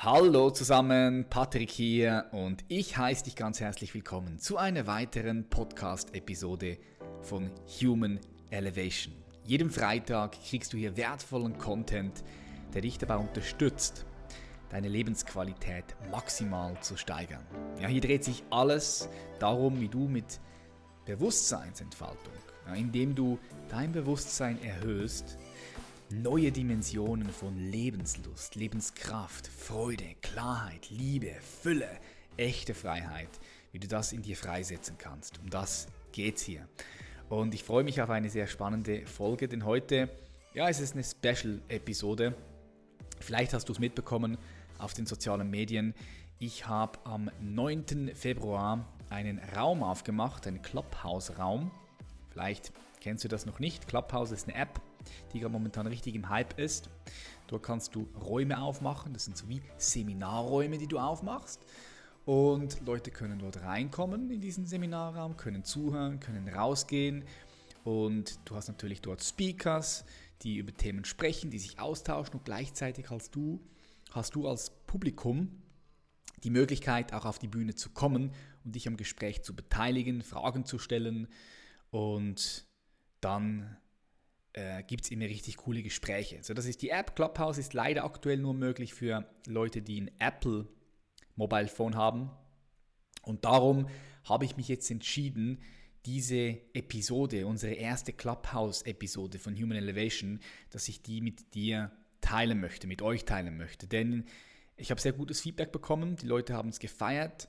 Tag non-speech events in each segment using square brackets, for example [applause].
Hallo zusammen, Patrick hier und ich heiße dich ganz herzlich willkommen zu einer weiteren Podcast-Episode von Human Elevation. Jeden Freitag kriegst du hier wertvollen Content, der dich dabei unterstützt, deine Lebensqualität maximal zu steigern. Ja, hier dreht sich alles darum, wie du mit Bewusstseinsentfaltung, ja, indem du dein Bewusstsein erhöhst, neue Dimensionen von Lebenslust, Lebenskraft, Freude, Klarheit, Liebe, Fülle, echte Freiheit, wie du das in dir freisetzen kannst. Um das geht's hier. Und ich freue mich auf eine sehr spannende Folge, denn heute, ja, es ist eine Special-Episode. Vielleicht hast du es mitbekommen auf den sozialen Medien. Ich habe am 9. Februar einen Raum aufgemacht, einen Clubhouse-Raum. Vielleicht kennst du das noch nicht. Clubhouse ist eine App, die gerade momentan richtig im Hype ist. Dort kannst du Räume aufmachen, das sind so wie Seminarräume, die du aufmachst. Und Leute können dort reinkommen in diesen Seminarraum, können zuhören, können rausgehen. Und du hast natürlich dort Speakers, die über Themen sprechen, die sich austauschen und gleichzeitig hast du, hast du als Publikum die Möglichkeit, auch auf die Bühne zu kommen und dich am Gespräch zu beteiligen, Fragen zu stellen und dann äh, gibt es immer richtig coole Gespräche. So, das ist die App. Clubhouse ist leider aktuell nur möglich für Leute, die ein Apple Mobile Phone haben. Und darum habe ich mich jetzt entschieden, diese Episode, unsere erste Clubhouse-Episode von Human Elevation, dass ich die mit dir teilen möchte, mit euch teilen möchte. Denn ich habe sehr gutes Feedback bekommen, die Leute haben es gefeiert.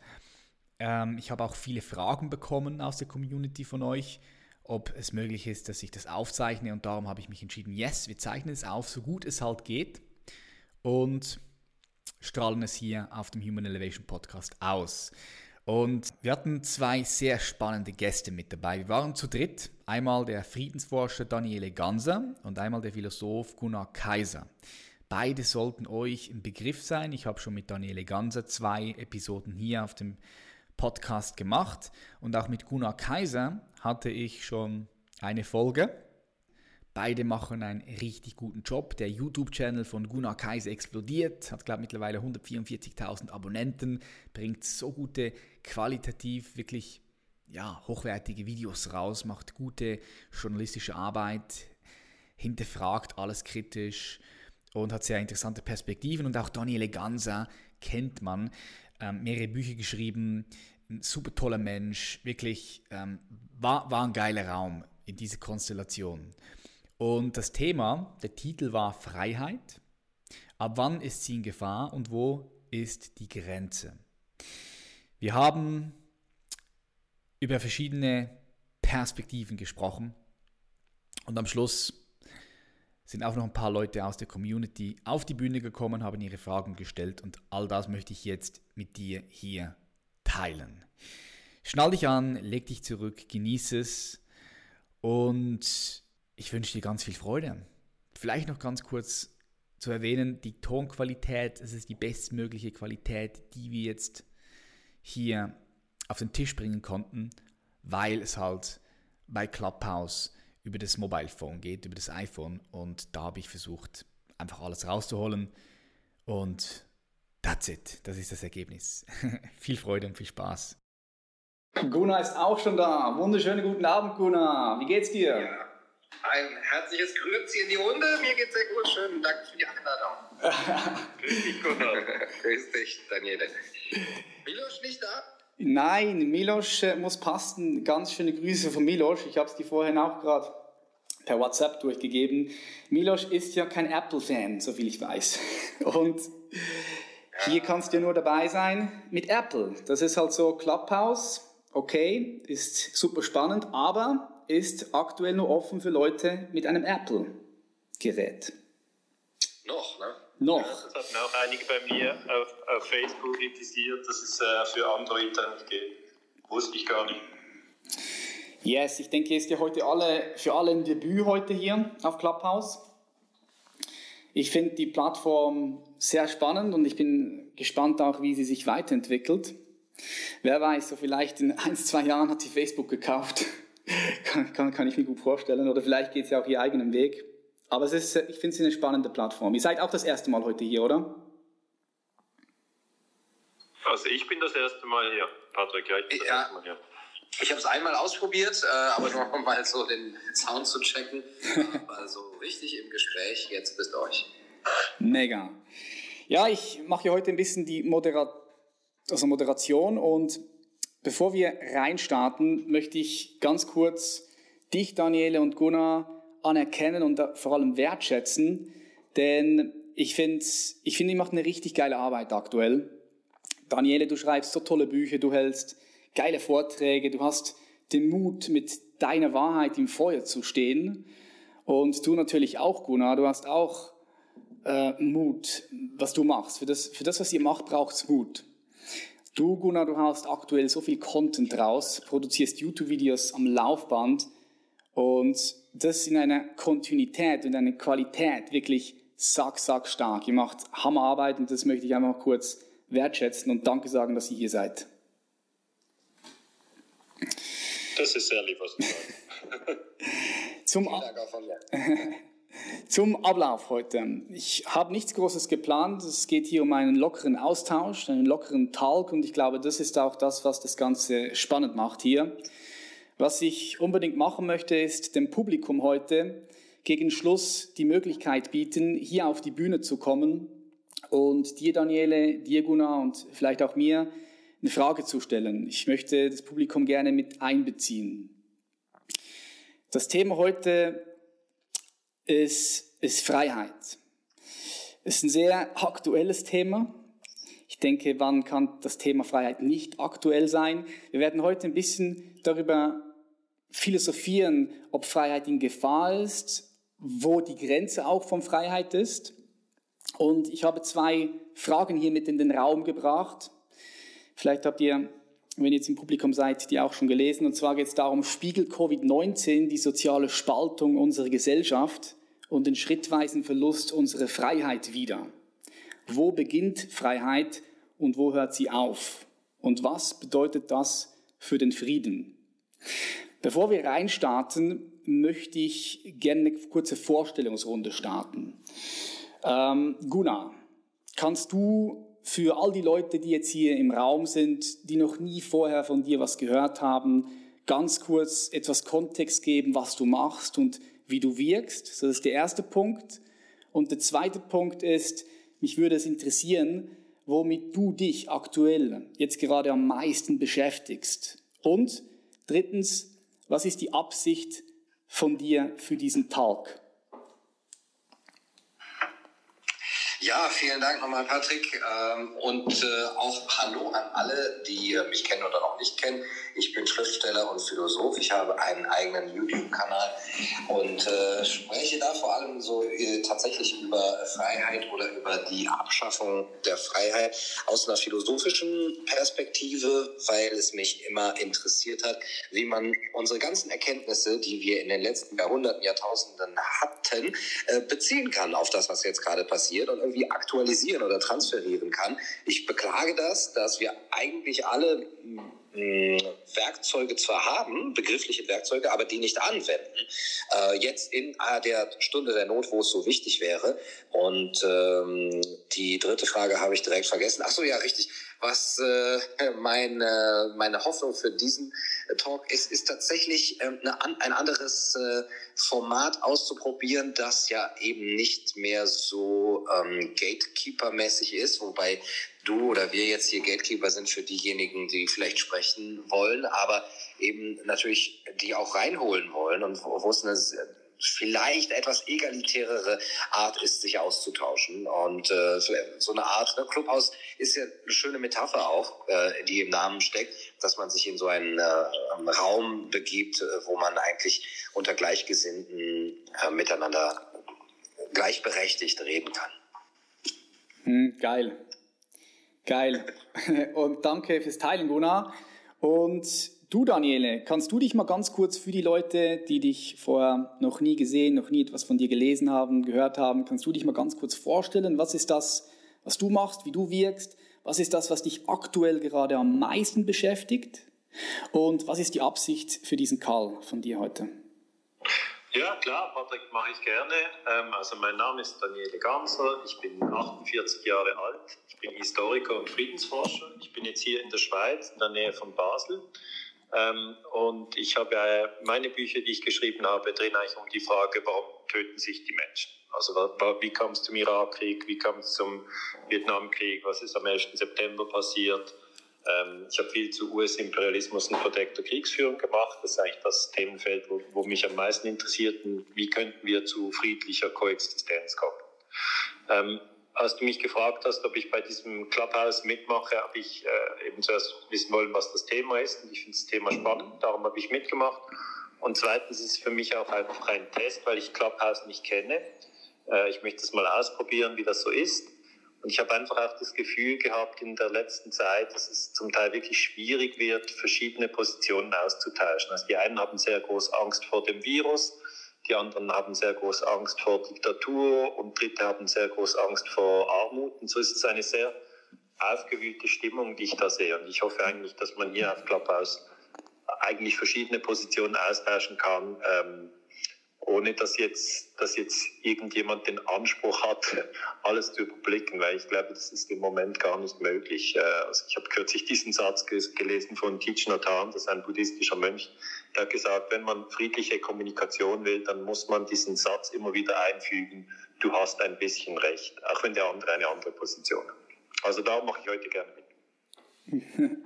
Ähm, ich habe auch viele Fragen bekommen aus der Community von euch ob es möglich ist, dass ich das aufzeichne und darum habe ich mich entschieden, yes, wir zeichnen es auf, so gut es halt geht und strahlen es hier auf dem Human Elevation Podcast aus. Und wir hatten zwei sehr spannende Gäste mit dabei. Wir waren zu dritt. Einmal der Friedensforscher Daniele Ganser und einmal der Philosoph Gunnar Kaiser. Beide sollten euch im Begriff sein. Ich habe schon mit Daniele Ganser zwei Episoden hier auf dem Podcast gemacht und auch mit Gunnar Kaiser hatte ich schon eine Folge. Beide machen einen richtig guten Job. Der YouTube-Channel von Gunnar Kaiser explodiert, hat glaube mittlerweile 144.000 Abonnenten, bringt so gute, qualitativ wirklich ja, hochwertige Videos raus, macht gute journalistische Arbeit, hinterfragt alles kritisch und hat sehr interessante Perspektiven. Und auch Daniele Ganser kennt man ähm, mehrere Bücher geschrieben, ein super toller Mensch, wirklich ähm, war, war ein geiler Raum in dieser Konstellation. Und das Thema, der Titel war Freiheit. Ab wann ist sie in Gefahr und wo ist die Grenze? Wir haben über verschiedene Perspektiven gesprochen und am Schluss sind auch noch ein paar Leute aus der Community auf die Bühne gekommen, haben ihre Fragen gestellt und all das möchte ich jetzt mit dir hier teilen. Schnall dich an, leg dich zurück, genieße es und ich wünsche dir ganz viel Freude. Vielleicht noch ganz kurz zu erwähnen, die Tonqualität, es ist die bestmögliche Qualität, die wir jetzt hier auf den Tisch bringen konnten, weil es halt bei Clubhouse über das Mobile Phone geht, über das iPhone. Und da habe ich versucht, einfach alles rauszuholen. Und that's it. Das ist das Ergebnis. [laughs] viel Freude und viel Spaß. Gunnar ist auch schon da. Wunderschönen guten Abend, Gunnar. Wie geht's dir? Ja. Ein herzliches Grüezi in die Runde. Mir geht's sehr gut. Schönen Dank für die Einladung. [laughs] Grüß dich, Gunnar. Grüß dich, Daniele. Milos nicht da? Nein, Milos äh, muss passen. Ganz schöne Grüße von Milos. Ich habe es dir vorhin auch gerade per WhatsApp durchgegeben. Milos ist ja kein Apple-Fan, soviel ich weiß. [laughs] Und hier kannst du ja nur dabei sein mit Apple. Das ist halt so Clubhouse. Okay, ist super spannend, aber ist aktuell nur offen für Leute mit einem Apple-Gerät. Noch, ne? Noch. Ja, das hatten auch einige bei mir auf, auf Facebook kritisiert, dass es äh, für Android dann nicht geht. Wusste ich gar nicht. Yes, ich denke, es ist ja heute alle, für alle ein Debüt heute hier auf Clubhouse. Ich finde die Plattform sehr spannend und ich bin gespannt auch, wie sie sich weiterentwickelt. Wer weiß, so vielleicht in ein, zwei Jahren hat sie Facebook gekauft. [laughs] kann, kann, kann ich mir gut vorstellen. Oder vielleicht geht sie auch ihren eigenen Weg. Aber es ist, ich finde sie eine spannende Plattform. Ihr seid auch das erste Mal heute hier, oder? Also ich bin das erste Mal hier, Patrick. Ja, ich bin das ja. erste Mal hier. Ich habe es einmal ausprobiert, äh, aber nur [laughs] um mal so den Sound zu checken. Also richtig im Gespräch jetzt bist euch. Mega. Ja, ich mache hier heute ein bisschen die Modera also Moderation und bevor wir reinstarten, möchte ich ganz kurz dich, Daniele und Gunnar anerkennen und vor allem wertschätzen, denn ich finde, ich finde, ihr macht eine richtig geile Arbeit aktuell. Daniele, du schreibst so tolle Bücher, du hältst geile Vorträge, du hast den Mut, mit deiner Wahrheit im Feuer zu stehen. Und du natürlich auch, Gunnar, du hast auch äh, Mut, was du machst. Für das, für das, was ihr macht, braucht es Mut. Du, Gunnar, du hast aktuell so viel Content raus, produzierst YouTube-Videos am Laufband und das in einer Kontinuität und einer Qualität wirklich sack, sack stark. Ihr macht Hammerarbeit und das möchte ich einfach kurz wertschätzen und Danke sagen, dass ihr hier seid. Das ist sehr lieb, was du sagst. [laughs] Zum, Ab [laughs] Zum Ablauf heute. Ich habe nichts Großes geplant. Es geht hier um einen lockeren Austausch, einen lockeren Talk und ich glaube, das ist auch das, was das Ganze spannend macht hier. Was ich unbedingt machen möchte, ist dem Publikum heute gegen Schluss die Möglichkeit bieten, hier auf die Bühne zu kommen und dir, Daniele, dir, Gunnar und vielleicht auch mir eine Frage zu stellen. Ich möchte das Publikum gerne mit einbeziehen. Das Thema heute ist, ist Freiheit. Es ist ein sehr aktuelles Thema. Ich denke, wann kann das Thema Freiheit nicht aktuell sein? Wir werden heute ein bisschen darüber philosophieren, ob Freiheit in Gefahr ist, wo die Grenze auch von Freiheit ist. Und ich habe zwei Fragen hier mit in den Raum gebracht. Vielleicht habt ihr, wenn ihr jetzt im Publikum seid, die auch schon gelesen. Und zwar geht es darum, spiegelt Covid-19 die soziale Spaltung unserer Gesellschaft und den schrittweisen Verlust unserer Freiheit wider? Wo beginnt Freiheit und wo hört sie auf? Und was bedeutet das für den Frieden? Bevor wir reinstarten, möchte ich gerne eine kurze Vorstellungsrunde starten. Ähm, Gunnar, kannst du für all die Leute, die jetzt hier im Raum sind, die noch nie vorher von dir was gehört haben, ganz kurz etwas Kontext geben, was du machst und wie du wirkst. Das ist der erste Punkt. Und der zweite Punkt ist, mich würde es interessieren, womit du dich aktuell jetzt gerade am meisten beschäftigst. Und drittens, was ist die Absicht von dir für diesen Tag? Ja, vielen Dank nochmal, Patrick. Ähm, und äh, auch Hallo an alle, die äh, mich kennen oder noch nicht kennen. Ich bin Schriftsteller und Philosoph. Ich habe einen eigenen YouTube-Kanal und äh, spreche da vor allem so tatsächlich über Freiheit oder über die Abschaffung der Freiheit aus einer philosophischen Perspektive, weil es mich immer interessiert hat, wie man unsere ganzen Erkenntnisse, die wir in den letzten Jahrhunderten, Jahrtausenden hatten, beziehen kann auf das, was jetzt gerade passiert und irgendwie aktualisieren oder transferieren kann. Ich beklage das, dass wir eigentlich alle hm, Werkzeuge zwar haben, begriffliche Werkzeuge, aber die nicht anwenden. Äh, jetzt in der Stunde der Not, wo es so wichtig wäre. Und ähm, die dritte Frage habe ich direkt vergessen. Ach so, ja, richtig. Was äh, [laughs] meine, meine Hoffnung für diesen Talk ist, ist tatsächlich ähm, ein anderes äh, Format auszuprobieren, das ja eben nicht mehr so ähm, Gatekeeper-mäßig ist, wobei du oder wir jetzt hier Gatekeeper sind für diejenigen, die vielleicht sprechen wollen, aber eben natürlich die auch reinholen wollen und wo, wo es eine vielleicht etwas egalitärere Art ist, sich auszutauschen. Und äh, so, eine Art ne, Clubhaus ist ja eine schöne Metapher auch, äh, die im Namen steckt, dass man sich in so einen äh, Raum begibt, äh, wo man eigentlich unter Gleichgesinnten äh, miteinander gleichberechtigt reden kann. Hm, geil. Geil. [laughs] Und danke fürs Teilen, Gunnar. Und du, Daniele, kannst du dich mal ganz kurz für die Leute, die dich vorher noch nie gesehen, noch nie etwas von dir gelesen haben, gehört haben, kannst du dich mal ganz kurz vorstellen, was ist das, was du machst, wie du wirkst? Was ist das, was dich aktuell gerade am meisten beschäftigt? Und was ist die Absicht für diesen Call von dir heute? Ja, klar, Patrick, mache ich gerne. Ähm, also mein Name ist Daniele Gamser, ich bin 48 Jahre alt, ich bin Historiker und Friedensforscher. Ich bin jetzt hier in der Schweiz, in der Nähe von Basel. Ähm, und ich habe äh, meine Bücher, die ich geschrieben habe, drehen eigentlich um die Frage, warum töten sich die Menschen? Also wie kam es zum Irakkrieg, wie kam es zum Vietnamkrieg, was ist am 11. September passiert? Ähm, ich habe viel zu US-Imperialismus und verdeckter Kriegsführung gemacht. Das ist eigentlich das Themenfeld, wo, wo mich am meisten interessiert. Wie könnten wir zu friedlicher Koexistenz kommen? Ähm, als du mich gefragt hast, ob ich bei diesem Clubhouse mitmache, habe ich äh, eben zuerst wissen wollen, was das Thema ist. Und ich finde das Thema spannend, darum habe ich mitgemacht. Und zweitens ist es für mich auch einfach ein Test, weil ich Clubhouse nicht kenne. Äh, ich möchte es mal ausprobieren, wie das so ist. Und ich habe einfach auch das Gefühl gehabt in der letzten Zeit, dass es zum Teil wirklich schwierig wird, verschiedene Positionen auszutauschen. Also die einen haben sehr groß Angst vor dem Virus, die anderen haben sehr groß Angst vor Diktatur und Dritte haben sehr groß Angst vor Armut. Und so ist es eine sehr aufgewühlte Stimmung, die ich da sehe. Und ich hoffe eigentlich, dass man hier auf Clubhouse eigentlich verschiedene Positionen austauschen kann. Ähm, ohne dass jetzt, dass jetzt irgendjemand den Anspruch hat, [laughs] alles zu überblicken, weil ich glaube, das ist im Moment gar nicht möglich. Äh, also ich habe kürzlich diesen Satz gelesen von Thich Nhat das ist ein buddhistischer Mönch, der hat gesagt, wenn man friedliche Kommunikation will, dann muss man diesen Satz immer wieder einfügen, du hast ein bisschen recht, auch wenn der andere eine andere Position hat. Also da mache ich heute gerne mit.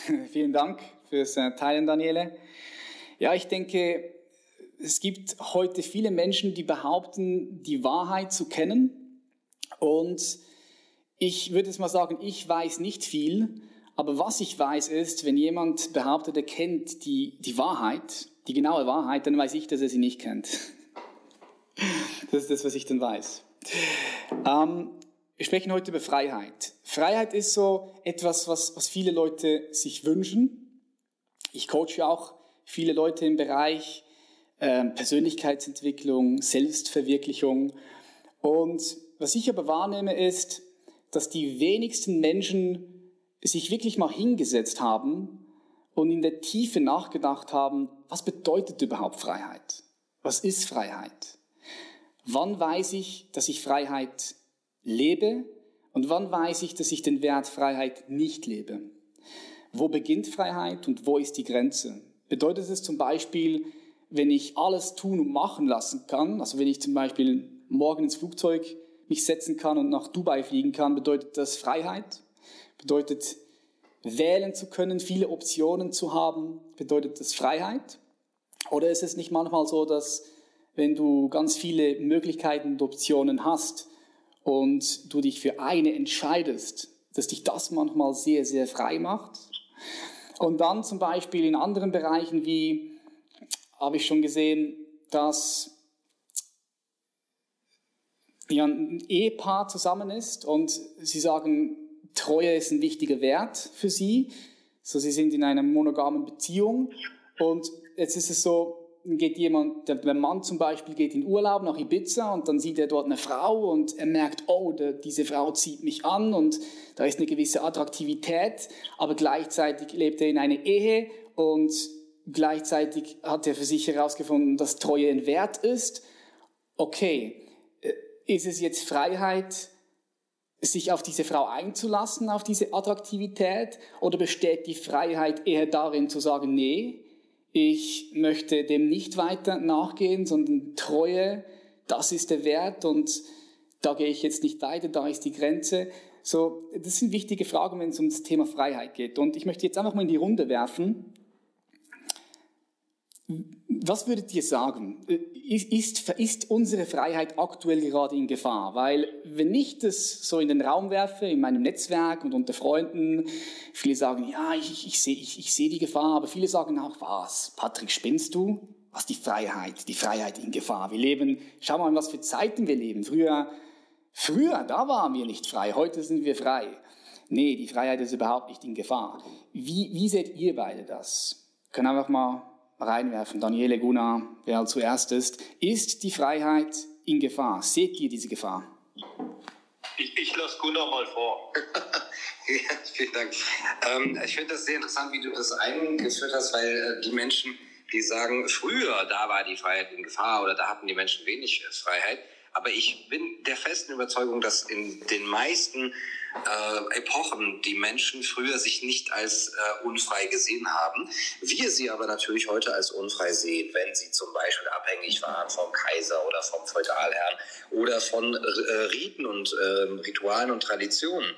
[laughs] Vielen Dank fürs äh, Teilen, Daniele. Ja, ich denke, es gibt heute viele Menschen, die behaupten, die Wahrheit zu kennen. Und ich würde jetzt mal sagen, ich weiß nicht viel, aber was ich weiß ist, wenn jemand behauptet, er kennt die, die Wahrheit, die genaue Wahrheit, dann weiß ich, dass er sie nicht kennt. [laughs] Das ist das, was ich dann weiß. Ähm, wir sprechen heute über Freiheit. Freiheit ist so etwas, was, was viele Leute sich wünschen. Ich coache auch viele Leute im Bereich ähm, Persönlichkeitsentwicklung, Selbstverwirklichung. Und was ich aber wahrnehme ist, dass die wenigsten Menschen sich wirklich mal hingesetzt haben und in der Tiefe nachgedacht haben, was bedeutet überhaupt Freiheit? Was ist Freiheit? Wann weiß ich, dass ich Freiheit lebe und wann weiß ich, dass ich den Wert Freiheit nicht lebe? Wo beginnt Freiheit und wo ist die Grenze? Bedeutet es zum Beispiel, wenn ich alles tun und machen lassen kann, also wenn ich zum Beispiel morgen ins Flugzeug mich setzen kann und nach Dubai fliegen kann, bedeutet das Freiheit, bedeutet wählen zu können, viele Optionen zu haben, bedeutet das Freiheit? Oder ist es nicht manchmal so, dass wenn du ganz viele Möglichkeiten und Optionen hast und du dich für eine entscheidest, dass dich das manchmal sehr, sehr frei macht? Und dann zum Beispiel in anderen Bereichen wie habe ich schon gesehen, dass ja, ein Ehepaar zusammen ist und sie sagen, Treue ist ein wichtiger Wert für sie. So, sie sind in einer monogamen Beziehung und jetzt ist es so, geht jemand, der Mann zum Beispiel geht in Urlaub nach Ibiza und dann sieht er dort eine Frau und er merkt, oh, der, diese Frau zieht mich an und da ist eine gewisse Attraktivität, aber gleichzeitig lebt er in einer Ehe und Gleichzeitig hat er für sich herausgefunden, dass Treue ein Wert ist. Okay, äh, ist es jetzt Freiheit, sich auf diese Frau einzulassen, auf diese Attraktivität? Oder besteht die Freiheit eher darin zu sagen, nee, ich möchte dem nicht weiter nachgehen, sondern Treue, das ist der Wert und da gehe ich jetzt nicht weiter, da ist die Grenze. So, das sind wichtige Fragen, wenn es um das Thema Freiheit geht. Und ich möchte jetzt einfach mal in die Runde werfen. Was würdet ihr sagen? Ist, ist, unsere Freiheit aktuell gerade in Gefahr? Weil wenn ich das so in den Raum werfe, in meinem Netzwerk und unter Freunden, viele sagen, ja, ich, ich sehe ich, ich seh die Gefahr, aber viele sagen auch, was, Patrick, spinnst du? Was die Freiheit, die Freiheit in Gefahr. Wir leben, schau mal, was für Zeiten wir leben. Früher, früher, da waren wir nicht frei, heute sind wir frei. Nee, die Freiheit ist überhaupt nicht in Gefahr. Wie, wie seht ihr beide das? Können einfach mal reinwerfen. Daniele Gunnar, wer zuerst ist. Ist die Freiheit in Gefahr? Seht ihr diese Gefahr? Ich, ich lasse Gunnar mal vor. [laughs] ja, vielen Dank. Ähm, ich finde das sehr interessant, wie du das eingeführt hast, weil äh, die Menschen, die sagen, früher, da war die Freiheit in Gefahr oder da hatten die Menschen wenig äh, Freiheit. Aber ich bin der festen Überzeugung, dass in den meisten äh, Epochen die Menschen früher sich nicht als äh, unfrei gesehen haben. Wir sie aber natürlich heute als unfrei sehen, wenn sie zum Beispiel abhängig waren vom Kaiser oder vom Feudalherrn oder von äh, Riten und ähm, Ritualen und Traditionen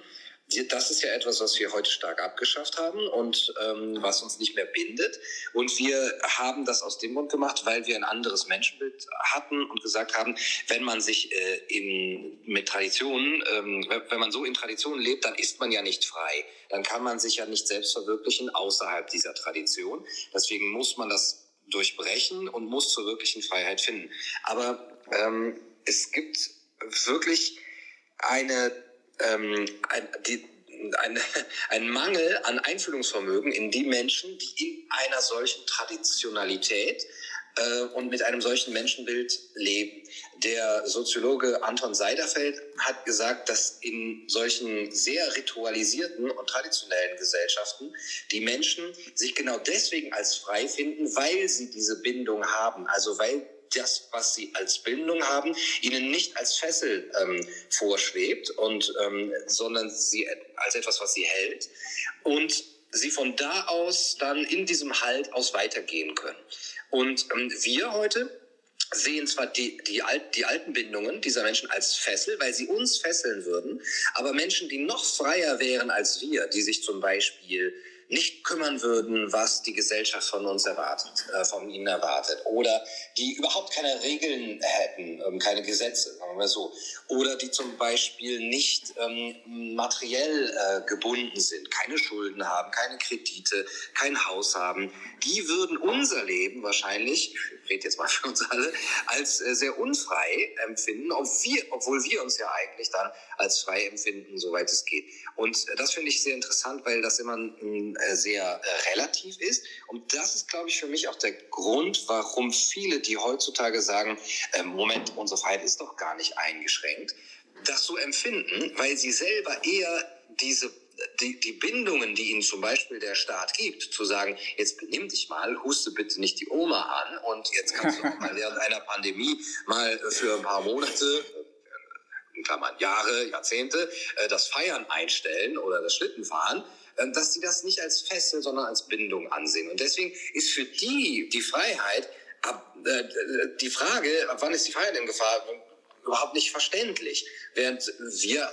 das ist ja etwas, was wir heute stark abgeschafft haben und ähm, was uns nicht mehr bindet. Und wir haben das aus dem Grund gemacht, weil wir ein anderes Menschenbild hatten und gesagt haben, wenn man sich äh, in, mit Traditionen, ähm, wenn man so in Traditionen lebt, dann ist man ja nicht frei. Dann kann man sich ja nicht selbst verwirklichen außerhalb dieser Tradition. Deswegen muss man das durchbrechen und muss zur wirklichen Freiheit finden. Aber ähm, es gibt wirklich eine ähm, ein, die, ein, [laughs] ein Mangel an Einfühlungsvermögen in die Menschen, die in einer solchen Traditionalität äh, und mit einem solchen Menschenbild leben. Der Soziologe Anton Seiderfeld hat gesagt, dass in solchen sehr ritualisierten und traditionellen Gesellschaften die Menschen sich genau deswegen als frei finden, weil sie diese Bindung haben, also weil das, was sie als Bindung haben, ihnen nicht als Fessel ähm, vorschwebt, und, ähm, sondern sie als etwas, was sie hält. Und sie von da aus dann in diesem Halt aus weitergehen können. Und ähm, wir heute sehen zwar die, die, alt, die alten Bindungen dieser Menschen als Fessel, weil sie uns fesseln würden, aber Menschen, die noch freier wären als wir, die sich zum Beispiel nicht kümmern würden, was die Gesellschaft von uns erwartet, äh, von ihnen erwartet, oder die überhaupt keine Regeln hätten, ähm, keine Gesetze, sagen wir so, oder die zum Beispiel nicht ähm, materiell äh, gebunden sind, keine Schulden haben, keine Kredite, kein Haus haben, die würden unser Leben wahrscheinlich, ich rede jetzt mal für uns alle, als äh, sehr unfrei empfinden, ob wir, obwohl wir uns ja eigentlich dann als frei empfinden, soweit es geht. Und äh, das finde ich sehr interessant, weil das immer ein äh, sehr äh, relativ ist. Und das ist, glaube ich, für mich auch der Grund, warum viele, die heutzutage sagen, äh, Moment, unsere Freiheit ist doch gar nicht eingeschränkt, das so empfinden, weil sie selber eher diese die, die Bindungen, die ihnen zum Beispiel der Staat gibt, zu sagen, jetzt benimm dich mal, huste bitte nicht die Oma an und jetzt kannst du auch mal während einer Pandemie mal für ein paar Monate in Klammern Jahre, Jahrzehnte, das Feiern einstellen oder das Schlittenfahren, ähm, dass sie das nicht als Fessel, sondern als Bindung ansehen. Und deswegen ist für die die Freiheit, äh, die Frage, ab wann ist die Freiheit in Gefahr, überhaupt nicht verständlich. Während wir,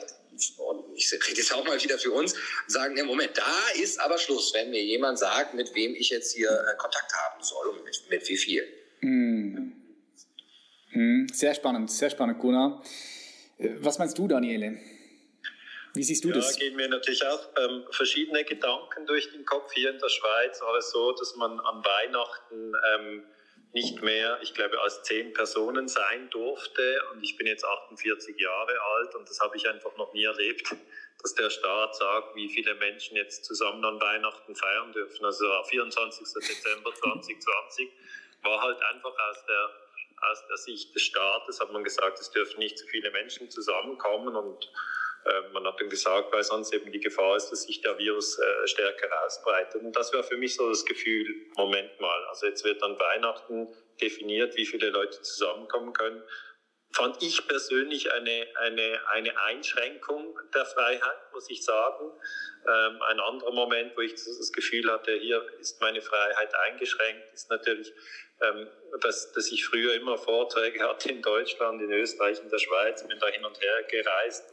und ich rede jetzt auch mal wieder für uns, sagen, im Moment, da ist aber Schluss, wenn mir jemand sagt, mit wem ich jetzt hier äh, Kontakt haben soll und mit, mit wie viel. Mm. Mm. Sehr spannend, sehr spannend, Gunnar. Äh, was meinst du, Daniele? Wie siehst du ja, das? Da gehen mir natürlich auch ähm, verschiedene Gedanken durch den Kopf. Hier in der Schweiz war es so, dass man an Weihnachten ähm, nicht mehr, ich glaube, als zehn Personen sein durfte. Und ich bin jetzt 48 Jahre alt und das habe ich einfach noch nie erlebt, dass der Staat sagt, wie viele Menschen jetzt zusammen an Weihnachten feiern dürfen. Also 24. Dezember 2020 war halt einfach aus der aus der Sicht des Staates hat man gesagt, es dürfen nicht so viele Menschen zusammenkommen und man hat dann gesagt, weil sonst eben die Gefahr ist, dass sich der Virus äh, stärker ausbreitet. Und das war für mich so das Gefühl, Moment mal, also jetzt wird an Weihnachten definiert, wie viele Leute zusammenkommen können. Fand ich persönlich eine, eine, eine Einschränkung der Freiheit, muss ich sagen. Ähm, ein anderer Moment, wo ich das Gefühl hatte, hier ist meine Freiheit eingeschränkt, ist natürlich, ähm, dass, dass ich früher immer Vorträge [laughs] hatte in Deutschland, in Österreich, in der Schweiz, bin da hin und her gereist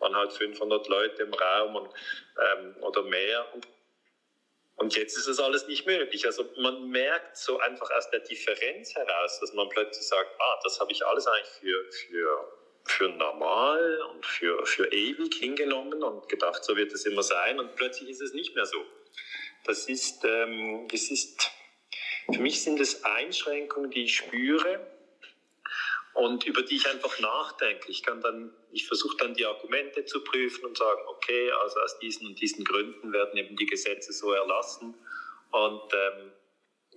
waren halt 500 Leute im Raum und, ähm, oder mehr. Und, jetzt ist das alles nicht möglich. Also man merkt so einfach aus der Differenz heraus, dass man plötzlich sagt, ah, das habe ich alles eigentlich für, für, für normal und für, für ewig hingenommen und gedacht, so wird es immer sein. Und plötzlich ist es nicht mehr so. Das ist, ähm, das ist, für mich sind es Einschränkungen, die ich spüre und über die ich einfach nachdenke. Ich kann dann, ich versuche dann die Argumente zu prüfen und sagen, okay, also aus diesen und diesen Gründen werden eben die Gesetze so erlassen. Und ähm,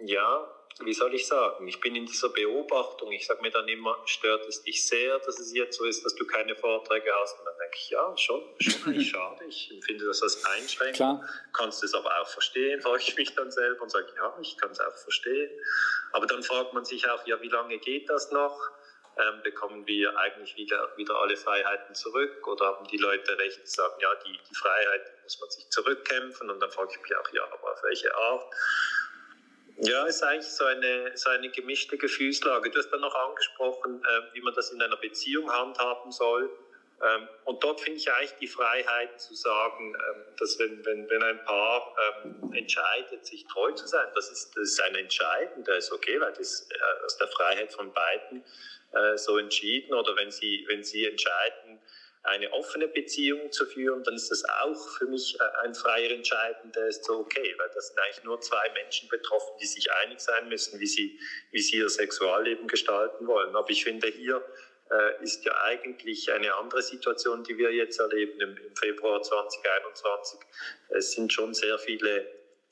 ja, wie soll ich sagen, ich bin in dieser Beobachtung, ich sage mir dann immer, stört es dich sehr, dass es jetzt so ist, dass du keine Vorträge hast? Und dann denke ich, ja, schon, schon [laughs] eigentlich schade. Ich empfinde das als Einschränkung. Klar. Kannst du es aber auch verstehen, frage ich mich dann selber und sage, ja, ich kann es auch verstehen. Aber dann fragt man sich auch, ja, wie lange geht das noch? Ähm, bekommen wir eigentlich wieder, wieder alle Freiheiten zurück oder haben die Leute recht, sagen, ja, die, die Freiheit muss man sich zurückkämpfen und dann frage ich mich auch, ja, aber auf welche Art? Ja, ist eigentlich so eine, so eine gemischte Gefühlslage. Du hast dann noch angesprochen, äh, wie man das in einer Beziehung handhaben soll. Ähm, und dort finde ich eigentlich die Freiheit zu sagen, ähm, dass wenn, wenn, wenn ein Paar ähm, entscheidet, sich treu zu sein, das ist, das ist ein Entscheiden, das ist okay, weil das äh, aus der Freiheit von beiden äh, so entschieden. Oder wenn sie, wenn sie entscheiden, eine offene Beziehung zu führen, dann ist das auch für mich äh, ein freier Entscheiden, der ist so okay, weil das sind eigentlich nur zwei Menschen betroffen, die sich einig sein müssen, wie sie, wie sie ihr Sexualleben gestalten wollen. Aber ich finde, hier ist ja eigentlich eine andere Situation, die wir jetzt erleben im, Februar 2021. Es sind schon sehr viele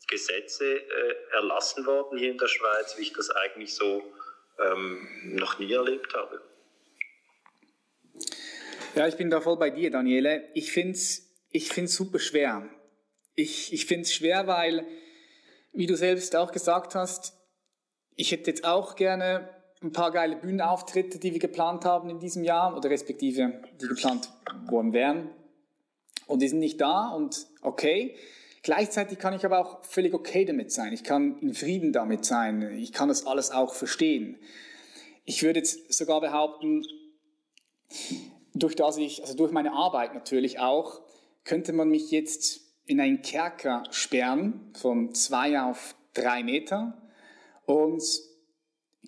Gesetze äh, erlassen worden hier in der Schweiz, wie ich das eigentlich so ähm, noch nie erlebt habe. Ja, ich bin da voll bei dir, Daniele. Ich finde es ich find's super schwer. Ich, ich finde es schwer, weil, wie du selbst auch gesagt hast, ich hätte jetzt auch gerne ein paar geile Bühnenauftritte, die wir geplant haben in diesem Jahr, oder respektive die geplant worden wären. Und die sind nicht da und okay. Gleichzeitig kann ich aber auch völlig okay damit sein. Ich kann in Frieden damit sein. Ich kann das alles auch verstehen. Ich würde jetzt sogar behaupten, durch das ich, also durch meine Arbeit natürlich auch, könnte man mich jetzt in einen Kerker sperren von zwei auf drei Meter. Und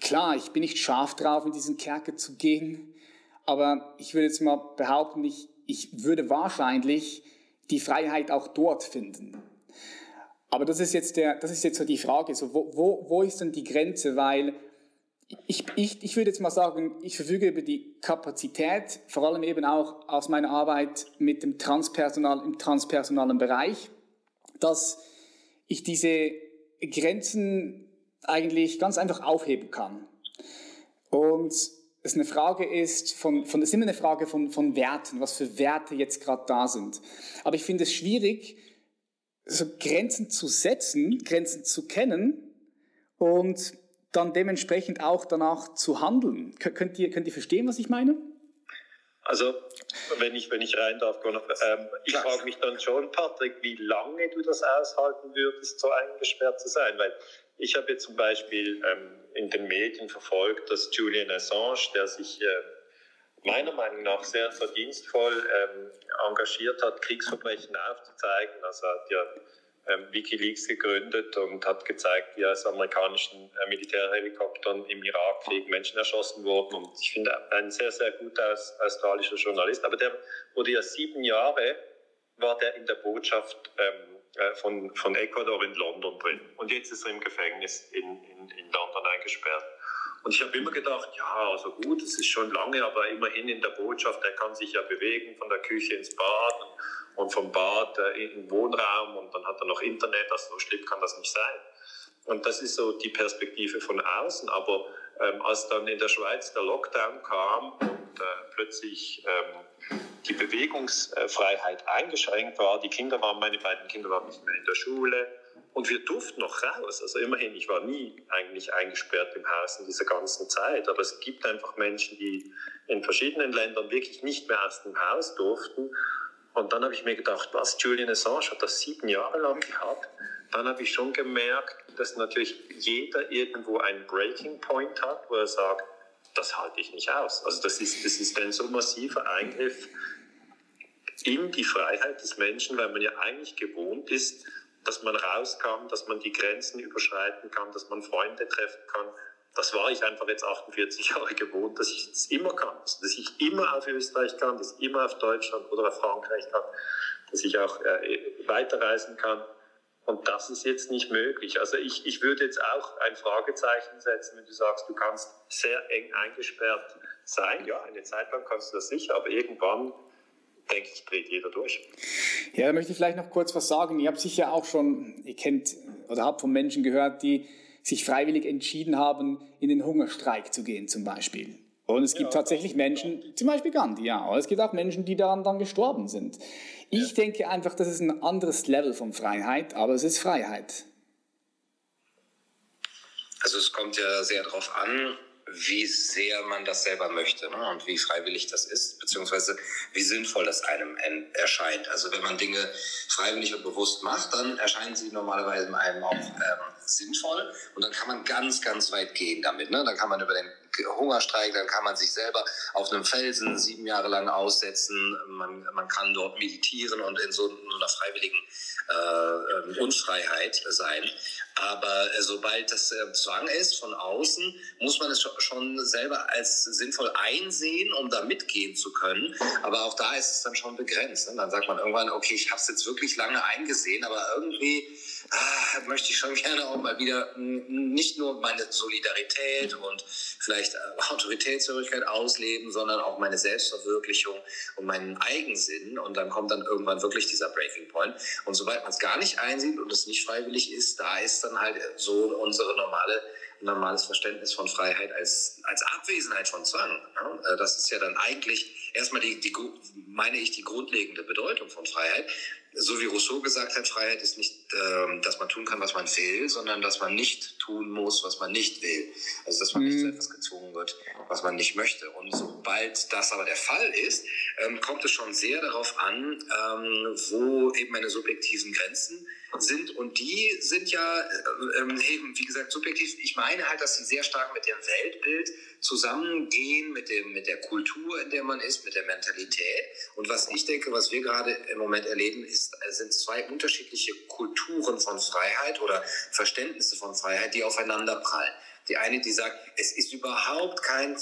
klar, ich bin nicht scharf drauf, in diesen Kerker zu gehen, aber ich würde jetzt mal behaupten, ich, ich würde wahrscheinlich die Freiheit auch dort finden. Aber das ist jetzt, der, das ist jetzt so die Frage, so wo, wo, wo ist denn die Grenze? Weil ich, ich, ich würde jetzt mal sagen, ich verfüge über die Kapazität, vor allem eben auch aus meiner Arbeit mit dem Transpersonal, im transpersonalen Bereich, dass ich diese Grenzen eigentlich ganz einfach aufheben kann. Und es eine Frage ist, von, von, es ist immer eine Frage von, von Werten, was für Werte jetzt gerade da sind. Aber ich finde es schwierig, so Grenzen zu setzen, Grenzen zu kennen und dann dementsprechend auch danach zu handeln. Könnt ihr, könnt ihr verstehen, was ich meine? Also, wenn ich, wenn ich rein darf, ähm, ich frage mich dann schon, Patrick, wie lange du das aushalten würdest, so eingesperrt zu sein. Weil ich habe jetzt zum Beispiel ähm, in den Medien verfolgt, dass Julian Assange, der sich äh, meiner Meinung nach sehr verdienstvoll ähm, engagiert hat, Kriegsverbrechen aufzuzeigen. Also hat ja ähm, Wikileaks gegründet und hat gezeigt, wie aus amerikanischen äh, Militärhelikoptern im Irakkrieg Menschen erschossen wurden. Und ich finde, ein sehr, sehr guter australischer Journalist. Aber der wurde ja sieben Jahre, war der in der Botschaft ähm, äh, von, von Ecuador in London drin. Und jetzt ist er im Gefängnis in, in, in London eingesperrt. Und ich habe immer gedacht, ja, also gut, es ist schon lange, aber immerhin in der Botschaft, er kann sich ja bewegen von der Küche ins Bad und vom Bad äh, in den Wohnraum und dann hat er noch Internet, also so schlimm kann das nicht sein. Und das ist so die Perspektive von außen. Aber ähm, als dann in der Schweiz der Lockdown kam und äh, plötzlich ähm, die Bewegungsfreiheit eingeschränkt war, die Kinder waren, meine beiden Kinder waren nicht mehr in der Schule, und wir durften noch raus. Also immerhin, ich war nie eigentlich eingesperrt im Haus in dieser ganzen Zeit. Aber es gibt einfach Menschen, die in verschiedenen Ländern wirklich nicht mehr aus dem Haus durften. Und dann habe ich mir gedacht, was, Julian Assange hat das sieben Jahre lang gehabt. Dann habe ich schon gemerkt, dass natürlich jeder irgendwo einen Breaking Point hat, wo er sagt, das halte ich nicht aus. Also das ist, das ist ein so massiver Eingriff in die Freiheit des Menschen, weil man ja eigentlich gewohnt ist, dass man rauskam, dass man die Grenzen überschreiten kann, dass man Freunde treffen kann. Das war ich einfach jetzt 48 Jahre gewohnt, dass ich es immer kann, dass ich immer auf Österreich kann, dass ich immer auf Deutschland oder auf Frankreich kann, dass ich auch äh, weiterreisen kann. Und das ist jetzt nicht möglich. Also ich, ich würde jetzt auch ein Fragezeichen setzen, wenn du sagst, du kannst sehr eng eingesperrt sein. Ja, eine Zeit lang kannst du das sicher, aber irgendwann denke ich, dreht jeder durch. Ja, da möchte ich vielleicht noch kurz was sagen. Ihr habt sicher auch schon, ihr kennt oder habt von Menschen gehört, die sich freiwillig entschieden haben, in den Hungerstreik zu gehen zum Beispiel. Und es gibt ja, tatsächlich Menschen, zum Beispiel Gandhi, ja, aber es gibt auch Menschen, die daran dann gestorben sind. Ich ja. denke einfach, das ist ein anderes Level von Freiheit, aber es ist Freiheit. Also es kommt ja sehr darauf an, wie sehr man das selber möchte ne? und wie freiwillig das ist, beziehungsweise wie sinnvoll das einem erscheint. Also wenn man Dinge freiwillig und bewusst macht, dann erscheinen sie normalerweise einem auch ähm, sinnvoll und dann kann man ganz, ganz weit gehen damit. Ne? Dann kann man über den Hungerstreik, dann kann man sich selber auf einem Felsen sieben Jahre lang aussetzen, man, man kann dort meditieren und in so einer freiwilligen äh, ähm, Unfreiheit sein. Aber äh, sobald das äh, Zwang ist von außen, muss man es schon selber als sinnvoll einsehen, um da mitgehen zu können. Aber auch da ist es dann schon begrenzt. Ne? Dann sagt man irgendwann, okay, ich habe es jetzt wirklich lange eingesehen, aber irgendwie ah, möchte ich schon gerne auch mal wieder nicht nur meine Solidarität und vielleicht äh, Autoritätshörigkeit ausleben, sondern auch meine Selbstverwirklichung und meinen Eigensinn. Und dann kommt dann irgendwann wirklich dieser Breaking Point. Und sobald man es gar nicht einsieht und es nicht freiwillig ist, da ist dann halt so unsere normale normales Verständnis von Freiheit als, als Abwesenheit von Zwang. Äh, das ist ja dann eigentlich erstmal die, die, meine ich, die grundlegende Bedeutung von Freiheit so wie Rousseau gesagt hat, Freiheit ist nicht, ähm, dass man tun kann, was man will, sondern dass man nicht tun muss, was man nicht will. Also dass man mhm. nicht zu etwas gezwungen wird, was man nicht möchte. Und sobald das aber der Fall ist, ähm, kommt es schon sehr darauf an, ähm, wo eben meine subjektiven Grenzen sind. Und die sind ja äh, ähm, eben, wie gesagt, subjektiv. Ich meine halt, dass sie sehr stark mit dem Weltbild zusammengehen, mit, dem, mit der Kultur, in der man ist, mit der Mentalität. Und was ich denke, was wir gerade im Moment erleben, ist, äh, sind zwei unterschiedliche Kulturen von Freiheit oder Verständnisse von Freiheit, die aufeinander prallen. Die eine, die sagt, es ist überhaupt kein,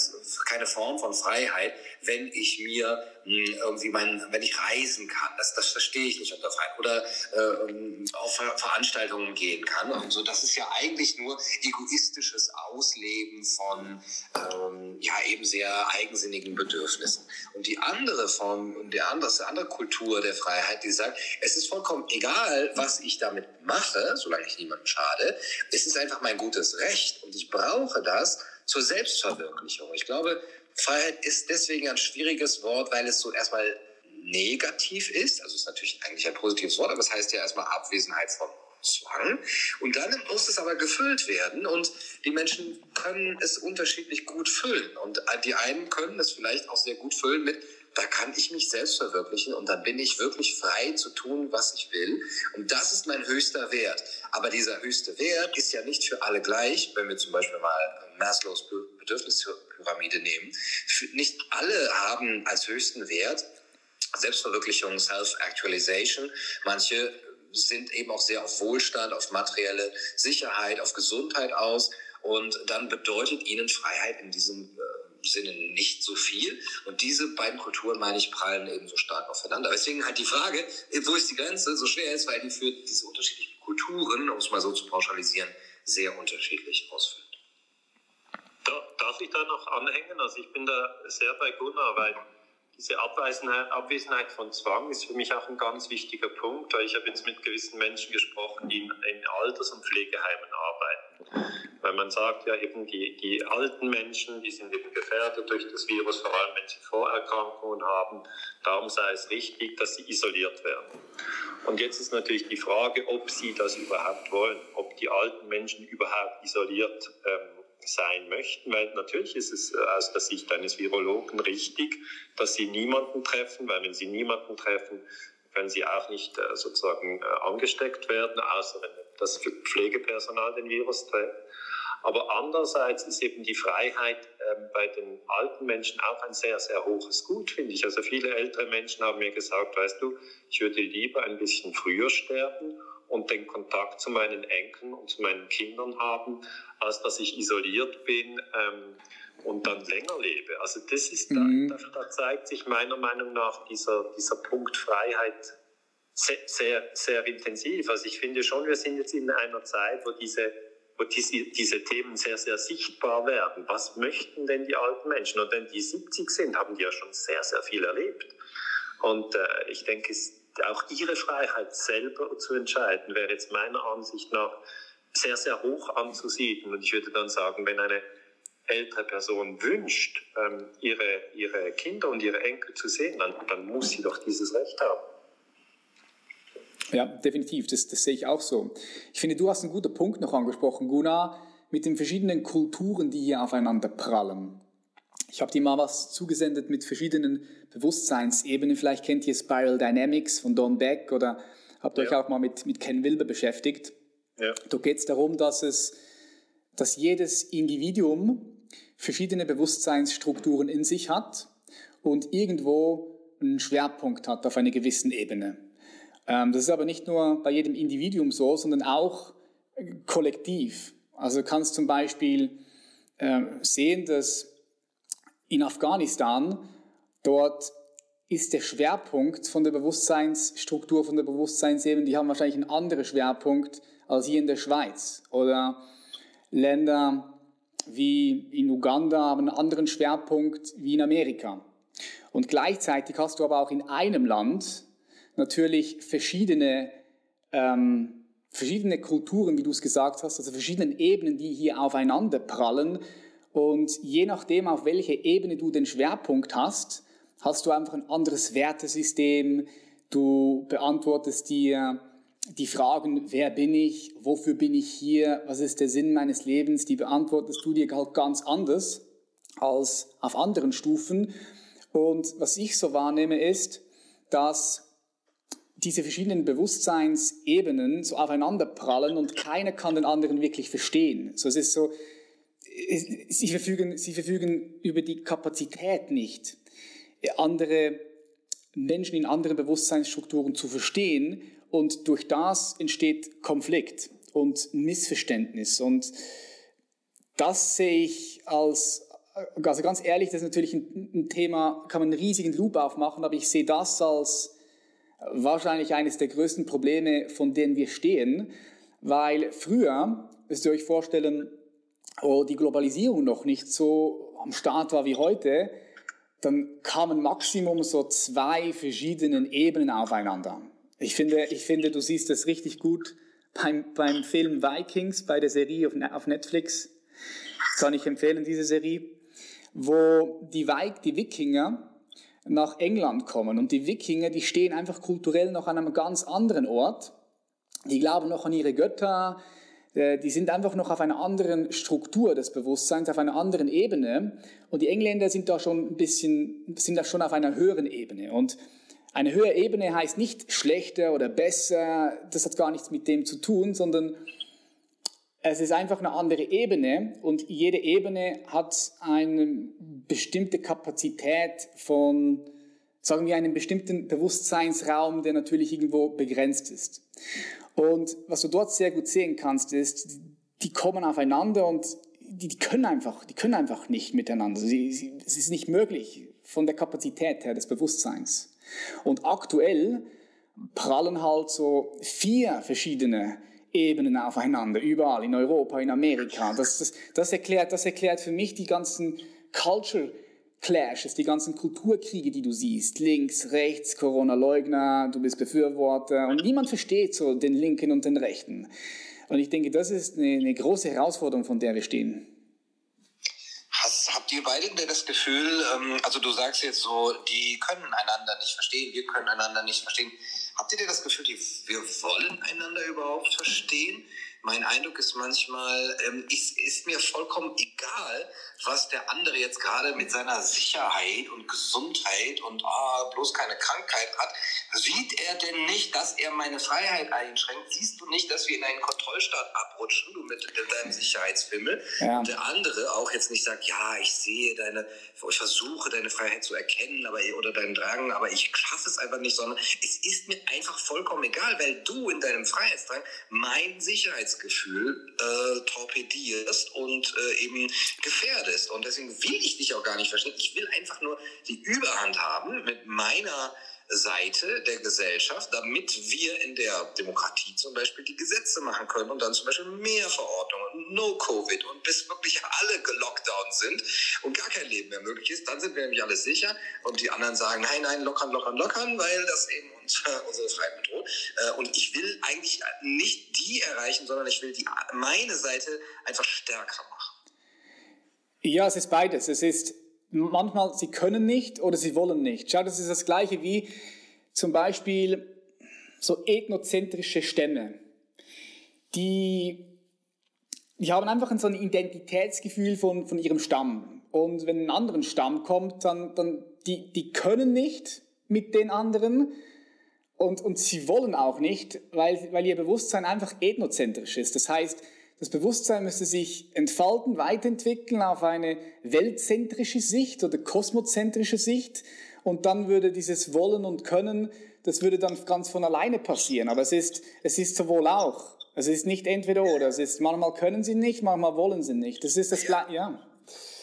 keine Form von Freiheit, wenn ich mir irgendwie mein, wenn ich reisen kann, das, das verstehe ich nicht unter Freiheit. Oder äh, auf Veranstaltungen gehen kann. Und so, das ist ja eigentlich nur egoistisches Ausleben von ähm, ja eben sehr eigensinnigen Bedürfnissen. Und die andere Form, der andere, die andere Kultur der Freiheit, die sagt, es ist vollkommen egal, was ich damit mache, solange ich niemandem schade. Es ist einfach mein gutes Recht und ich brauche das zur Selbstverwirklichung. Ich glaube, Freiheit ist deswegen ein schwieriges Wort, weil es so erstmal negativ ist. Also ist natürlich eigentlich ein positives Wort, aber es heißt ja erstmal Abwesenheit von Zwang. Und dann muss es aber gefüllt werden und die Menschen können es unterschiedlich gut füllen. Und die einen können es vielleicht auch sehr gut füllen mit, da kann ich mich selbst verwirklichen und dann bin ich wirklich frei zu tun, was ich will. Und das ist mein höchster Wert. Aber dieser höchste Wert ist ja nicht für alle gleich, wenn wir zum Beispiel mal Maslows Bedürfnispyramide nehmen. Nicht alle haben als höchsten Wert Selbstverwirklichung, Self-Actualization. Manche sind eben auch sehr auf Wohlstand, auf materielle Sicherheit, auf Gesundheit aus. Und dann bedeutet ihnen Freiheit in diesem äh, Sinne nicht so viel. Und diese beiden Kulturen, meine ich, prallen eben so stark aufeinander. Deswegen halt die Frage, wo ist die Grenze, so schwer ist, weil die für diese unterschiedlichen Kulturen, um es mal so zu pauschalisieren, sehr unterschiedlich ausfüllen. Darf ich da noch anhängen? Also ich bin da sehr bei Gunnar, weil diese Abwesenheit von Zwang ist für mich auch ein ganz wichtiger Punkt. Ich habe jetzt mit gewissen Menschen gesprochen, die in, Alters- und Pflegeheimen arbeiten. Weil man sagt ja eben, die, die alten Menschen, die sind eben gefährdet durch das Virus, vor allem wenn sie Vorerkrankungen haben. Darum sei es richtig, dass sie isoliert werden. Und jetzt ist natürlich die Frage, ob sie das überhaupt wollen, ob die alten Menschen überhaupt isoliert ähm, sein möchten, weil natürlich ist es äh, aus der Sicht eines Virologen richtig, dass sie niemanden treffen, weil wenn sie niemanden treffen, können sie auch nicht äh, sozusagen äh, angesteckt werden, außer wenn das Pflegepersonal den Virus trägt. Aber andererseits ist eben die Freiheit ähm, bei den alten Menschen auch ein sehr, sehr hohes Gut, finde ich. Also viele ältere Menschen haben mir gesagt, weißt du, ich würde lieber ein bisschen früher sterben und den Kontakt zu meinen Enkeln und zu meinen Kindern haben, als dass ich isoliert bin ähm, und dann länger lebe. Also das ist, mhm. da, da, zeigt sich meiner Meinung nach dieser, dieser Punkt Freiheit sehr, sehr, sehr intensiv. Also ich finde schon, wir sind jetzt in einer Zeit, wo diese wo diese, diese Themen sehr, sehr sichtbar werden. Was möchten denn die alten Menschen? Und wenn die 70 sind, haben die ja schon sehr, sehr viel erlebt. Und äh, ich denke, es auch ihre Freiheit selber zu entscheiden, wäre jetzt meiner Ansicht nach sehr, sehr hoch anzusiedeln. Und ich würde dann sagen, wenn eine ältere Person wünscht, ähm, ihre, ihre Kinder und ihre Enkel zu sehen, dann, dann muss sie doch dieses Recht haben. Ja, definitiv, das, das sehe ich auch so. Ich finde, du hast einen guten Punkt noch angesprochen, Gunnar, mit den verschiedenen Kulturen, die hier aufeinander prallen. Ich habe dir mal was zugesendet mit verschiedenen Bewusstseinsebenen. Vielleicht kennt ihr Spiral Dynamics von Don Beck oder habt ja. euch auch mal mit, mit Ken Wilber beschäftigt. Ja. Da geht es darum, dass, es, dass jedes Individuum verschiedene Bewusstseinsstrukturen in sich hat und irgendwo einen Schwerpunkt hat auf einer gewissen Ebene. Ähm, das ist aber nicht nur bei jedem Individuum so, sondern auch kollektiv. Also du kannst zum Beispiel äh, sehen, dass in Afghanistan dort ist der Schwerpunkt von der Bewusstseinsstruktur, von der Bewusstseinsebene, die haben wahrscheinlich einen anderen Schwerpunkt als hier in der Schweiz. Oder Länder wie in Uganda haben einen anderen Schwerpunkt wie in Amerika. Und gleichzeitig hast du aber auch in einem Land natürlich verschiedene, ähm, verschiedene Kulturen, wie du es gesagt hast, also verschiedene Ebenen, die hier aufeinander prallen. Und je nachdem, auf welche Ebene du den Schwerpunkt hast, hast du einfach ein anderes Wertesystem. Du beantwortest dir die Fragen, wer bin ich, wofür bin ich hier, was ist der Sinn meines Lebens, die beantwortest du dir halt ganz anders als auf anderen Stufen. Und was ich so wahrnehme ist, dass diese verschiedenen Bewusstseinsebenen so aufeinander prallen und keiner kann den anderen wirklich verstehen. So, es ist so, sie verfügen, sie verfügen über die Kapazität nicht, andere Menschen in anderen Bewusstseinsstrukturen zu verstehen. Und durch das entsteht Konflikt und Missverständnis. Und das sehe ich als, also ganz ehrlich, das ist natürlich ein, ein Thema, kann man einen riesigen Loop aufmachen, aber ich sehe das als wahrscheinlich eines der größten Probleme, von denen wir stehen, weil früher, müsst ihr euch vorstellen, wo die Globalisierung noch nicht so am Start war wie heute, dann kamen Maximum so zwei verschiedenen Ebenen aufeinander. Ich finde, ich finde, du siehst das richtig gut beim, beim Film Vikings, bei der Serie auf, auf Netflix. Kann ich empfehlen, diese Serie, wo die, die Wikinger nach England kommen und die Wikinger, die stehen einfach kulturell noch an einem ganz anderen Ort. Die glauben noch an ihre Götter, die sind einfach noch auf einer anderen Struktur des Bewusstseins, auf einer anderen Ebene. Und die Engländer sind da schon ein bisschen, sind da schon auf einer höheren Ebene. Und eine höhere Ebene heißt nicht schlechter oder besser, das hat gar nichts mit dem zu tun, sondern es ist einfach eine andere Ebene und jede Ebene hat eine bestimmte Kapazität von, sagen wir, einem bestimmten Bewusstseinsraum, der natürlich irgendwo begrenzt ist. Und was du dort sehr gut sehen kannst, ist, die kommen aufeinander und die, die können einfach, die können einfach nicht miteinander. Sie, sie, es ist nicht möglich von der Kapazität her des Bewusstseins. Und aktuell prallen halt so vier verschiedene Ebenen aufeinander, überall in Europa, in Amerika. Das, das, das, erklärt, das erklärt für mich die ganzen Culture Clashes, die ganzen Kulturkriege, die du siehst. Links, rechts, Corona-Leugner, du bist Befürworter. Und niemand versteht so den Linken und den Rechten. Und ich denke, das ist eine, eine große Herausforderung, von der wir stehen. Habt ihr beide denn das Gefühl, ähm, also du sagst jetzt so, die können einander nicht verstehen, wir können einander nicht verstehen. Habt ihr denn das Gefühl, die, wir wollen einander überhaupt verstehen? Mein Eindruck ist manchmal, ähm, ist, ist mir vollkommen egal, was der andere jetzt gerade mit seiner Sicherheit und Gesundheit und ah, bloß keine Krankheit hat. Sieht er denn nicht, dass er meine Freiheit einschränkt? Siehst du nicht, dass wir in einen Kontrollstaat abrutschen, du mit deinem Sicherheitsfimmel? Ja. Und der andere auch jetzt nicht sagt, ja, ich sehe deine, ich versuche deine Freiheit zu erkennen aber, oder deinen Drang, aber ich schaffe es einfach nicht, sondern es ist mir einfach vollkommen egal, weil du in deinem Freiheitsdrang mein Sicherheitsgefühl äh, torpedierst und äh, eben gefährdest. Und deswegen will ich dich auch gar nicht verstehen. Ich will einfach nur die Überhand haben mit meiner Seite der Gesellschaft, damit wir in der Demokratie zum Beispiel die Gesetze machen können und dann zum Beispiel mehr Verordnungen, No-Covid und bis wirklich alle gelockdown sind und gar kein Leben mehr möglich ist, dann sind wir nämlich alles sicher und die anderen sagen, nein, nein, lockern, lockern, lockern, weil das eben unsere, [laughs] unsere Freiheit bedroht. Äh, und ich will eigentlich nicht die erreichen, sondern ich will die, meine Seite einfach stärker machen. Ja, es ist beides. Es ist manchmal, sie können nicht oder sie wollen nicht. Schau, das ist das Gleiche wie zum Beispiel so ethnozentrische Stämme. Die, die haben einfach so ein Identitätsgefühl von, von ihrem Stamm. Und wenn ein anderer Stamm kommt, dann, dann die, die können nicht mit den anderen und, und sie wollen auch nicht, weil, weil ihr Bewusstsein einfach ethnozentrisch ist. Das heißt, das Bewusstsein müsste sich entfalten, weiterentwickeln auf eine weltzentrische Sicht oder kosmozentrische Sicht. Und dann würde dieses Wollen und Können, das würde dann ganz von alleine passieren. Aber es ist, es ist sowohl auch. Es ist nicht entweder oder. Es ist manchmal können sie nicht, manchmal wollen sie nicht. Das ist das ja. ja.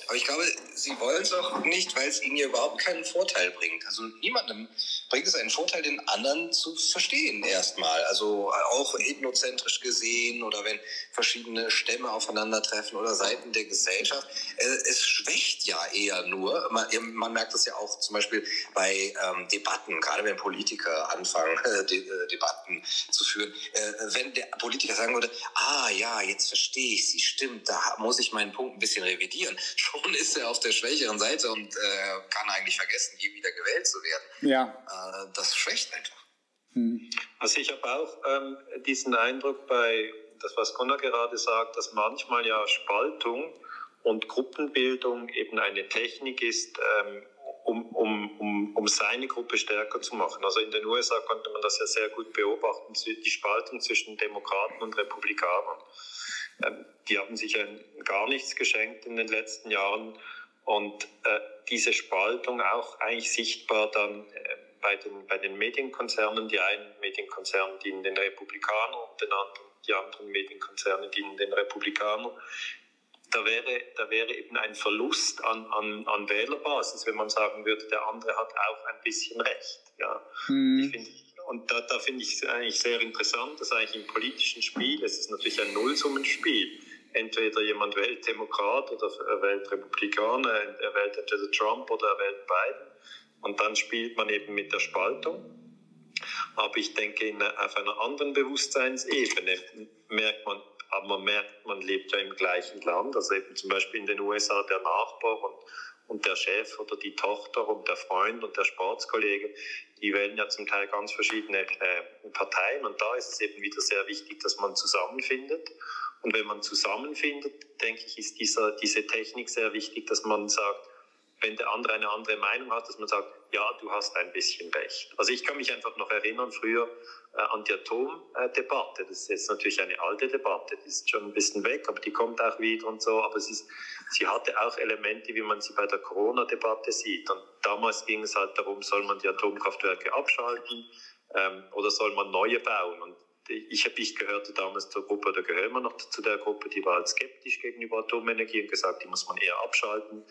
Aber ich glaube, sie wollen es auch nicht, weil es ihnen ja überhaupt keinen Vorteil bringt. Also niemandem bringt es einen Vorteil, den anderen zu verstehen erstmal. Also auch ethnozentrisch gesehen oder wenn verschiedene Stämme aufeinandertreffen oder Seiten der Gesellschaft. Äh, es schwächt ja eher nur. Man, man merkt das ja auch zum Beispiel bei ähm, Debatten, gerade wenn Politiker anfangen, [laughs] äh, De äh, Debatten zu führen. Äh, wenn der Politiker sagen würde, ah ja, jetzt verstehe ich sie, stimmt, da muss ich meinen Punkt ein bisschen revidieren. [laughs] Schon ist er auf der schwächeren Seite und äh, kann eigentlich vergessen, je wieder gewählt zu werden. Ja. Äh, das schwächt einfach. Hm. Also ich habe auch ähm, diesen Eindruck bei das, was Gunnar gerade sagt, dass manchmal ja Spaltung und Gruppenbildung eben eine Technik ist, ähm, um, um, um, um seine Gruppe stärker zu machen. Also in den USA konnte man das ja sehr gut beobachten, die Spaltung zwischen Demokraten und Republikanern. Ähm, die haben sich gar nichts geschenkt in den letzten Jahren und äh, diese Spaltung auch eigentlich sichtbar dann äh, bei den, bei den Medienkonzernen. Die einen Medienkonzerne dienen den Republikanern und den anderen, die anderen Medienkonzerne dienen den Republikanern. Da wäre, da wäre eben ein Verlust an, an, an Wählerbasis, wenn man sagen würde, der andere hat auch ein bisschen Recht. Ja. Ich finde, und da, da finde ich es eigentlich sehr interessant, dass eigentlich im politischen Spiel, es ist natürlich ein Nullsummenspiel, entweder jemand wählt Demokrat oder er wählt Republikaner, er wählt entweder Trump oder er wählt Biden. Und dann spielt man eben mit der Spaltung. Aber ich denke, in, auf einer anderen Bewusstseinsebene merkt man, aber man merkt, man lebt ja im gleichen Land. Also eben zum Beispiel in den USA der Nachbar und, und der Chef oder die Tochter und der Freund und der Sportskollege, die wählen ja zum Teil ganz verschiedene äh, Parteien. Und da ist es eben wieder sehr wichtig, dass man zusammenfindet. Und wenn man zusammenfindet, denke ich, ist dieser, diese Technik sehr wichtig, dass man sagt, wenn der andere eine andere Meinung hat, dass man sagt, ja, du hast ein bisschen recht. Also ich kann mich einfach noch erinnern, früher äh, an die Atomdebatte. Das ist jetzt natürlich eine alte Debatte, die ist schon ein bisschen weg, aber die kommt auch wieder und so. Aber sie, ist, sie hatte auch Elemente, wie man sie bei der Corona-Debatte sieht. Und damals ging es halt darum, soll man die Atomkraftwerke abschalten ähm, oder soll man neue bauen? Und ich, hab, ich gehörte damals zur Gruppe, oder gehören wir noch zu der Gruppe, die war halt skeptisch gegenüber Atomenergie und gesagt, die muss man eher abschalten,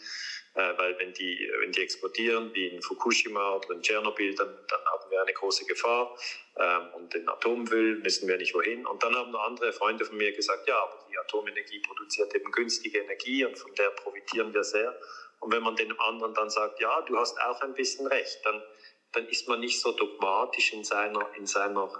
weil wenn die, wenn die explodieren, wie in Fukushima oder in Tschernobyl, dann, dann haben wir eine große Gefahr ähm, und den Atommüll müssen wir nicht wohin. Und dann haben andere Freunde von mir gesagt, ja, aber die Atomenergie produziert eben günstige Energie und von der profitieren wir sehr. Und wenn man dem anderen dann sagt, ja, du hast auch ein bisschen recht, dann, dann ist man nicht so dogmatisch in seiner, in seiner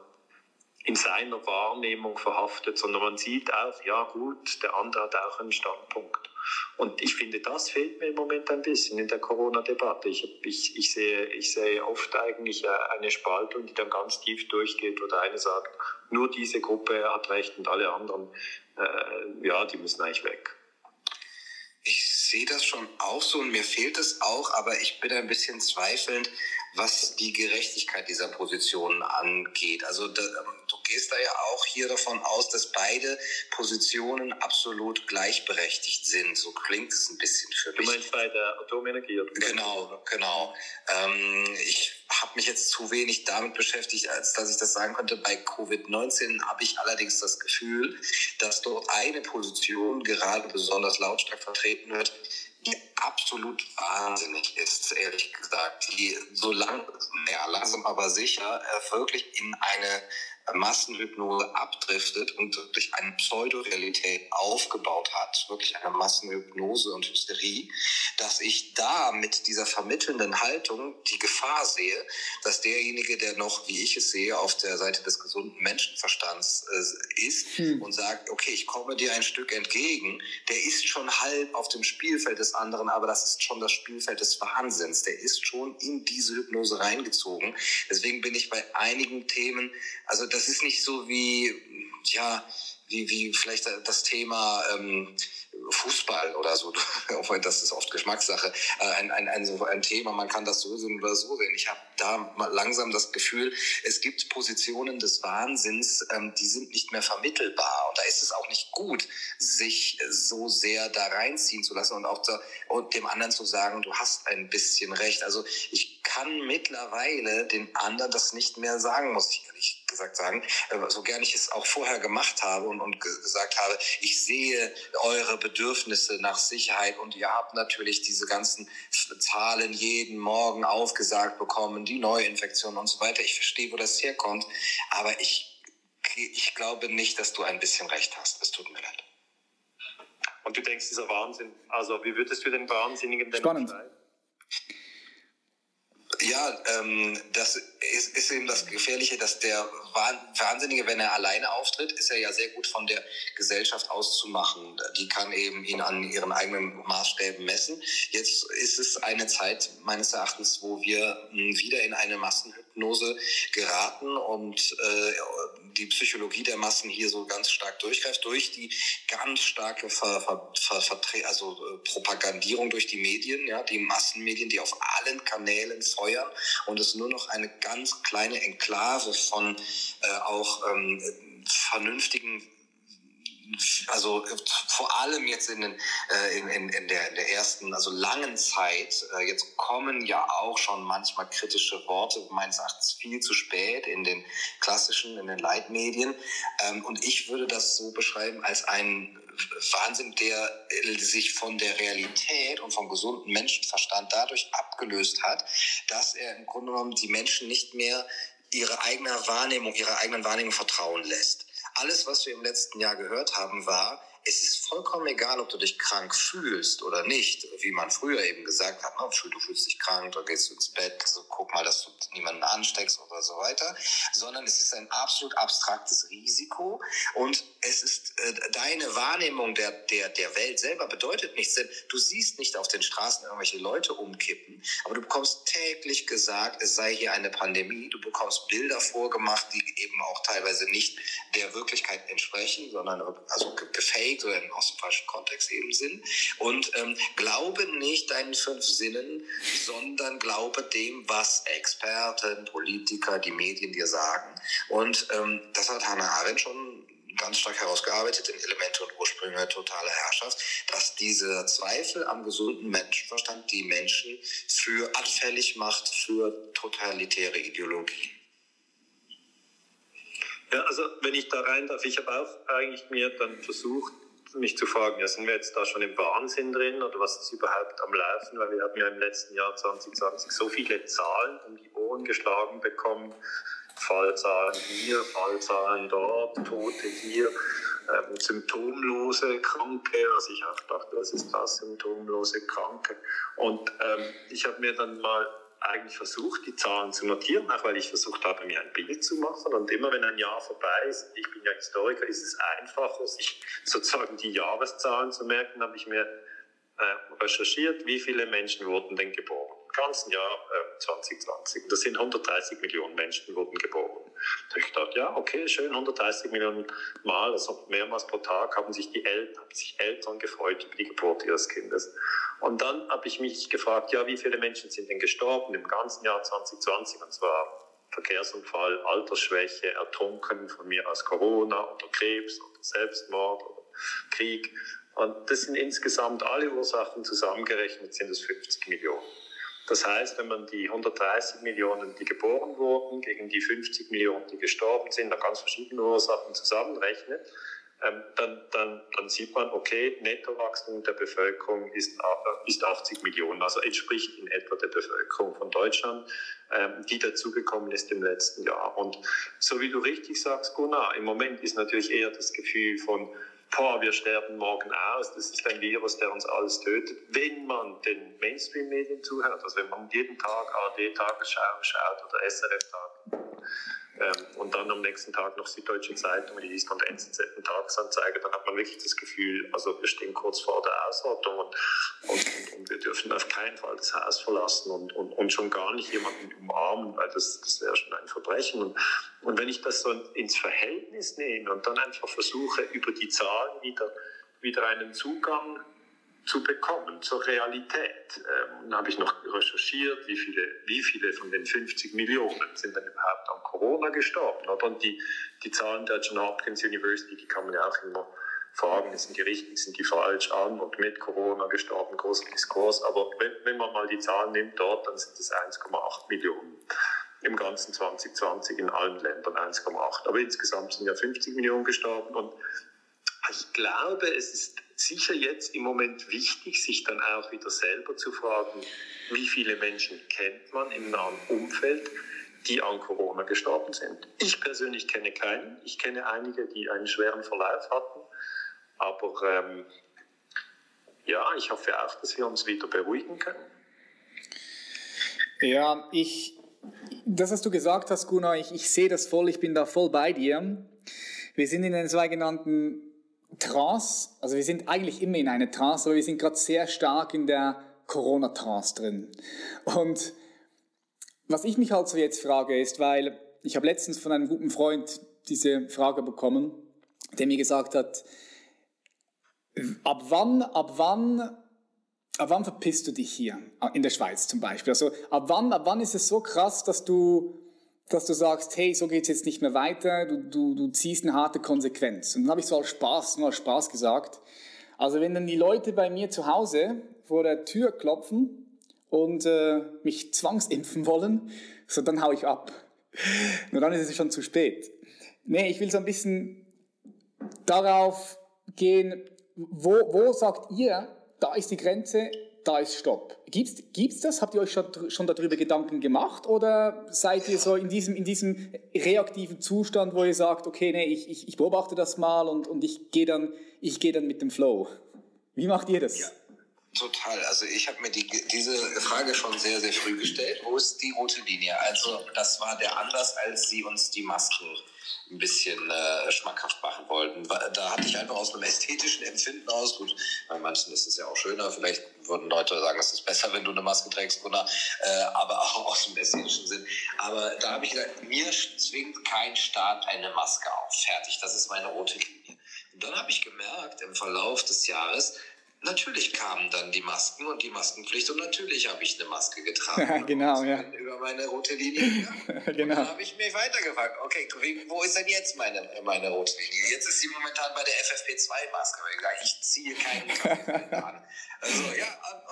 in seiner Wahrnehmung verhaftet, sondern man sieht auch, ja gut, der andere hat auch einen Standpunkt. Und ich finde, das fehlt mir im Moment ein bisschen in der Corona-Debatte. Ich, ich, ich, sehe, ich sehe oft eigentlich äh, eine Spaltung, die dann ganz tief durchgeht, wo der eine sagt, nur diese Gruppe hat recht und alle anderen, äh, ja, die müssen eigentlich weg. Ich sehe das schon auch so und mir fehlt es auch, aber ich bin ein bisschen zweifelnd, was die Gerechtigkeit dieser Positionen angeht. Also da, ähm, du gehst da ja auch hier davon aus, dass beide Positionen absolut gleichberechtigt sind. So klingt es ein bisschen für mich. Du meinst bei der Atomenergie? Oder? Genau, genau. Ähm, ich habe mich jetzt zu wenig damit beschäftigt, als dass ich das sagen könnte. Bei Covid-19 habe ich allerdings das Gefühl, dass dort eine Position gerade besonders lautstark vertreten wird, die absolut wahnsinnig ist, ehrlich gesagt, die so lang, ja, langsam aber sicher äh, wirklich in eine Massenhypnose abdriftet und durch eine Pseudorealität aufgebaut hat, wirklich eine Massenhypnose und Hysterie, dass ich da mit dieser vermittelnden Haltung die Gefahr sehe, dass derjenige, der noch, wie ich es sehe, auf der Seite des gesunden Menschenverstands äh, ist hm. und sagt, okay, ich komme dir ein Stück entgegen, der ist schon halb auf dem Spielfeld des anderen, aber das ist schon das Spielfeld des Wahnsinns. Der ist schon in diese Hypnose reingezogen. Deswegen bin ich bei einigen Themen, also das ist nicht so wie, ja, wie, wie vielleicht das Thema ähm, Fußball oder so, [laughs] das ist oft Geschmackssache, äh, ein, ein, ein, ein Thema, man kann das so sehen oder so sehen. Ich habe da langsam das Gefühl, es gibt Positionen des Wahnsinns, ähm, die sind nicht mehr vermittelbar. Und da ist es auch nicht gut, sich so sehr da reinziehen zu lassen und auch da, und dem anderen zu sagen, du hast ein bisschen recht. Also ich kann mittlerweile den anderen das nicht mehr sagen, muss ich ehrlich gesagt sagen, äh, so gern ich es auch vorher gemacht habe und, und gesagt habe, ich sehe eure Bedürfnisse nach Sicherheit und ihr habt natürlich diese ganzen Zahlen jeden Morgen aufgesagt bekommen, die Neuinfektionen und so weiter. Ich verstehe, wo das herkommt, aber ich, ich glaube nicht, dass du ein bisschen recht hast. Es tut mir leid. Und du denkst, dieser Wahnsinn, also wie würdest du den Wahnsinnigen denn Spannend. beschreiben? Ja, ähm, das ist, ist eben das Gefährliche, dass der Wahnsinnige, wenn er alleine auftritt, ist er ja sehr gut von der Gesellschaft auszumachen. Die kann eben ihn an ihren eigenen Maßstäben messen. Jetzt ist es eine Zeit meines Erachtens, wo wir hm, wieder in eine Massenhypnose geraten und äh, die Psychologie der Massen hier so ganz stark durchgreift, durch die ganz starke Ver, Ver, Ver, also, äh, Propagandierung durch die Medien, ja, die Massenmedien, die auf allen Kanälen feuern und es nur noch eine ganz kleine Enklave von äh, auch ähm, vernünftigen also vor allem jetzt in, den, äh, in, in, in, der, in der ersten, also langen Zeit, äh, jetzt kommen ja auch schon manchmal kritische Worte, meines Erachtens viel zu spät in den klassischen, in den Leitmedien. Ähm, und ich würde das so beschreiben als ein Wahnsinn, der sich von der Realität und vom gesunden Menschenverstand dadurch abgelöst hat, dass er im Grunde genommen die Menschen nicht mehr ihre eigene Wahrnehmung, ihrer eigenen Wahrnehmung vertrauen lässt. Alles, was wir im letzten Jahr gehört haben, war, es ist vollkommen egal, ob du dich krank fühlst oder nicht, wie man früher eben gesagt hat, ne, du fühlst dich krank, da gehst du ins Bett, so guck mal, dass du niemanden ansteckst oder so weiter, sondern es ist ein absolut abstraktes Risiko und es ist äh, deine Wahrnehmung der, der, der Welt selber bedeutet nichts, denn du siehst nicht auf den Straßen irgendwelche Leute umkippen, aber du bekommst täglich gesagt, es sei hier eine Pandemie, du bekommst Bilder vorgemacht, die eben auch teilweise nicht der Wirklichkeit entsprechen, sondern also gefaked oder aus dem falschen Kontext eben sind und ähm, glaube nicht deinen fünf Sinnen, sondern glaube dem, was Experten, Politiker, die Medien dir sagen und ähm, das hat Hannah Arendt schon ganz stark herausgearbeitet in Elemente und Ursprünge totale Herrschaft, dass dieser Zweifel am gesunden Menschenverstand die Menschen für anfällig macht für totalitäre Ideologien. Ja, also wenn ich da rein darf, ich habe auch eigentlich mir dann versucht, mich zu fragen, ja, sind wir jetzt da schon im Wahnsinn drin oder was ist überhaupt am Laufen? Weil wir haben ja im letzten Jahr 2020 so viele Zahlen um die Ohren geschlagen bekommen, Fallzahlen hier, Fallzahlen dort, Tote hier, ähm, symptomlose Kranke, also ich auch dachte, was ist das, symptomlose Kranke. Und ähm, ich habe mir dann mal eigentlich versucht, die Zahlen zu notieren, auch weil ich versucht habe, mir ein Bild zu machen. Und immer wenn ein Jahr vorbei ist, ich bin ja Historiker, ist es einfacher, sich sozusagen die Jahreszahlen zu merken, habe ich mir äh, recherchiert, wie viele Menschen wurden denn geboren ganzen Jahr äh, 2020. Das sind 130 Millionen Menschen wurden geboren. Da habe ich gedacht, ja, okay, schön, 130 Millionen Mal, also mehrmals pro Tag, haben sich die Eltern, haben sich Eltern gefreut über die Geburt ihres Kindes. Und dann habe ich mich gefragt, ja, wie viele Menschen sind denn gestorben im ganzen Jahr 2020? Und zwar Verkehrsunfall, Altersschwäche, Ertrunken von mir aus Corona oder Krebs oder Selbstmord oder Krieg. Und das sind insgesamt alle Ursachen zusammengerechnet, sind es 50 Millionen. Das heißt, wenn man die 130 Millionen, die geboren wurden, gegen die 50 Millionen, die gestorben sind, nach ganz verschiedenen Ursachen zusammenrechnet, ähm, dann, dann, dann sieht man, okay, Nettowachstum der Bevölkerung ist, äh, ist 80 Millionen, also entspricht in etwa der Bevölkerung von Deutschland, ähm, die dazugekommen ist im letzten Jahr. Und so wie du richtig sagst, Gunnar, im Moment ist natürlich eher das Gefühl von, boah, wir sterben morgen aus, das ist ein Virus, der uns alles tötet. Wenn man den Mainstream-Medien zuhört, also wenn man jeden Tag ARD-Tagesschau schaut oder SRF-Tag, ähm, und dann am nächsten Tag noch Süddeutsche Zeitung liest und NZZ und Tagesanzeige, dann hat man wirklich das Gefühl, also wir stehen kurz vor der Ausrottung und, und, und, wir dürfen auf keinen Fall das Haus verlassen und, und, und schon gar nicht jemanden umarmen, weil das, das wäre schon ein Verbrechen. Und, und wenn ich das so ins Verhältnis nehme und dann einfach versuche, über die Zahlen wieder, wieder einen Zugang zu bekommen zur Realität. Ähm, dann habe ich noch recherchiert, wie viele, wie viele von den 50 Millionen sind dann überhaupt an Corona gestorben. Oder? Und die, die Zahlen der John Hopkins University, die kann man ja auch immer fragen, sind die richtig, sind die falsch an und mit Corona gestorben, großer Diskurs. Aber wenn, wenn man mal die Zahlen nimmt dort, dann sind es 1,8 Millionen. Im ganzen 2020 in allen Ländern 1,8. Aber insgesamt sind ja 50 Millionen gestorben und ich glaube, es ist sicher jetzt im Moment wichtig, sich dann auch wieder selber zu fragen, wie viele Menschen kennt man im nahen Umfeld, die an Corona gestorben sind. Ich persönlich kenne keinen. Ich kenne einige, die einen schweren Verlauf hatten. Aber ähm, ja, ich hoffe auch, dass wir uns wieder beruhigen können. Ja, ich, das, was du gesagt hast, Gunnar, ich, ich sehe das voll, ich bin da voll bei dir. Wir sind in den sogenannten Trance, also wir sind eigentlich immer in einer Trance, aber wir sind gerade sehr stark in der Corona-Trance drin. Und was ich mich halt so jetzt frage ist, weil ich habe letztens von einem guten Freund diese Frage bekommen, der mir gesagt hat, ab wann, ab wann, ab wann verpisst du dich hier in der Schweiz zum Beispiel? Also ab wann, ab wann ist es so krass, dass du dass du sagst, hey, so geht's jetzt nicht mehr weiter, du, du, du ziehst eine harte Konsequenz. Und dann habe ich so als Spaß, nur als Spaß gesagt, also wenn dann die Leute bei mir zu Hause vor der Tür klopfen und äh, mich zwangsimpfen wollen, so dann hau ich ab. [laughs] Nur dann ist es schon zu spät. Nee, ich will so ein bisschen darauf gehen, wo, wo sagt ihr, da ist die Grenze, da ist Stopp. Gibt's, gibt's das? Habt ihr euch schon, schon darüber Gedanken gemacht oder seid ihr so in diesem, in diesem reaktiven Zustand, wo ihr sagt, okay, nee, ich, ich, ich beobachte das mal und, und ich gehe dann, ich dann mit dem Flow? Wie macht ihr das? Ja. Total. Also ich habe mir die, diese Frage schon sehr, sehr früh gestellt. Wo ist die rote Linie? Also das war der Anlass, als sie uns die Masken ein bisschen äh, schmackhaft machen wollten. Da hatte ich einfach aus einem ästhetischen Empfinden aus, gut, bei manchen ist es ja auch schöner, vielleicht würden Leute sagen, es ist besser, wenn du eine Maske trägst, Gunnar, äh, aber auch aus dem ästhetischen Sinn. Aber da habe ich gesagt, mir zwingt kein Staat eine Maske auf. Fertig, das ist meine rote Linie. Und dann habe ich gemerkt im Verlauf des Jahres, Natürlich kamen dann die Masken und die Maskenpflicht und natürlich habe ich eine Maske getragen. [laughs] genau, ja. Über meine rote Linie. Ja. genau. [laughs] Und dann habe ich mich weitergefragt, okay, wo ist denn jetzt meine, meine rote Linie? Jetzt ist sie momentan bei der FFP2-Maske. Ich ziehe keinen Kaffee an. [laughs] Also ja,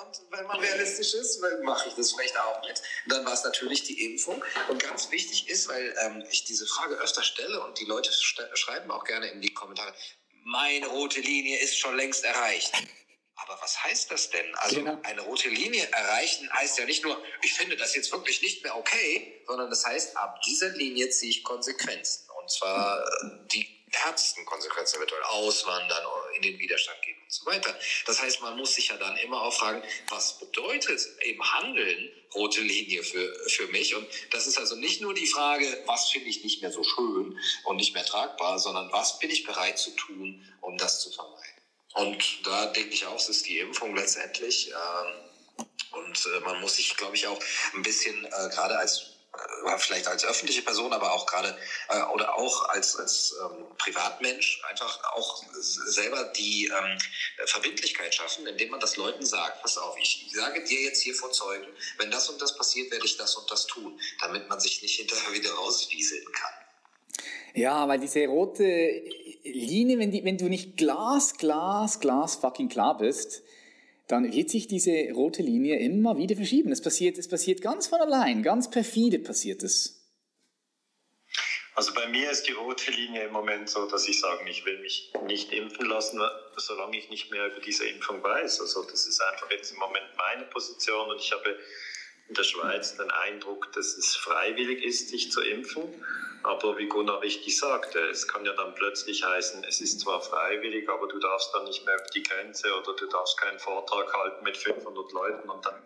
und wenn man realistisch ist, mache ich das vielleicht auch mit. Und dann war es natürlich die Impfung. Und ganz wichtig ist, weil ähm, ich diese Frage öfter stelle und die Leute schreiben auch gerne in die Kommentare, meine rote Linie ist schon längst erreicht. Aber was heißt das denn? Also genau. eine rote Linie erreichen heißt ja nicht nur, ich finde das jetzt wirklich nicht mehr okay, sondern das heißt, ab dieser Linie ziehe ich Konsequenzen. Und zwar äh, die härtesten Konsequenzen eventuell auswandern, in den Widerstand gehen und so weiter. Das heißt, man muss sich ja dann immer auch fragen, was bedeutet im Handeln rote Linie für, für mich? Und das ist also nicht nur die Frage, was finde ich nicht mehr so schön und nicht mehr tragbar, sondern was bin ich bereit zu tun, um das zu vermeiden. Und da denke ich auch, es ist die Impfung letztendlich. Ähm, und äh, man muss sich, glaube ich, auch ein bisschen äh, gerade als äh, vielleicht als öffentliche Person, aber auch gerade äh, oder auch als, als ähm, Privatmensch einfach auch selber die ähm, Verbindlichkeit schaffen, indem man das Leuten sagt, pass auf, ich sage dir jetzt hier vor Zeugen, wenn das und das passiert, werde ich das und das tun, damit man sich nicht hinterher wieder rauswieseln kann. Ja, weil diese rote Linie, wenn, die, wenn du nicht Glas, Glas, Glas fucking klar bist, dann wird sich diese rote Linie immer wieder verschieben. Es passiert, es passiert ganz von allein, ganz perfide passiert es. Also bei mir ist die rote Linie im Moment so, dass ich sage, ich will mich nicht impfen lassen, solange ich nicht mehr über diese Impfung weiß. Also das ist einfach jetzt im Moment meine Position und ich habe in der Schweiz den Eindruck, dass es freiwillig ist, sich zu impfen. Aber wie Gunnar richtig sagte, es kann ja dann plötzlich heißen, es ist zwar freiwillig, aber du darfst dann nicht mehr über die Grenze oder du darfst keinen Vortrag halten mit 500 Leuten und dann,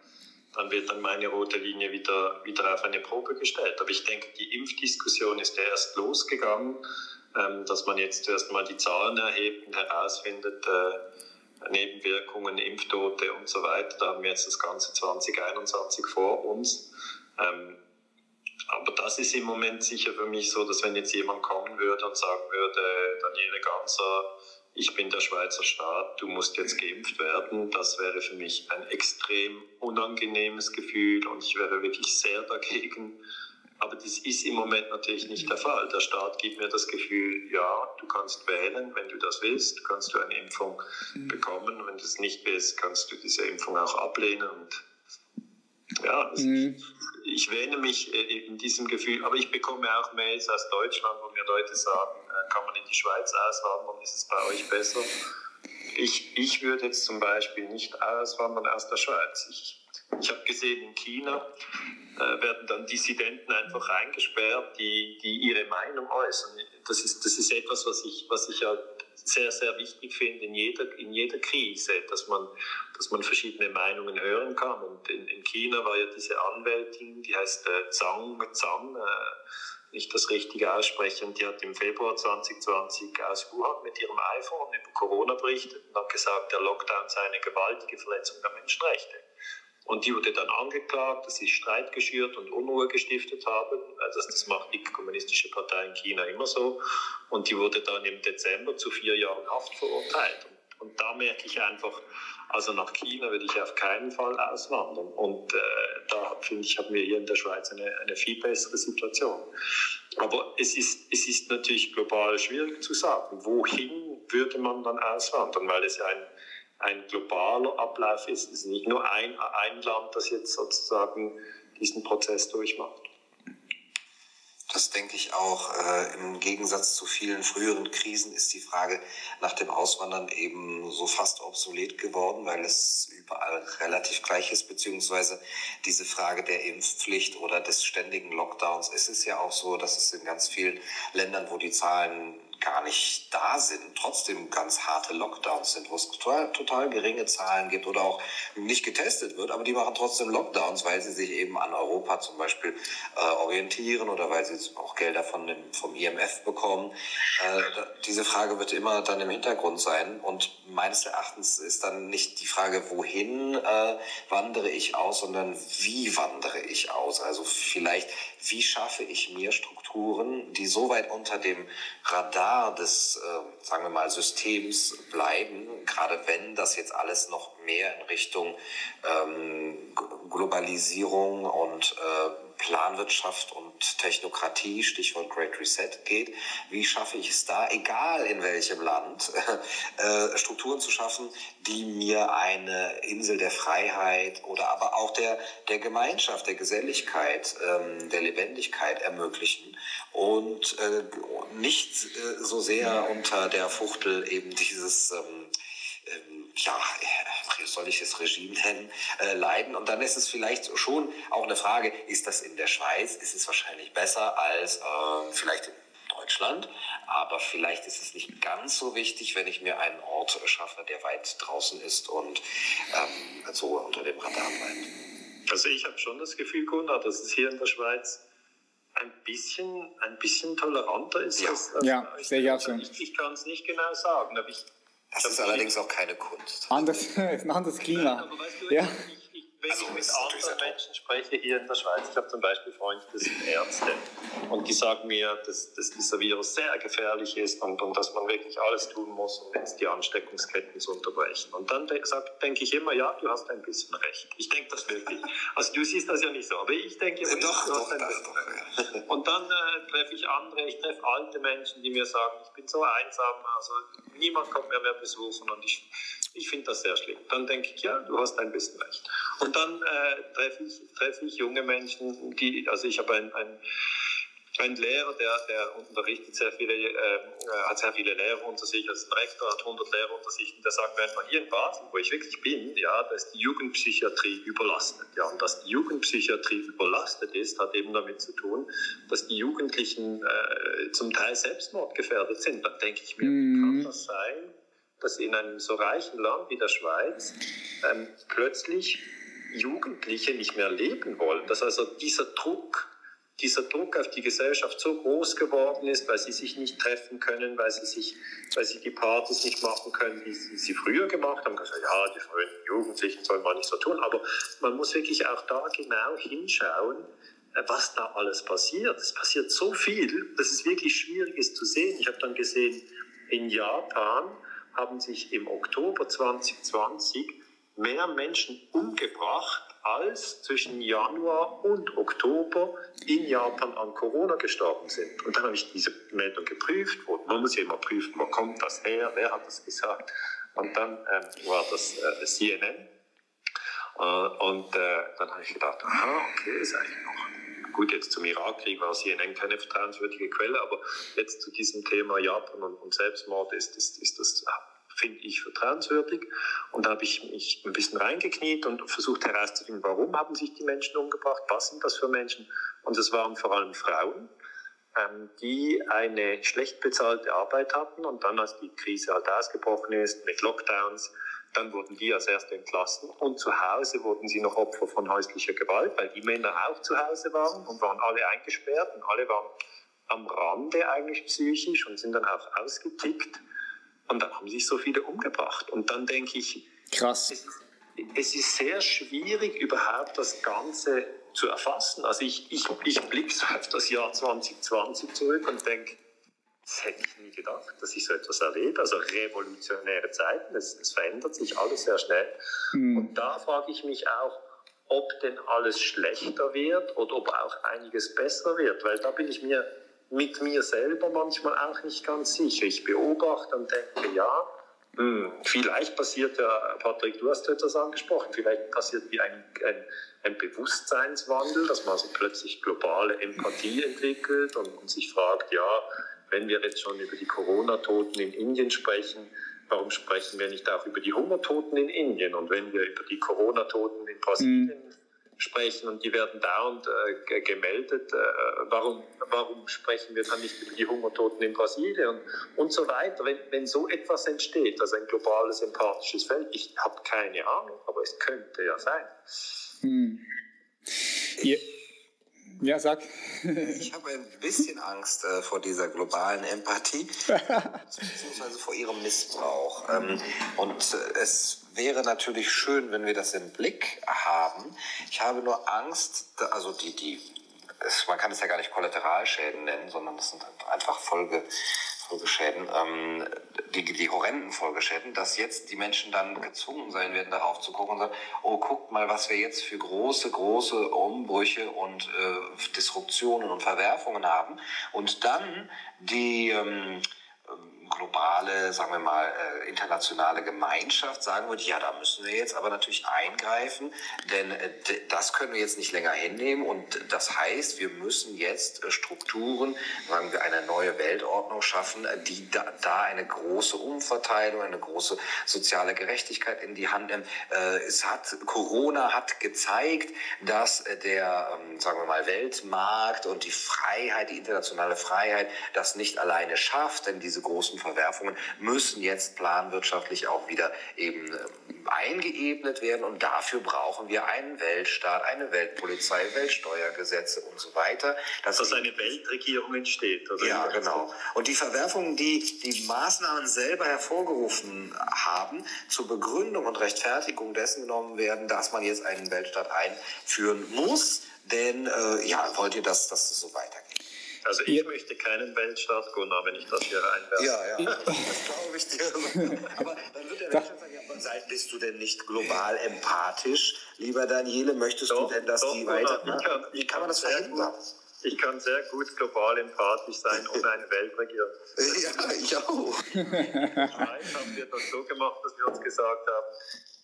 dann wird dann meine rote Linie wieder, wieder auf eine Probe gestellt. Aber ich denke, die Impfdiskussion ist ja erst losgegangen, ähm, dass man jetzt erst mal die Zahlen erhebt und herausfindet, äh, Nebenwirkungen, Impftote und so weiter. Da haben wir jetzt das ganze 2021 vor uns. Ähm, aber das ist im Moment sicher für mich so, dass wenn jetzt jemand kommen würde und sagen würde, Daniele Ganser, ich bin der Schweizer Staat, du musst jetzt geimpft werden, das wäre für mich ein extrem unangenehmes Gefühl und ich wäre wirklich sehr dagegen. Aber das ist im Moment natürlich nicht der Fall. Der Staat gibt mir das Gefühl, ja, du kannst wählen, wenn du das willst, kannst du eine Impfung mhm. bekommen. Wenn du es nicht willst, kannst du diese Impfung auch ablehnen. Und ja, mhm. ich wähne mich äh, in diesem Gefühl. Aber ich bekomme auch Mails aus Deutschland, wo mir Leute sagen, äh, kann man in die Schweiz auswandern, ist es bei euch besser? Ich, ich würde jetzt zum Beispiel nicht auswandern aus der Schweiz. Ich, ich habe gesehen, in China äh, werden dann Dissidenten einfach eingesperrt, die, die ihre Meinung äußern. Das ist, das ist etwas, was ich, was ich ja sehr, sehr wichtig finde in jeder, in jeder Krise, dass man, dass man verschiedene Meinungen hören kann. Und in, in China war ja diese Anwältin, die heißt äh, Zhang, Zhang äh, nicht das richtige aussprechen, die hat im Februar 2020 aus Wuhan mit ihrem iPhone über Corona berichtet und hat gesagt, der Lockdown sei eine gewaltige Verletzung der Menschenrechte. Und die wurde dann angeklagt, dass sie Streit geschürt und Unruhe gestiftet haben. Also das macht die Kommunistische Partei in China immer so. Und die wurde dann im Dezember zu vier Jahren Haft verurteilt. Und, da merke ich einfach, also nach China würde ich auf keinen Fall auswandern. Und äh, da finde ich, haben wir hier in der Schweiz eine, eine viel bessere Situation. Aber es ist, es ist natürlich global schwierig zu sagen, wohin würde man dann auswandern, weil es ja ein ein globaler Ablauf ist. Es ist nicht nur ein, ein Land, das jetzt sozusagen diesen Prozess durchmacht. Das denke ich auch. Äh, Im Gegensatz zu vielen früheren Krisen ist die Frage nach dem Auswandern eben so fast obsolet geworden, weil es überall relativ gleich ist, beziehungsweise diese Frage der Impfpflicht oder des ständigen Lockdowns. Es ist ja auch so, dass es in ganz vielen Ländern, wo die Zahlen gar nicht da sind, trotzdem ganz harte Lockdowns sind, wo es total, total geringe Zahlen gibt oder auch nicht getestet wird, aber die machen trotzdem Lockdowns, weil sie sich eben an Europa zum Beispiel äh, orientieren oder weil sie auch Gelder von dem, vom IMF bekommen. Äh, diese Frage wird immer dann im Hintergrund sein und meines Erachtens ist dann nicht die Frage, wohin äh, wandere ich aus, sondern wie wandere ich aus. Also vielleicht, wie schaffe ich mir Strukturen, die so weit unter dem Radar Radar des, äh, sagen wir mal, Systems bleiben, gerade wenn das jetzt alles noch mehr in Richtung ähm, Globalisierung und äh, Planwirtschaft und Technokratie, Stichwort Great Reset geht. Wie schaffe ich es da, egal in welchem Land, [laughs] äh, Strukturen zu schaffen, die mir eine Insel der Freiheit oder aber auch der, der Gemeinschaft, der Geselligkeit, ähm, der Lebendigkeit ermöglichen und äh, nicht äh, so sehr unter der Fuchtel eben dieses ähm, ähm, ja, wie [laughs] soll ich es Regime nennen, äh, leiden. Und dann ist es vielleicht schon auch eine Frage, ist das in der Schweiz, ist es wahrscheinlich besser als äh, vielleicht in Deutschland, aber vielleicht ist es nicht ganz so wichtig, wenn ich mir einen Ort schaffe, der weit draußen ist und ähm, so unter dem Radar bleibt. Also ich habe schon das Gefühl, Gunnar, dass es hier in der Schweiz ein bisschen, ein bisschen toleranter ist. Ja, als, als ja sehe ich auch so. Ich, ich kann es nicht genau sagen, aber ich, das ist allerdings auch keine Kunst. Anders, ist [laughs] ein anderes Klima. Nein, aber weißt du, ja. Wenn also, ich mit anderen Menschen spreche hier in der Schweiz, ich habe zum Beispiel Freunde, das sind Ärzte, und die sagen mir, dass, dass dieser Virus sehr gefährlich ist und, und dass man wirklich alles tun muss, um jetzt die Ansteckungsketten zu unterbrechen. Und dann de denke ich immer, ja, du hast ein bisschen recht. Ich denke das wirklich. Also du siehst das ja nicht so, aber ich denke immer, doch, du doch, hast ein bisschen recht. Ja. Und dann äh, treffe ich andere, ich treffe alte Menschen, die mir sagen, ich bin so einsam, also niemand kommt mehr mehr besuchen und ich ich finde das sehr schlimm. Dann denke ich, ja, du hast ein bisschen recht. Und dann äh, treffe ich, treff ich junge Menschen, die, also ich habe ein, ein ein Lehrer, der, der unterrichtet sehr viele, äh, hat sehr viele Lehrer unter sich, also ein Rektor hat 100 Lehrer unter sich, und der sagt mir einfach, hier in Basel, wo ich wirklich bin, ja, da ist die Jugendpsychiatrie überlastet. Ja, und dass die Jugendpsychiatrie überlastet ist, hat eben damit zu tun, dass die Jugendlichen äh, zum Teil selbstmordgefährdet sind. Dann denke ich mir, wie kann mhm. das sein, dass in einem so reichen Land wie der Schweiz ähm, plötzlich Jugendliche nicht mehr leben wollen. Dass also dieser Druck dieser Druck auf die Gesellschaft so groß geworden ist, weil sie sich nicht treffen können, weil sie, sich, weil sie die Partys nicht machen können, wie sie sie früher gemacht haben. Also, ja, die frühen Jugendlichen sollen man nicht so tun, aber man muss wirklich auch da genau hinschauen, äh, was da alles passiert. Es passiert so viel, dass es wirklich schwierig ist zu sehen. Ich habe dann gesehen, in Japan haben sich im Oktober 2020 mehr Menschen umgebracht als zwischen Januar und Oktober in Japan an Corona gestorben sind. Und dann habe ich diese Meldung geprüft. Man muss ja immer prüfen, wo kommt das her, wer hat das gesagt. Und dann ähm, war das äh, CNN. Äh, und äh, dann habe ich gedacht, aha, okay, ist eigentlich noch gut, jetzt zum Irakkrieg war CNN keine vertrauenswürdige Quelle, aber jetzt zu diesem Thema Japan und, und Selbstmord ist, ist, ist das finde ich vertrauenswürdig. Und da habe ich mich ein bisschen reingekniet und versucht herauszufinden, warum haben sich die Menschen umgebracht, was sind das für Menschen. Und es waren vor allem Frauen, ähm, die eine schlecht bezahlte Arbeit hatten und dann, als die Krise halt ausgebrochen ist mit Lockdowns, dann wurden die als Erste entlassen und zu Hause wurden sie noch Opfer von häuslicher Gewalt, weil die Männer auch zu Hause waren und waren alle eingesperrt und alle waren am Rande eigentlich psychisch und sind dann auch ausgetickt. Und dann haben sich so viele umgebracht. Und dann denke ich, krass. Es, es ist sehr schwierig, überhaupt das Ganze zu erfassen. Also ich, ich, ich blicke so auf das Jahr 2020 zurück und denke, das hätte ich nie gedacht, dass ich so etwas erlebe. Also revolutionäre Zeiten, es, es verändert sich alles sehr schnell. Mhm. Und da frage ich mich auch, ob denn alles schlechter wird oder ob auch einiges besser wird. Weil da bin ich mir mit mir selber manchmal auch nicht ganz sicher. Ich beobachte und denke, ja, hm, vielleicht passiert ja, Patrick, du hast etwas angesprochen, vielleicht passiert wie ein, ein, ein Bewusstseinswandel, dass man so plötzlich globale Empathie entwickelt und, und sich fragt, ja, wenn wir jetzt schon über die Corona-Toten in Indien sprechen, warum sprechen wir nicht auch über die Hungertoten in Indien? Und wenn wir über die Corona-Toten in Brasilien mhm sprechen und die werden dauernd äh, gemeldet. Äh, warum, warum sprechen wir dann nicht über die Hungertoten in Brasilien und, und so weiter? Wenn, wenn so etwas entsteht, also ein globales empathisches Feld, ich habe keine Ahnung, aber es könnte ja sein. Hm. Ja. Ja, sag. ich habe ein bisschen Angst äh, vor dieser globalen Empathie, beziehungsweise vor ihrem Missbrauch. Ähm, und äh, es wäre natürlich schön, wenn wir das im Blick haben. Ich habe nur Angst, also die, die, es, man kann es ja gar nicht Kollateralschäden nennen, sondern das sind einfach Folge, Folgeschäden, ähm, die, die horrenden Folgeschäden, dass jetzt die Menschen dann gezwungen sein werden, darauf zu gucken und sagen, oh, guckt mal, was wir jetzt für große, große Umbrüche und äh, Disruptionen und Verwerfungen haben. Und dann die ähm, globale, sagen wir mal, äh, internationale Gemeinschaft sagen würde, ja, da müssen wir jetzt aber natürlich eingreifen, denn äh, das können wir jetzt nicht länger hinnehmen und das heißt, wir müssen jetzt äh, Strukturen, sagen wir, eine neue Weltordnung schaffen, die da, da eine große Umverteilung, eine große soziale Gerechtigkeit in die Hand nimmt. Es hat, Corona hat gezeigt, dass der, ähm, sagen wir mal, Weltmarkt und die Freiheit, die internationale Freiheit das nicht alleine schafft, denn diese großen Verwerfungen müssen jetzt planwirtschaftlich auch wieder eben äh, eingeebnet werden und dafür brauchen wir einen Weltstaat, eine Weltpolizei, Weltsteuergesetze und so weiter. Dass, dass eine Weltregierung entsteht. Also ja, genau. Und die Verwerfungen, die die Maßnahmen selber hervorgerufen haben, zur Begründung und Rechtfertigung dessen genommen werden, dass man jetzt einen Weltstaat einführen muss. Denn äh, ja, wollt ihr, dass, dass das so weitergeht? Also ich ja. möchte keinen Weltstaat, Gunnar, wenn ich das hier reinwerfe. Ja, ja, [laughs] das glaube ich dir. Aber dann wird der Weltstaat sagen, ja, bist du denn nicht global empathisch? Lieber Daniele, möchtest doch, du denn, dass doch, die weiter... Wie kann, wie kann man das verhindern? Ich kann sehr gut global empathisch sein ohne eine Weltregierung. [laughs] ja, ich auch. In haben wir das so gemacht, dass wir uns gesagt haben,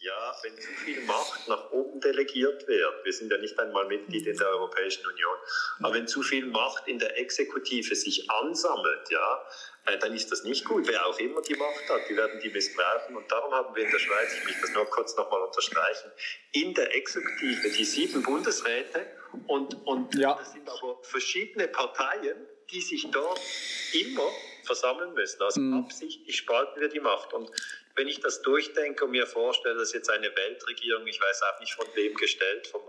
ja, wenn zu viel Macht nach oben delegiert wird, wir sind ja nicht einmal Mitglied in der Europäischen Union, aber wenn zu viel Macht in der Exekutive sich ansammelt, ja, äh, dann ist das nicht gut. Wer auch immer die Macht hat, die werden die missbrauchen. Und darum haben wir in der Schweiz, ich möchte das nur kurz nochmal unterstreichen, in der Exekutive die sieben Bundesräte und, und ja. das sind aber verschiedene Parteien, die sich dort immer versammeln müssen. Also mhm. absichtlich spalten wir die Macht. Und wenn ich das durchdenke und mir vorstelle, dass jetzt eine Weltregierung, ich weiß auch nicht von wem gestellt, vom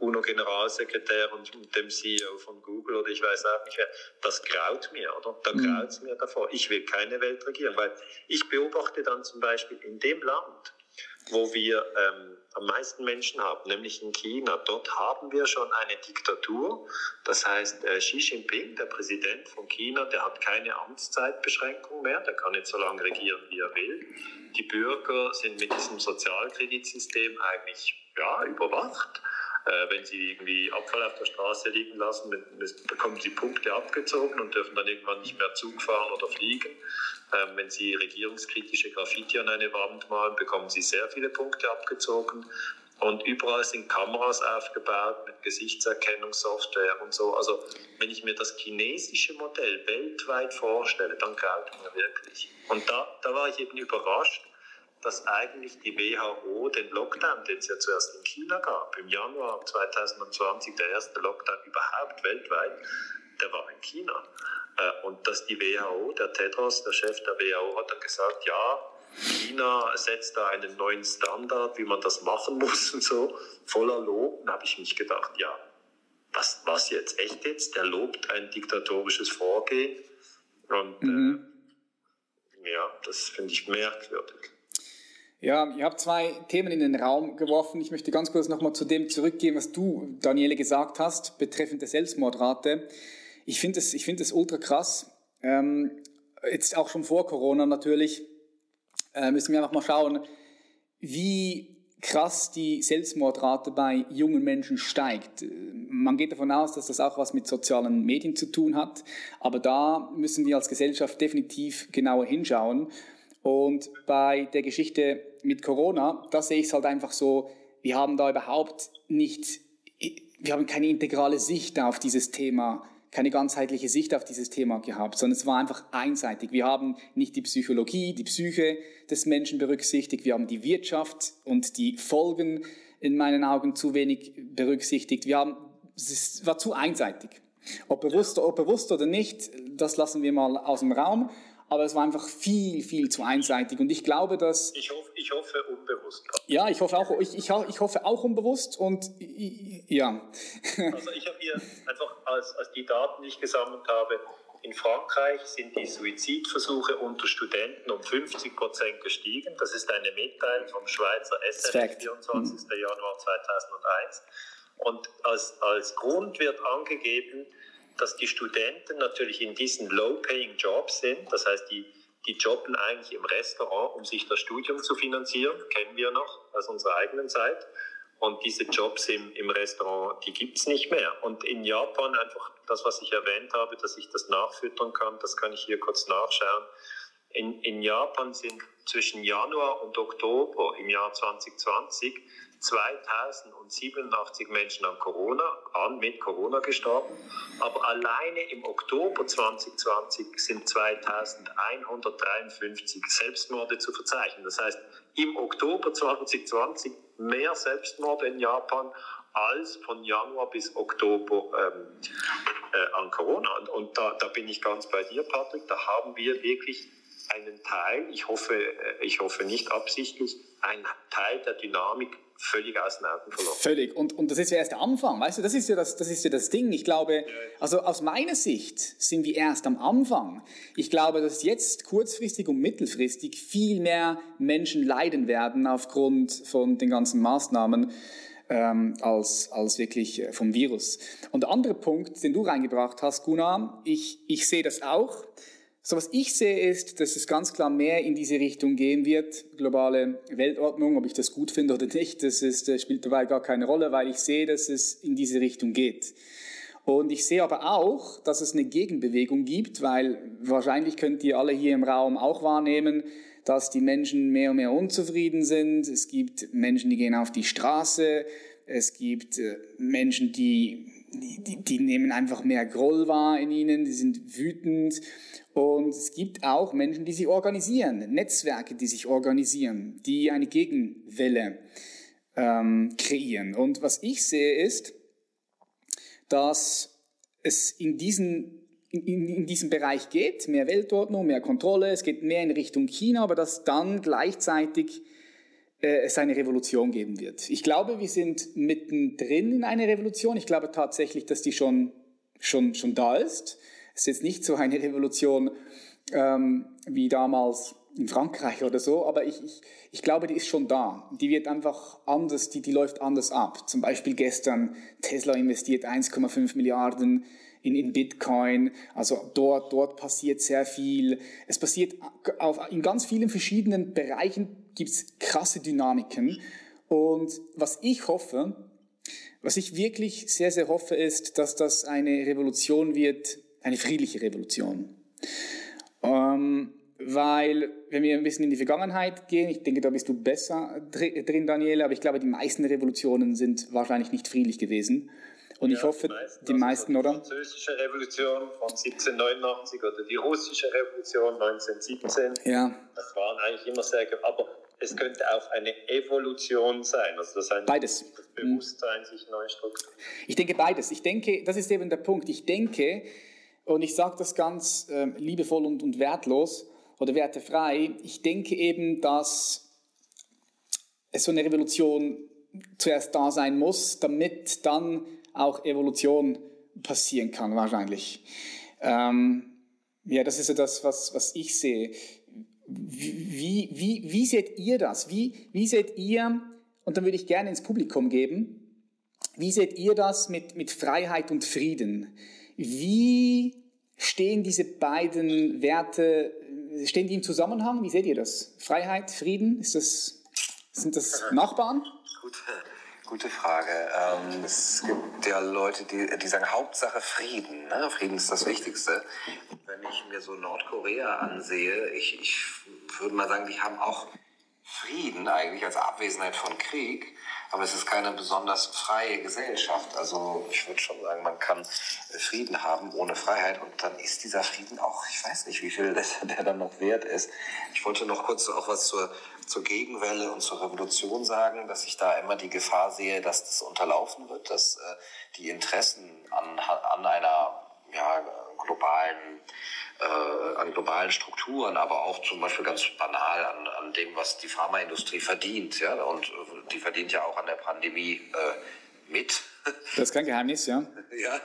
UNO-Generalsekretär und dem CEO von Google oder ich weiß auch nicht wer, das graut mir, oder? Da mhm. graut es mir davor. Ich will keine Weltregierung, weil ich beobachte dann zum Beispiel in dem Land, wo wir ähm, am meisten Menschen haben, nämlich in China. Dort haben wir schon eine Diktatur. Das heißt, äh, Xi Jinping, der Präsident von China, der hat keine Amtszeitbeschränkung mehr. Der kann jetzt so lange regieren, wie er will. Die Bürger sind mit diesem Sozialkreditsystem eigentlich ja, überwacht. Äh, wenn sie irgendwie Abfall auf der Straße liegen lassen, bekommen sie Punkte abgezogen und dürfen dann irgendwann nicht mehr Zug fahren oder fliegen. Ähm, wenn Sie regierungskritische Graffiti an eine Wand malen, bekommen Sie sehr viele Punkte abgezogen. Und überall sind Kameras aufgebaut mit Gesichtserkennungssoftware und so. Also wenn ich mir das chinesische Modell weltweit vorstelle, dann graut mir wirklich. Und da, da war ich eben überrascht, dass eigentlich die WHO den Lockdown, den es ja zuerst in China gab, im Januar 2020, der erste Lockdown überhaupt weltweit, der war in China. Äh, und dass die WHO, der Tedros, der Chef der WHO, hat dann gesagt, ja, China setzt da einen neuen Standard, wie man das machen muss und so, voller Lob. Dann habe ich mich gedacht, ja, was, was jetzt, echt jetzt? Der lobt ein diktatorisches Vorgehen. Und mhm. äh, ja, das finde ich merkwürdig. Ja, ihr habt zwei Themen in den Raum geworfen. Ich möchte ganz kurz nochmal zu dem zurückgehen, was du, Daniele, gesagt hast, betreffend der Selbstmordrate. Ich finde es ich find ultra krass. Ähm, jetzt auch schon vor Corona natürlich. Äh, müssen wir einfach mal schauen, wie krass die Selbstmordrate bei jungen Menschen steigt. Man geht davon aus, dass das auch was mit sozialen Medien zu tun hat, aber da müssen wir als Gesellschaft definitiv genauer hinschauen. Und bei der Geschichte mit Corona, da sehe ich es halt einfach so, wir haben da überhaupt nicht, wir haben keine integrale Sicht auf dieses Thema, keine ganzheitliche Sicht auf dieses Thema gehabt, sondern es war einfach einseitig. Wir haben nicht die Psychologie, die Psyche des Menschen berücksichtigt, wir haben die Wirtschaft und die Folgen in meinen Augen zu wenig berücksichtigt. Wir haben, es war zu einseitig. Ob bewusst, ob bewusst oder nicht, das lassen wir mal aus dem Raum aber es war einfach viel, viel zu einseitig. Und ich glaube, dass... Ich hoffe, ich hoffe unbewusst. Ja, ich hoffe auch, ich, ich, ich hoffe auch unbewusst und ja. [laughs] Also ich habe hier einfach als, als die Daten, die ich gesammelt habe, in Frankreich sind die Suizidversuche unter Studenten um 50 Prozent gestiegen. Das ist eine Mitteilung vom Schweizer SF 24. Mhm. Januar 2001. Und als, als Grund wird angegeben, dass die Studenten natürlich in diesen low-paying Jobs sind. Das heißt, die, die jobben eigentlich im Restaurant, um sich das Studium zu finanzieren. Kennen wir noch aus unserer eigenen Zeit. Und diese Jobs im, im Restaurant, die gibt es nicht mehr. Und in Japan einfach das, was ich erwähnt habe, dass ich das nachfüttern kann, das kann ich hier kurz nachschauen. In, in Japan sind zwischen Januar und Oktober im Jahr 2020 2087 Menschen an Corona, an mit Corona gestorben, aber alleine im Oktober 2020 sind 2153 Selbstmorde zu verzeichnen. Das heißt, im Oktober 2020 mehr Selbstmorde in Japan als von Januar bis Oktober ähm, äh, an Corona. Und, und da, da bin ich ganz bei dir, Patrick, da haben wir wirklich einen Teil, ich hoffe, äh, ich hoffe nicht absichtlich, einen Teil der Dynamik völlig aus den Augen verloren. Völlig. Und, und das ist ja erst der Anfang, weißt du, das ist ja das, das ist ja das Ding. Ich glaube, also aus meiner Sicht sind wir erst am Anfang. Ich glaube, dass jetzt kurzfristig und mittelfristig viel mehr Menschen leiden werden aufgrund von den ganzen Maßnahmen ähm, als, als wirklich äh, vom Virus. Und der andere Punkt, den du reingebracht hast, Gunnar, ich, ich sehe das auch. So was ich sehe ist, dass es ganz klar mehr in diese Richtung gehen wird, globale Weltordnung, ob ich das gut finde oder nicht, das ist, das spielt dabei gar keine Rolle, weil ich sehe, dass es in diese Richtung geht. Und ich sehe aber auch, dass es eine Gegenbewegung gibt, weil wahrscheinlich könnt ihr alle hier im Raum auch wahrnehmen, dass die Menschen mehr und mehr unzufrieden sind. Es gibt Menschen, die gehen auf die Straße. Es gibt äh, Menschen, die, die, die nehmen einfach mehr Groll wahr in ihnen, die sind wütend. Und es gibt auch Menschen, die sich organisieren, Netzwerke, die sich organisieren, die eine Gegenwelle ähm, kreieren. Und was ich sehe ist, dass es in diesen in, in diesem Bereich geht, mehr Weltordnung, mehr Kontrolle, es geht mehr in Richtung China, aber dass dann gleichzeitig es eine Revolution geben wird. Ich glaube, wir sind mittendrin in einer Revolution. Ich glaube tatsächlich, dass die schon, schon, schon da ist. Es ist jetzt nicht so eine Revolution ähm, wie damals in Frankreich oder so, aber ich, ich, ich glaube, die ist schon da. Die wird einfach anders, die, die läuft anders ab. Zum Beispiel gestern Tesla investiert 1,5 Milliarden in, in Bitcoin. Also dort, dort passiert sehr viel. Es passiert auf, in ganz vielen verschiedenen Bereichen gibt es krasse Dynamiken. Und was ich hoffe, was ich wirklich sehr, sehr hoffe, ist, dass das eine Revolution wird, eine friedliche Revolution. Ähm, weil, wenn wir ein bisschen in die Vergangenheit gehen, ich denke, da bist du besser drin, Daniele, aber ich glaube, die meisten Revolutionen sind wahrscheinlich nicht friedlich gewesen. Und ja, ich hoffe, die meisten, die meisten also die französische Revolution von 1789 oder die russische Revolution 1917, ja. das waren eigentlich immer sehr, aber es könnte auch eine Evolution sein, also das heißt, beides. das Bewusstsein sich neu strukturiert. Ich denke beides. Ich denke, das ist eben der Punkt. Ich denke, und ich sage das ganz äh, liebevoll und, und wertlos oder wertefrei, ich denke eben, dass es so eine Revolution zuerst da sein muss, damit dann auch Evolution passieren kann, wahrscheinlich. Ähm, ja, das ist so das, was, was ich sehe. Wie, wie, wie seht ihr das? Wie, wie seht ihr, und dann würde ich gerne ins Publikum geben, wie seht ihr das mit, mit Freiheit und Frieden? Wie stehen diese beiden Werte, stehen die im Zusammenhang? Wie seht ihr das? Freiheit, Frieden, ist das, sind das Nachbarn? Gut, Gute Frage. Ähm, es gibt ja Leute, die, die sagen, Hauptsache Frieden. Ne? Frieden ist das Wichtigste. Wenn ich mir so Nordkorea ansehe, ich, ich würde mal sagen, die haben auch Frieden eigentlich als Abwesenheit von Krieg, aber es ist keine besonders freie Gesellschaft. Also ich würde schon sagen, man kann Frieden haben ohne Freiheit und dann ist dieser Frieden auch, ich weiß nicht, wie viel [laughs] das, der dann noch wert ist. Ich wollte noch kurz auch was zur, zur Gegenwelle und zur Revolution sagen, dass ich da immer die Gefahr sehe, dass das unterlaufen wird, dass äh, die Interessen an, an einer ja, globalen äh, an globalen Strukturen, aber auch zum Beispiel ganz banal an, an dem, was die Pharmaindustrie verdient. Ja? Und äh, die verdient ja auch an der Pandemie äh, mit. Das ist kein Geheimnis, ja. [laughs] Ja,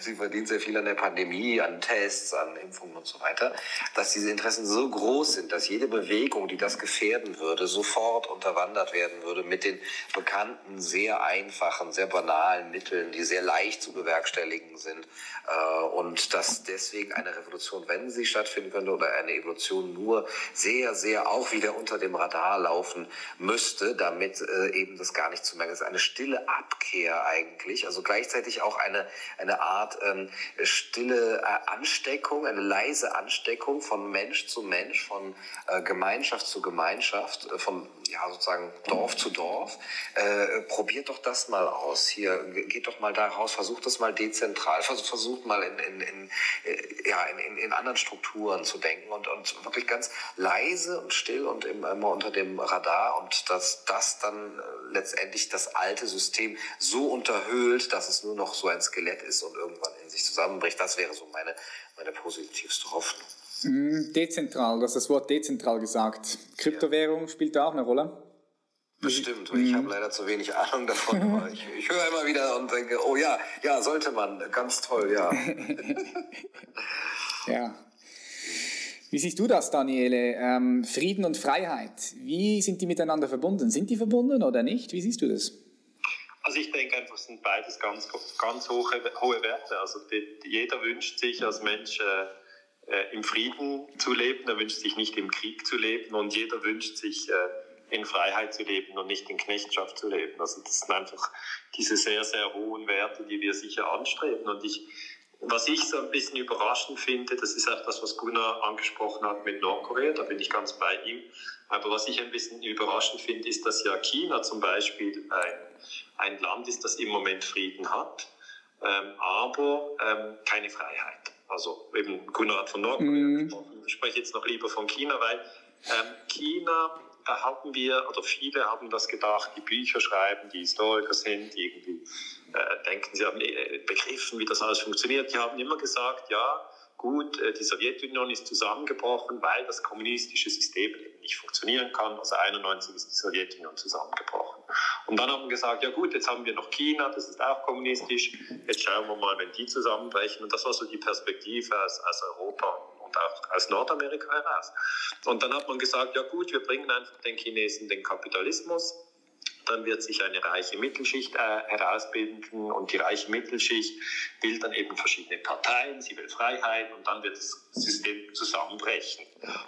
sie verdient sehr viel an der Pandemie, an Tests, an Impfungen und so weiter, dass diese Interessen so groß sind, dass jede Bewegung, die das gefährden würde, sofort unterwandert werden würde mit den bekannten, sehr einfachen, sehr banalen Mitteln, die sehr leicht zu bewerkstelligen sind. Äh, und dass deswegen eine Revolution, wenn sie stattfinden könnte, oder eine Evolution nur sehr, sehr auch wieder unter dem Radar laufen müsste, damit äh, eben das gar nicht zu merken ist. Eine stille Abkehr eigentlich, also gleichzeitig auch eine, eine Art ähm, stille äh, Ansteckung, eine leise Ansteckung von Mensch zu Mensch, von äh, Gemeinschaft zu Gemeinschaft, äh, von ja, sozusagen Dorf zu Dorf. Äh, probiert doch das mal aus. Hier, geht doch mal da raus, versucht das mal dezentral, versucht, versucht mal in, in, in, äh, ja, in, in, anderen Strukturen zu denken und, und wirklich ganz leise und still und immer unter dem Radar und dass das dann äh, letztendlich das alte System so unterhöhlt, dass es nur noch so ein Skelett ist und irgendwann in sich zusammenbricht. Das wäre so meine, meine positivste Hoffnung. Mhm, dezentral, du hast das Wort dezentral gesagt. Kryptowährung spielt da auch eine Rolle? Bestimmt, weil ich habe leider zu wenig Ahnung davon. [laughs] Aber ich, ich höre immer wieder und denke, oh ja, ja, sollte man, ganz toll, ja. [laughs] ja. Wie siehst du das, Daniele? Ähm, Frieden und Freiheit, wie sind die miteinander verbunden? Sind die verbunden oder nicht? Wie siehst du das? Also ich denke einfach, es sind beides ganz, ganz hohe, hohe Werte. Also die, jeder wünscht sich als Mensch äh, äh, im Frieden zu leben, er wünscht sich nicht im Krieg zu leben und jeder wünscht sich äh, in Freiheit zu leben und nicht in Knechtschaft zu leben. Also das sind einfach diese sehr, sehr hohen Werte, die wir sicher anstreben. Und ich, was ich so ein bisschen überraschend finde, das ist auch das, was Gunnar angesprochen hat mit Nordkorea, da bin ich ganz bei ihm. Aber was ich ein bisschen überraschend finde, ist, dass ja China zum Beispiel ein, ein Land ist, das im Moment Frieden hat, ähm, aber ähm, keine Freiheit. Also eben Gunnar hat von Nordkorea mhm. gesprochen. Ich spreche jetzt noch lieber von China, weil ähm, China haben wir, oder viele haben das gedacht, die Bücher schreiben, die Historiker sind, die irgendwie äh, denken, sie haben äh, begriffen, wie das alles funktioniert. Die haben immer gesagt, ja, gut, äh, die Sowjetunion ist zusammengebrochen, weil das kommunistische System eben nicht funktionieren kann. Also 91 ist die Sowjetunion zusammengebrochen. Und dann haben wir gesagt, ja gut, jetzt haben wir noch China, das ist auch kommunistisch. Jetzt schauen wir mal, wenn die zusammenbrechen. Und das war so die Perspektive aus, aus Europa und auch aus Nordamerika heraus. Und dann hat man gesagt, ja gut, wir bringen einfach den Chinesen den Kapitalismus. Dann wird sich eine reiche Mittelschicht äh, herausbilden und die reiche Mittelschicht will dann eben verschiedene Parteien, sie will Freiheit und dann wird das System zusammenbrechen.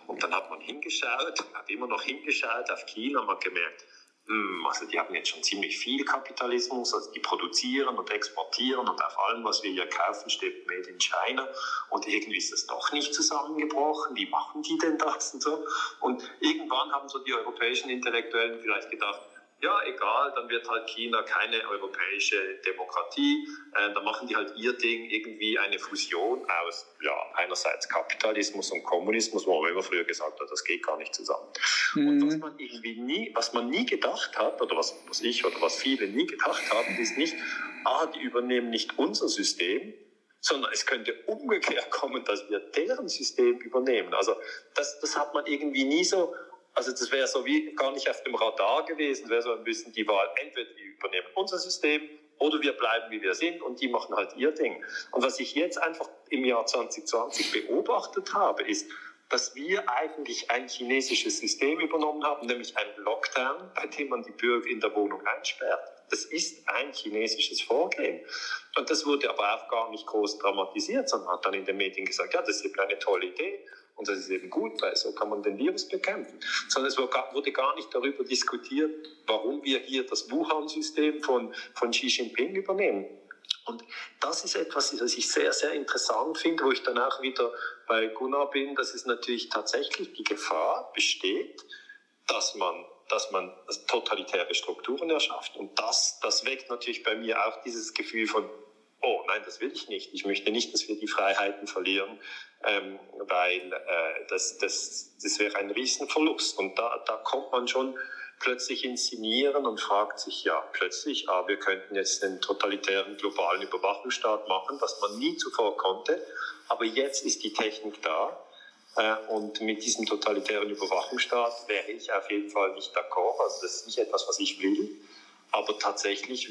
Und dann hat man hingeschaut, hat immer noch hingeschaut auf China und man gemerkt, hm, also die haben jetzt schon ziemlich viel Kapitalismus, also die produzieren und exportieren und auf allem, was wir hier kaufen, steht Made in China und irgendwie ist das doch nicht zusammengebrochen, wie machen die denn das und so? Und irgendwann haben so die europäischen Intellektuellen vielleicht gedacht, ja, egal, dann wird halt China keine europäische Demokratie. Äh, dann machen die halt ihr Ding, irgendwie eine Fusion aus, ja, einerseits Kapitalismus und Kommunismus, wo man immer früher gesagt hat, das geht gar nicht zusammen. Mhm. Und was man irgendwie nie, was man nie gedacht hat, oder was, was ich oder was viele nie gedacht haben, ist nicht, ah, die übernehmen nicht unser System, sondern es könnte umgekehrt [laughs] kommen, dass wir deren System übernehmen. Also das, das hat man irgendwie nie so also das wäre so wie gar nicht auf dem Radar gewesen, wäre so ein bisschen die Wahl, entweder wir übernehmen unser System oder wir bleiben, wie wir sind und die machen halt ihr Ding. Und was ich jetzt einfach im Jahr 2020 beobachtet habe, ist, dass wir eigentlich ein chinesisches System übernommen haben, nämlich ein Lockdown, bei dem man die Bürger in der Wohnung einsperrt. Das ist ein chinesisches Vorgehen. Und das wurde aber auch gar nicht groß dramatisiert, sondern hat dann in den Medien gesagt, ja, das ist eine tolle Idee. Und das ist eben gut, weil so kann man den Virus bekämpfen. Sondern es wurde gar nicht darüber diskutiert, warum wir hier das Wuhan-System von, von Xi Jinping übernehmen. Und das ist etwas, was ich sehr, sehr interessant finde, wo ich dann auch wieder bei Gunnar bin, dass es natürlich tatsächlich die Gefahr besteht, dass man dass man totalitäre Strukturen erschafft. Und das, das weckt natürlich bei mir auch dieses Gefühl von, oh nein, das will ich nicht. Ich möchte nicht, dass wir die Freiheiten verlieren, ähm, weil äh, das, das, das wäre ein Riesenverlust. Und da, da kommt man schon plötzlich inszenieren und fragt sich, ja, plötzlich, ah, wir könnten jetzt den totalitären globalen Überwachungsstaat machen, was man nie zuvor konnte. Aber jetzt ist die Technik da. Äh, und mit diesem totalitären Überwachungsstaat wäre ich auf jeden Fall nicht d'accord. Also das ist nicht etwas, was ich will. Aber tatsächlich,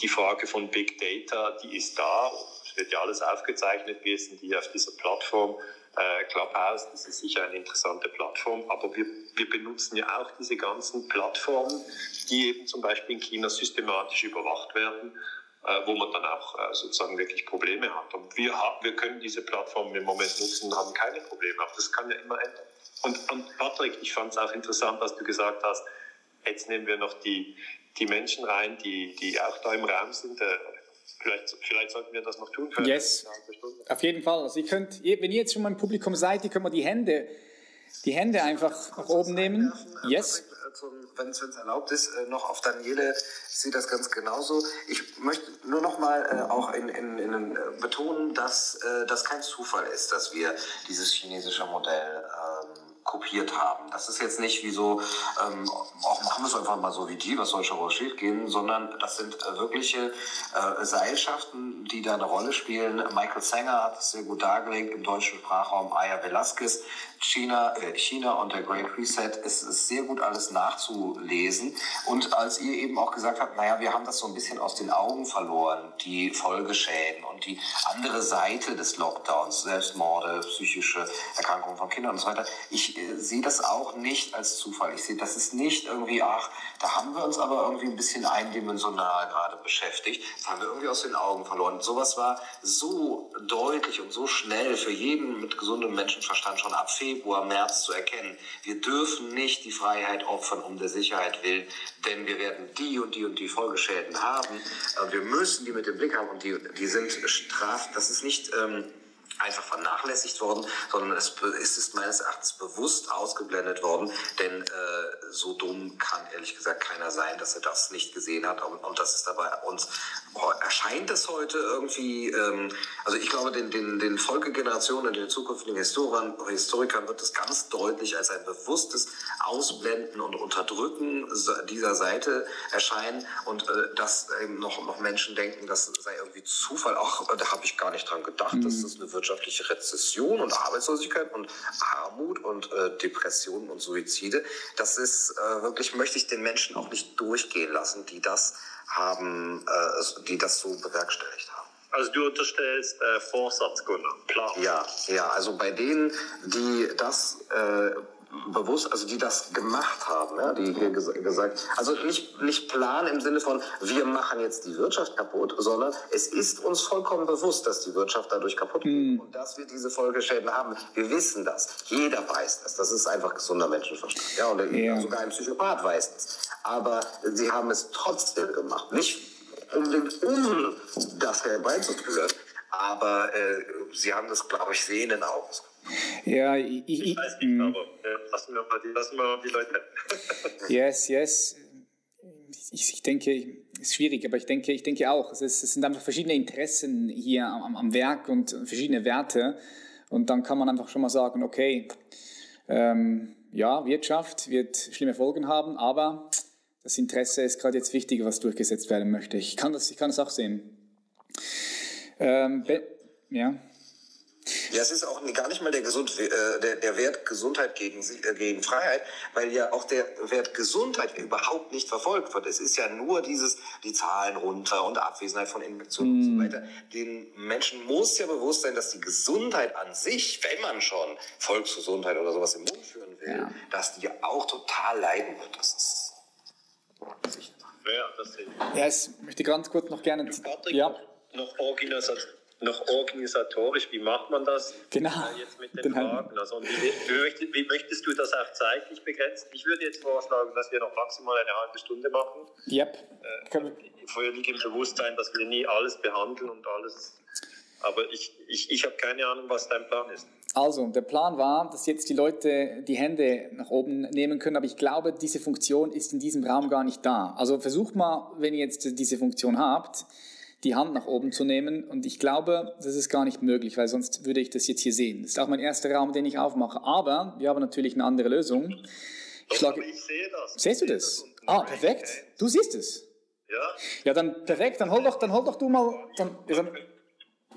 die Frage von Big Data, die ist da. Es wird ja alles aufgezeichnet gewesen, die auf dieser Plattform äh, Clubhouse, das ist sicher eine interessante Plattform, aber wir, wir benutzen ja auch diese ganzen Plattformen, die eben zum Beispiel in China systematisch überwacht werden, äh, wo man dann auch äh, sozusagen wirklich Probleme hat. Und wir, haben, wir können diese Plattformen im Moment nutzen und haben keine Probleme, aber das kann ja immer ändern. Und, und Patrick, ich fand es auch interessant, dass du gesagt hast, jetzt nehmen wir noch die, die Menschen rein, die, die auch da im Raum sind. Äh, vielleicht, vielleicht sollten wir das noch tun. Können. Yes, auf jeden Fall. Also ihr könnt, wenn ihr jetzt schon mal im Publikum seid, ihr könnt mal die Hände, die Hände einfach nach oben nehmen. Yes. Wenn es erlaubt ist, äh, noch auf Daniele sieht das ganz genauso. Ich möchte nur noch mal äh, auch in, in, in, betonen, dass das kein Zufall ist, dass wir dieses chinesische Modell ähm, kopiert haben. Das ist jetzt nicht wie so, ähm, auch machen wir es einfach mal so wie die, was soll schon raus schief gehen, sondern das sind äh, wirkliche äh, Seilschaften, die da eine Rolle spielen. Michael Sanger hat es sehr gut dargelegt im deutschen Sprachraum, Aya Velasquez, China, äh, China und der Great Reset. Es ist sehr gut alles nachzulesen. Und als ihr eben auch gesagt habt, naja, wir haben das so ein bisschen aus den Augen verloren, die Folgeschäden und die andere Seite des Lockdowns, Selbstmorde, psychische Erkrankungen von Kindern und so weiter. Ich ich äh, sehe das auch nicht als Zufall. Ich sehe, das ist nicht irgendwie, ach, da haben wir uns aber irgendwie ein bisschen eindimensional gerade beschäftigt. Das haben wir irgendwie aus den Augen verloren. Sowas war so deutlich und so schnell für jeden mit gesundem Menschenverstand schon ab Februar, März zu erkennen. Wir dürfen nicht die Freiheit opfern um der Sicherheit willen, denn wir werden die und die und die Folgeschäden haben. Wir müssen die mit dem Blick haben und die, die sind straft. Das ist nicht... Ähm, einfach vernachlässigt worden, sondern es, ist meines Erachtens bewusst ausgeblendet worden, denn äh, so dumm kann ehrlich gesagt keiner sein, dass er das nicht gesehen hat und, und das ist dabei uns erscheint es heute irgendwie, ähm, also ich glaube, den, den, den Folgegenerationen den zukünftigen Historikern, Historikern wird es ganz deutlich als ein bewusstes Ausblenden und Unterdrücken dieser Seite erscheinen und äh, dass eben noch, noch Menschen denken, das sei irgendwie Zufall. Auch da habe ich gar nicht dran gedacht, mhm. dass das eine wirtschaftliche Rezession und Arbeitslosigkeit und Armut und äh, Depressionen und Suizide, das ist äh, wirklich, möchte ich den Menschen auch nicht durchgehen lassen, die das haben, äh, die das so bewerkstelligt haben. Also du unterstellst äh, Vorsatz, Gunnar, klar. Ja, ja, also bei denen, die das äh, bewusst, also die das gemacht haben, ja, die hier ges gesagt, also nicht, nicht Plan im Sinne von, wir machen jetzt die Wirtschaft kaputt, sondern es ist uns vollkommen bewusst, dass die Wirtschaft dadurch kaputt geht mhm. und dass wir diese Folgeschäden haben. Wir wissen das. Jeder weiß das. Das ist einfach gesunder Menschenverstand. Ja, und ja. sogar ein Psychopath weiß das. Aber sie haben es trotzdem gemacht. Nicht unbedingt um das herbeizuführen, aber äh, sie haben das, glaube ich, sehenden Auges ja, ich, ich, ich weiß nicht, aber äh, lassen, wir mal die, lassen wir mal die Leute. [laughs] [laughs] yes, yes. Ich, ich denke, es ist schwierig, aber ich denke, ich denke auch, es, ist, es sind einfach verschiedene Interessen hier am, am, Werk und verschiedene Werte. Und dann kann man einfach schon mal sagen, okay, ähm, ja, Wirtschaft wird schlimme Folgen haben, aber das Interesse ist gerade jetzt wichtiger, was durchgesetzt werden möchte. Ich kann das, ich kann das auch sehen. Ähm, ja. Ja, es ist auch gar nicht mal der, Gesund, äh, der, der Wert Gesundheit gegen, äh, gegen Freiheit, weil ja auch der Wert Gesundheit überhaupt nicht verfolgt wird. Es ist ja nur dieses, die Zahlen runter und Abwesenheit von Infektionen mm. und so mhm. weiter. Den Menschen muss ja bewusst sein, dass die Gesundheit an sich, wenn man schon Volksgesundheit oder sowas im Mund führen will, ja. dass die auch total leiden wird. Das ist sicher. Ja, das sehe ich. Ja, ich möchte ganz kurz noch gerne... Patrick, ja. noch Organisation noch organisatorisch, wie macht man das genau. Äh, jetzt mit den genau. Fragen? Also, wie, wie, möchtest, wie, möchtest, du das auch zeitlich begrenzen? Ich würde jetzt vorschlagen, dass wir noch maximal eine halbe Stunde machen. Yep. Äh, vorher liegt im Bewusstsein, dass wir nie alles behandeln und alles. Aber ich, ich, ich habe keine Ahnung, was dein Plan ist. Also, der Plan war, dass jetzt die Leute die Hände nach oben nehmen können, aber ich glaube, diese Funktion ist in diesem Raum gar nicht da. Also versucht mal, wenn ihr jetzt diese Funktion habt, die Hand nach oben zu nehmen. Und ich glaube, das ist gar nicht möglich, weil sonst würde ich das jetzt hier sehen. Das ist auch mein erster Raum, den ich aufmache. Aber wir haben natürlich eine andere Lösung. Ich, schlage, ich sehe das. Siehst du das? Ah, perfekt. Du siehst es. Ja. Ja, dann perfekt. Dann hol doch, dann hol doch du mal, dann, dann,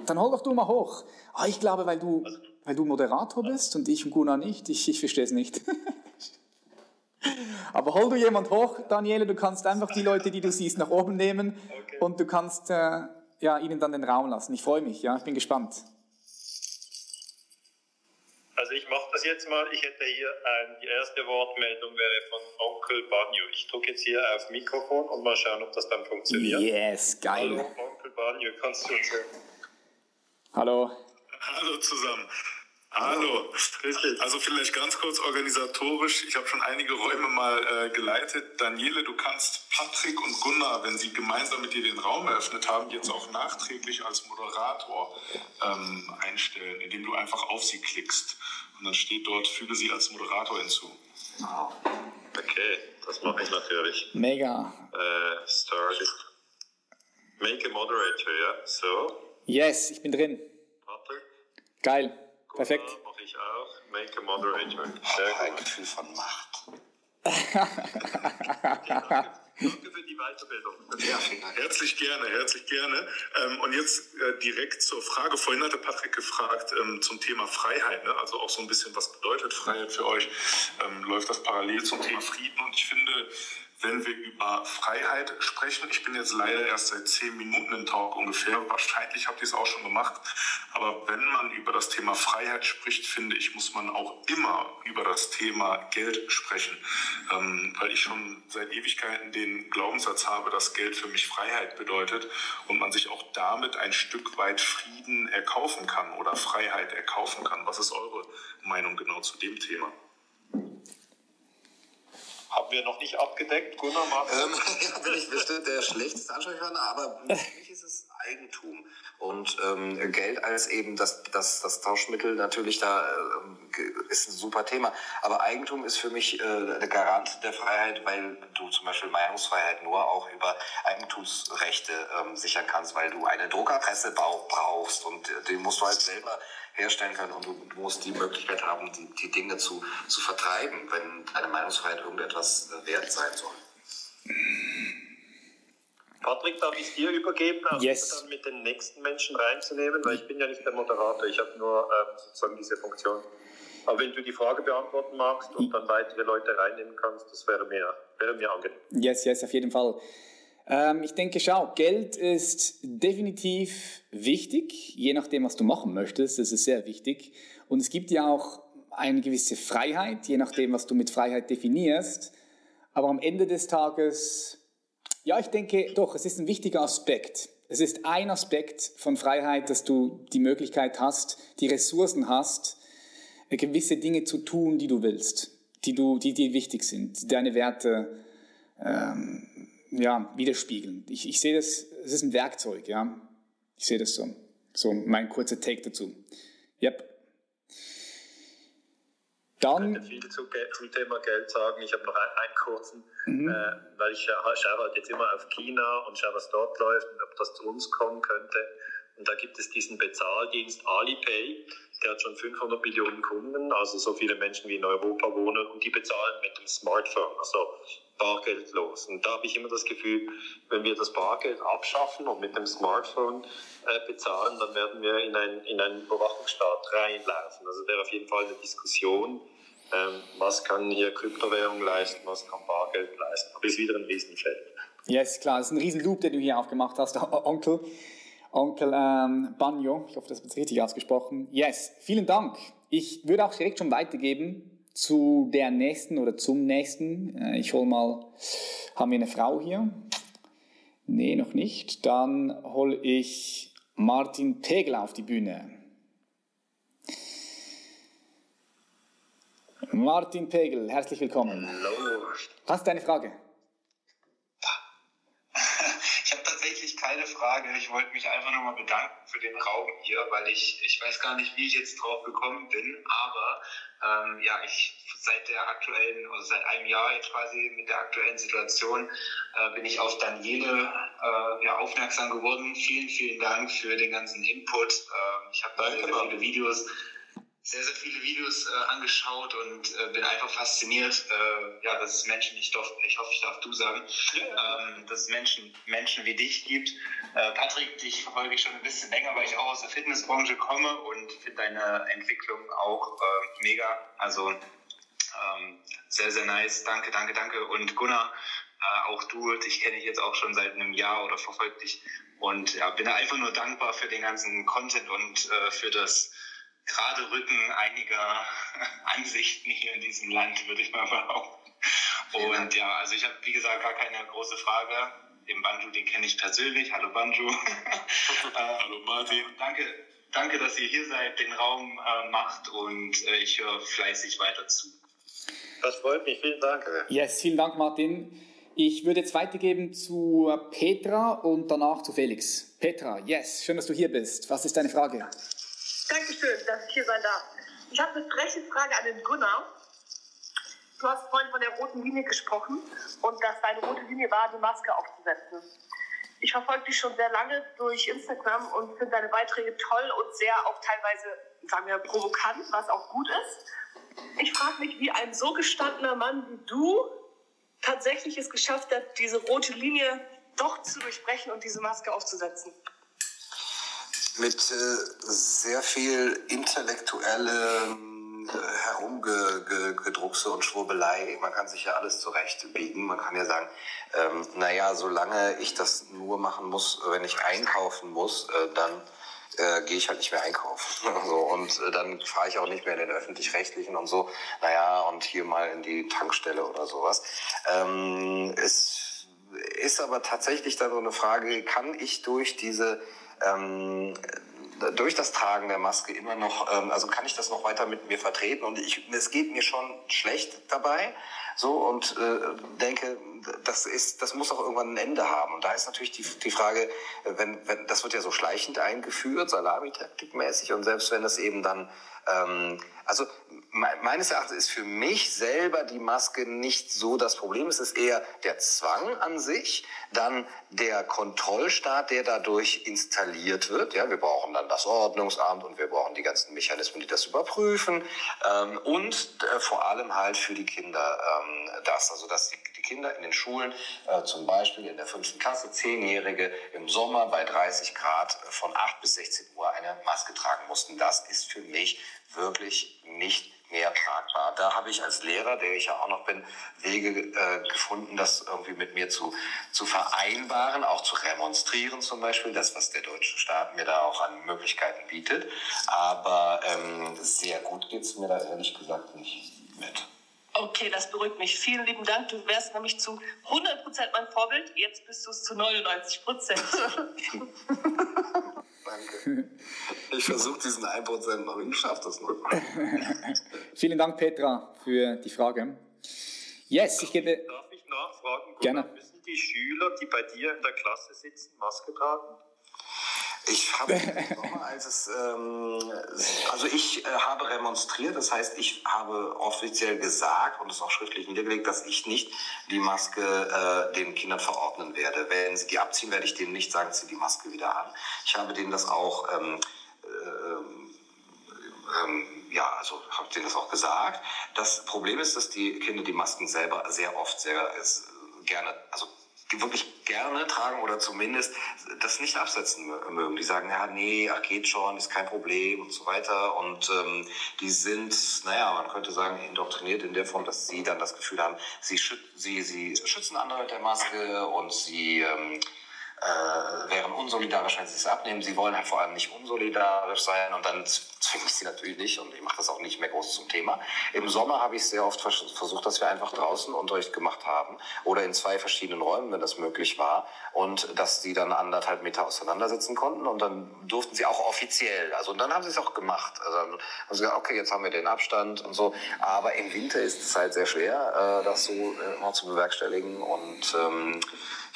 dann hol doch du mal hoch. Ah, ich glaube, weil du, weil du Moderator bist und ich und Gunnar nicht. Ich, ich verstehe es nicht. [laughs] Aber hol du jemand hoch, Daniele, du kannst einfach die Leute, die du siehst, nach oben nehmen okay. und du kannst äh, ja, ihnen dann den Raum lassen. Ich freue mich, ja, ich bin gespannt. Also ich mache das jetzt mal. Ich hätte hier ein, die erste Wortmeldung wäre von Onkel Banjo. Ich drücke jetzt hier auf Mikrofon und mal schauen, ob das dann funktioniert. Yes, geil. Hallo Onkel Banjo, kannst du uns hören? Hallo. Hallo zusammen. Hallo. Also vielleicht ganz kurz organisatorisch. Ich habe schon einige Räume mal äh, geleitet. Daniele, du kannst Patrick und Gunnar, wenn sie gemeinsam mit dir den Raum eröffnet haben, jetzt auch nachträglich als Moderator ähm, einstellen, indem du einfach auf sie klickst. Und dann steht dort, füge sie als Moderator hinzu. Okay, das mache ich natürlich. Mega. Äh, start. Make a moderator, ja? So. Yes, ich bin drin. Patrick. Geil. Perfekt. Mache ich auch. Make a moderator. Sehr ein Gefühl von Macht. [laughs] Danke für die Weiterbildung. Ja, herzlich gerne, herzlich gerne. Ähm, und jetzt äh, direkt zur Frage. Vorhin hatte Patrick gefragt ähm, zum Thema Freiheit. Ne? Also auch so ein bisschen, was bedeutet Freiheit für euch? Ähm, läuft das parallel zum Thema Frieden? Und ich finde, wenn wir über Freiheit sprechen. Ich bin jetzt leider erst seit zehn Minuten im Talk ungefähr. Wahrscheinlich habt ihr es auch schon gemacht. Aber wenn man über das Thema Freiheit spricht, finde ich, muss man auch immer über das Thema Geld sprechen. Ähm, weil ich schon seit Ewigkeiten den Glaubenssatz habe, dass Geld für mich Freiheit bedeutet und man sich auch damit ein Stück weit Frieden erkaufen kann oder Freiheit erkaufen kann. Was ist eure Meinung genau zu dem Thema? Haben wir noch nicht abgedeckt, Gunnar? Ähm, [laughs] ja, bin ich bestimmt der schlechteste Ansprechpartner, aber für mich ist es Eigentum. Und ähm, Geld als eben das, das, das Tauschmittel natürlich da äh, ist ein super Thema. Aber Eigentum ist für mich äh, der Garant der Freiheit, weil du zum Beispiel Meinungsfreiheit nur auch über Eigentumsrechte ähm, sichern kannst, weil du eine Druckerpresse brauchst und äh, den musst du halt selber herstellen können und du musst die Möglichkeit haben, die, die Dinge zu, zu vertreiben, wenn deine Meinungsfreiheit irgendetwas äh, wert sein soll. Patrick, darf ich dir übergeben, also yes. dann mit den nächsten Menschen reinzunehmen, weil ich bin ja nicht der Moderator, ich habe nur ähm, sozusagen diese Funktion. Aber wenn du die Frage beantworten magst und dann weitere Leute reinnehmen kannst, das wäre mir, wäre mir angenehm. Yes, yes, auf jeden Fall. Ähm, ich denke, schau, Geld ist definitiv wichtig, je nachdem, was du machen möchtest. Das ist sehr wichtig. Und es gibt ja auch eine gewisse Freiheit, je nachdem, was du mit Freiheit definierst. Aber am Ende des Tages, ja, ich denke doch, es ist ein wichtiger Aspekt. Es ist ein Aspekt von Freiheit, dass du die Möglichkeit hast, die Ressourcen hast, gewisse Dinge zu tun, die du willst, die, du, die dir wichtig sind, die deine Werte ähm, ja, widerspiegeln. Ich, ich sehe das, es ist ein Werkzeug, ja. Ich sehe das so. So mein kurzer Take dazu. Yep. Dann, ich könnte viel zu, zum Thema Geld sagen. Ich habe noch einen, einen kurzen, mhm. äh, weil ich schaue halt jetzt immer auf China und schaue, was dort läuft und ob das zu uns kommen könnte. Und da gibt es diesen Bezahldienst Alipay, der hat schon 500 Millionen Kunden, also so viele Menschen wie in Europa wohnen und die bezahlen mit dem Smartphone, also bargeldlos. Und da habe ich immer das Gefühl, wenn wir das Bargeld abschaffen und mit dem Smartphone äh, bezahlen, dann werden wir in, ein, in einen Überwachungsstaat reinlaufen. Also wäre auf jeden Fall eine Diskussion, ähm, was kann hier Kryptowährung leisten, was kann Bargeld leisten. Aber ist wieder ein Riesenfeld. Ja, ist klar, es ist ein Riesenloop, den du hier aufgemacht hast, [laughs] Onkel. Onkel ähm, Banjo, ich hoffe, das wird richtig ausgesprochen. Yes, vielen Dank. Ich würde auch direkt schon weitergeben zu der nächsten oder zum nächsten. Äh, ich hole mal, haben wir eine Frau hier? Nee, noch nicht. Dann hole ich Martin Pegel auf die Bühne. Martin Pegel, herzlich willkommen. Hallo. Was ist deine Frage? [laughs] keine Frage. Ich wollte mich einfach nochmal bedanken für den Raum hier, weil ich, ich weiß gar nicht, wie ich jetzt drauf gekommen bin, aber ähm, ja, ich seit der aktuellen, oder seit einem Jahr jetzt quasi mit der aktuellen Situation, äh, bin ich auf Daniele äh, ja, aufmerksam geworden. Vielen, vielen Dank für den ganzen Input. Äh, ich habe sehr viele Videos sehr, sehr viele Videos äh, angeschaut und äh, bin einfach fasziniert, äh, ja, dass es Menschen, ich, darf, ich hoffe, ich darf du sagen, ähm, dass es Menschen, Menschen wie dich gibt. Äh, Patrick, dich verfolge ich schon ein bisschen länger, weil ich auch aus der Fitnessbranche komme und finde deine Entwicklung auch äh, mega. Also ähm, sehr, sehr nice. Danke, danke, danke. Und Gunnar, äh, auch du, dich kenne ich jetzt auch schon seit einem Jahr oder verfolge dich und ja, bin einfach nur dankbar für den ganzen Content und für das gerade Rücken einiger [laughs] Ansichten hier in diesem Land, würde ich mal behaupten. Und ja, also ich habe, wie gesagt, gar keine große Frage. Den Banjo, den kenne ich persönlich. Hallo Banjo. [laughs] Hallo Martin. Danke, danke, dass ihr hier seid, den Raum äh, macht und äh, ich höre fleißig weiter zu. Das freut mich. Vielen Dank. Yes, vielen Dank, Martin. Ich würde jetzt weitergeben zu Petra und danach zu Felix. Petra, yes, schön, dass du hier bist. Was ist deine Frage? Dankeschön, dass ich hier sein darf. Ich habe eine freche Frage an den Gunnar. Du hast vorhin von der roten Linie gesprochen und dass deine rote Linie war, die Maske aufzusetzen. Ich verfolge dich schon sehr lange durch Instagram und finde deine Beiträge toll und sehr auch teilweise, sagen wir, provokant, was auch gut ist. Ich frage mich, wie ein so gestandener Mann wie du tatsächlich es geschafft hat, diese rote Linie doch zu durchbrechen und diese Maske aufzusetzen mit äh, sehr viel intellektuellem Herumgedruckse und Schwurbelei. Man kann sich ja alles zurechtbiegen. Man kann ja sagen, ähm, naja, solange ich das nur machen muss, wenn ich einkaufen muss, äh, dann äh, gehe ich halt nicht mehr einkaufen. [laughs] so, und äh, dann fahre ich auch nicht mehr in den öffentlich-rechtlichen und so. Naja, und hier mal in die Tankstelle oder sowas. Ähm, es ist aber tatsächlich dann so eine Frage, kann ich durch diese ähm, durch das Tragen der Maske immer noch, ähm, also kann ich das noch weiter mit mir vertreten und ich, es geht mir schon schlecht dabei, so und äh, denke, das ist, das muss auch irgendwann ein Ende haben. Und da ist natürlich die, die Frage, wenn, wenn, das wird ja so schleichend eingeführt, Salamitaktikmäßig, und selbst wenn das eben dann, ähm, also meines Erachtens ist für mich selber die Maske nicht so das Problem. Es ist eher der Zwang an sich, dann der Kontrollstaat, der dadurch installiert wird. Ja, wir brauchen dann das Ordnungsamt und wir brauchen die ganzen Mechanismen, die das überprüfen. Ähm, und äh, vor allem halt für die Kinder ähm, das, also dass die, die Kinder in den Schulen, äh, zum Beispiel in der fünften Klasse, Zehnjährige im Sommer bei 30 Grad von 8 bis 16 Uhr eine Maske tragen mussten. Das ist für mich wirklich nicht mehr tragbar. Da habe ich als Lehrer, der ich ja auch noch bin, Wege äh, gefunden, das irgendwie mit mir zu, zu vereinbaren, auch zu remonstrieren zum Beispiel, das, was der deutsche Staat mir da auch an Möglichkeiten bietet. Aber ähm, sehr gut geht es mir da ehrlich gesagt nicht mit. Okay, das beruhigt mich. Vielen lieben Dank. Du wärst nämlich zu 100% mein Vorbild. Jetzt bist du es zu 99%. Danke. Ich versuche diesen 1% noch. Ich schaffe das noch. [laughs] Vielen Dank, Petra, für die Frage. Yes, ich gebe. Darf ich nachfragen? Gerne. Müssen die Schüler, die bei dir in der Klasse sitzen, Maske tragen? Ich habe als es, ähm, also ich äh, habe remonstriert, das heißt, ich habe offiziell gesagt und es auch schriftlich niedergelegt, dass ich nicht die Maske äh, den Kindern verordnen werde. Wenn sie die abziehen, werde ich denen nicht sagen, zieh die Maske wieder an. Ich habe denen das auch ähm, äh, ähm, ja, also habe denen das auch gesagt. Das Problem ist, dass die Kinder die Masken selber sehr oft sehr gerne, also wirklich gerne tragen oder zumindest das nicht absetzen mögen. Die sagen, ja, nee, ach geht schon, ist kein Problem und so weiter. Und ähm, die sind, naja, man könnte sagen, indoktriniert in der Form, dass sie dann das Gefühl haben, sie, schüt sie, sie schützen andere mit der Maske und sie ähm, äh, wären unsolidarisch, wenn sie es abnehmen. Sie wollen halt vor allem nicht unsolidarisch sein und dann zwinge ich sie natürlich nicht und ich mache das auch nicht mehr groß zum Thema. Im Sommer habe ich sehr oft versucht, dass wir einfach draußen Unterricht gemacht haben oder in zwei verschiedenen Räumen, wenn das möglich war und dass sie dann anderthalb Meter auseinandersitzen konnten und dann durften sie auch offiziell, also und dann haben sie es auch gemacht. Also dann haben sie gesagt, okay, jetzt haben wir den Abstand und so, aber im Winter ist es halt sehr schwer, äh, das so äh, immer zu bewerkstelligen und ähm,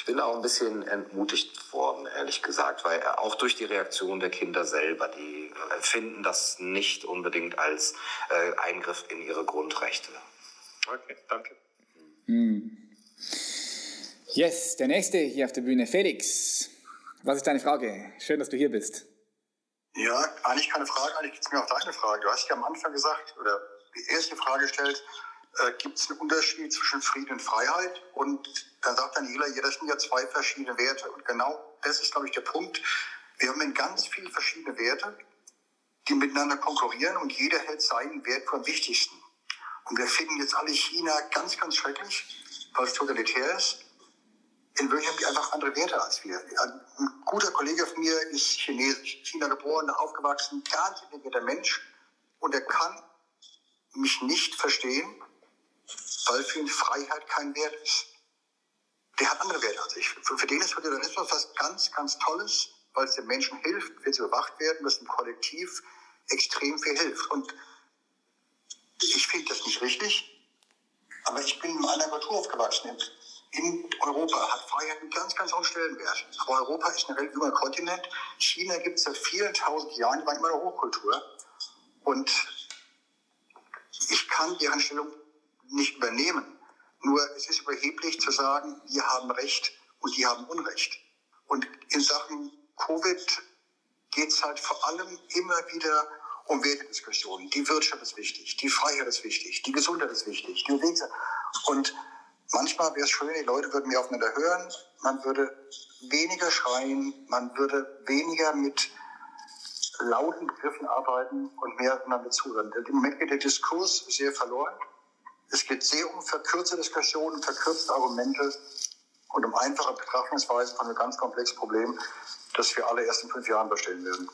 ich bin auch ein bisschen entmutigt worden, ehrlich gesagt, weil auch durch die Reaktion der Kinder selber, die empfinden das nicht unbedingt als äh, Eingriff in ihre Grundrechte. Okay, danke. Hm. Yes, der nächste hier auf der Bühne, Felix. Was ist deine Frage? Schön, dass du hier bist. Ja, eigentlich keine Frage, eigentlich geht es mir auf deine Frage. Du hast ja am Anfang gesagt, oder die erste Frage gestellt, äh, gibt es einen Unterschied zwischen Frieden und Freiheit? Und dann sagt Daniela, ja, das sind ja zwei verschiedene Werte. Und genau das ist, glaube ich, der Punkt. Wir haben ganz viele verschiedene Werte, die miteinander konkurrieren und jeder hält seinen Wert für am wichtigsten. Und wir finden jetzt alle China ganz, ganz schrecklich, weil es totalitär ist. In Wirklichkeit haben die einfach andere Werte als wir. Ein guter Kollege von mir ist chinesisch, China geboren, aufgewachsen, ganz intelligenter Mensch. Und er kann mich nicht verstehen, weil für ihn Freiheit kein Wert ist. Der hat andere Werte als ich. Für, für den ist Föderalismus was ganz, ganz Tolles, weil es den Menschen hilft, wenn sie überwacht werden, dass dem Kollektiv extrem viel hilft. Und ich finde das nicht richtig, aber ich bin in einer Kultur aufgewachsen. In Europa hat Freiheit einen ganz, ganz hohen Stellenwert. Aber Europa ist ein weltjunger Kontinent. China gibt es seit vielen tausend Jahren, waren immer eine Hochkultur. Und ich kann deren Stellung nicht übernehmen. Nur es ist überheblich zu sagen, wir haben Recht und die haben Unrecht. Und in Sachen Covid geht es halt vor allem immer wieder um Wertediskussionen. Die Wirtschaft ist wichtig, die Freiheit ist wichtig, die Gesundheit ist wichtig, die. Und manchmal wäre es schön, die Leute würden mehr aufeinander hören, man würde weniger schreien, man würde weniger mit lauten Begriffen arbeiten und mehr miteinander zuhören. Im Moment geht der Diskurs sehr verloren. Es geht sehr um verkürzte Diskussionen, verkürzte Argumente und um einfache Betrachtungsweise von einem ganz komplexen Problem, das wir alle erst in fünf Jahren bestellen werden.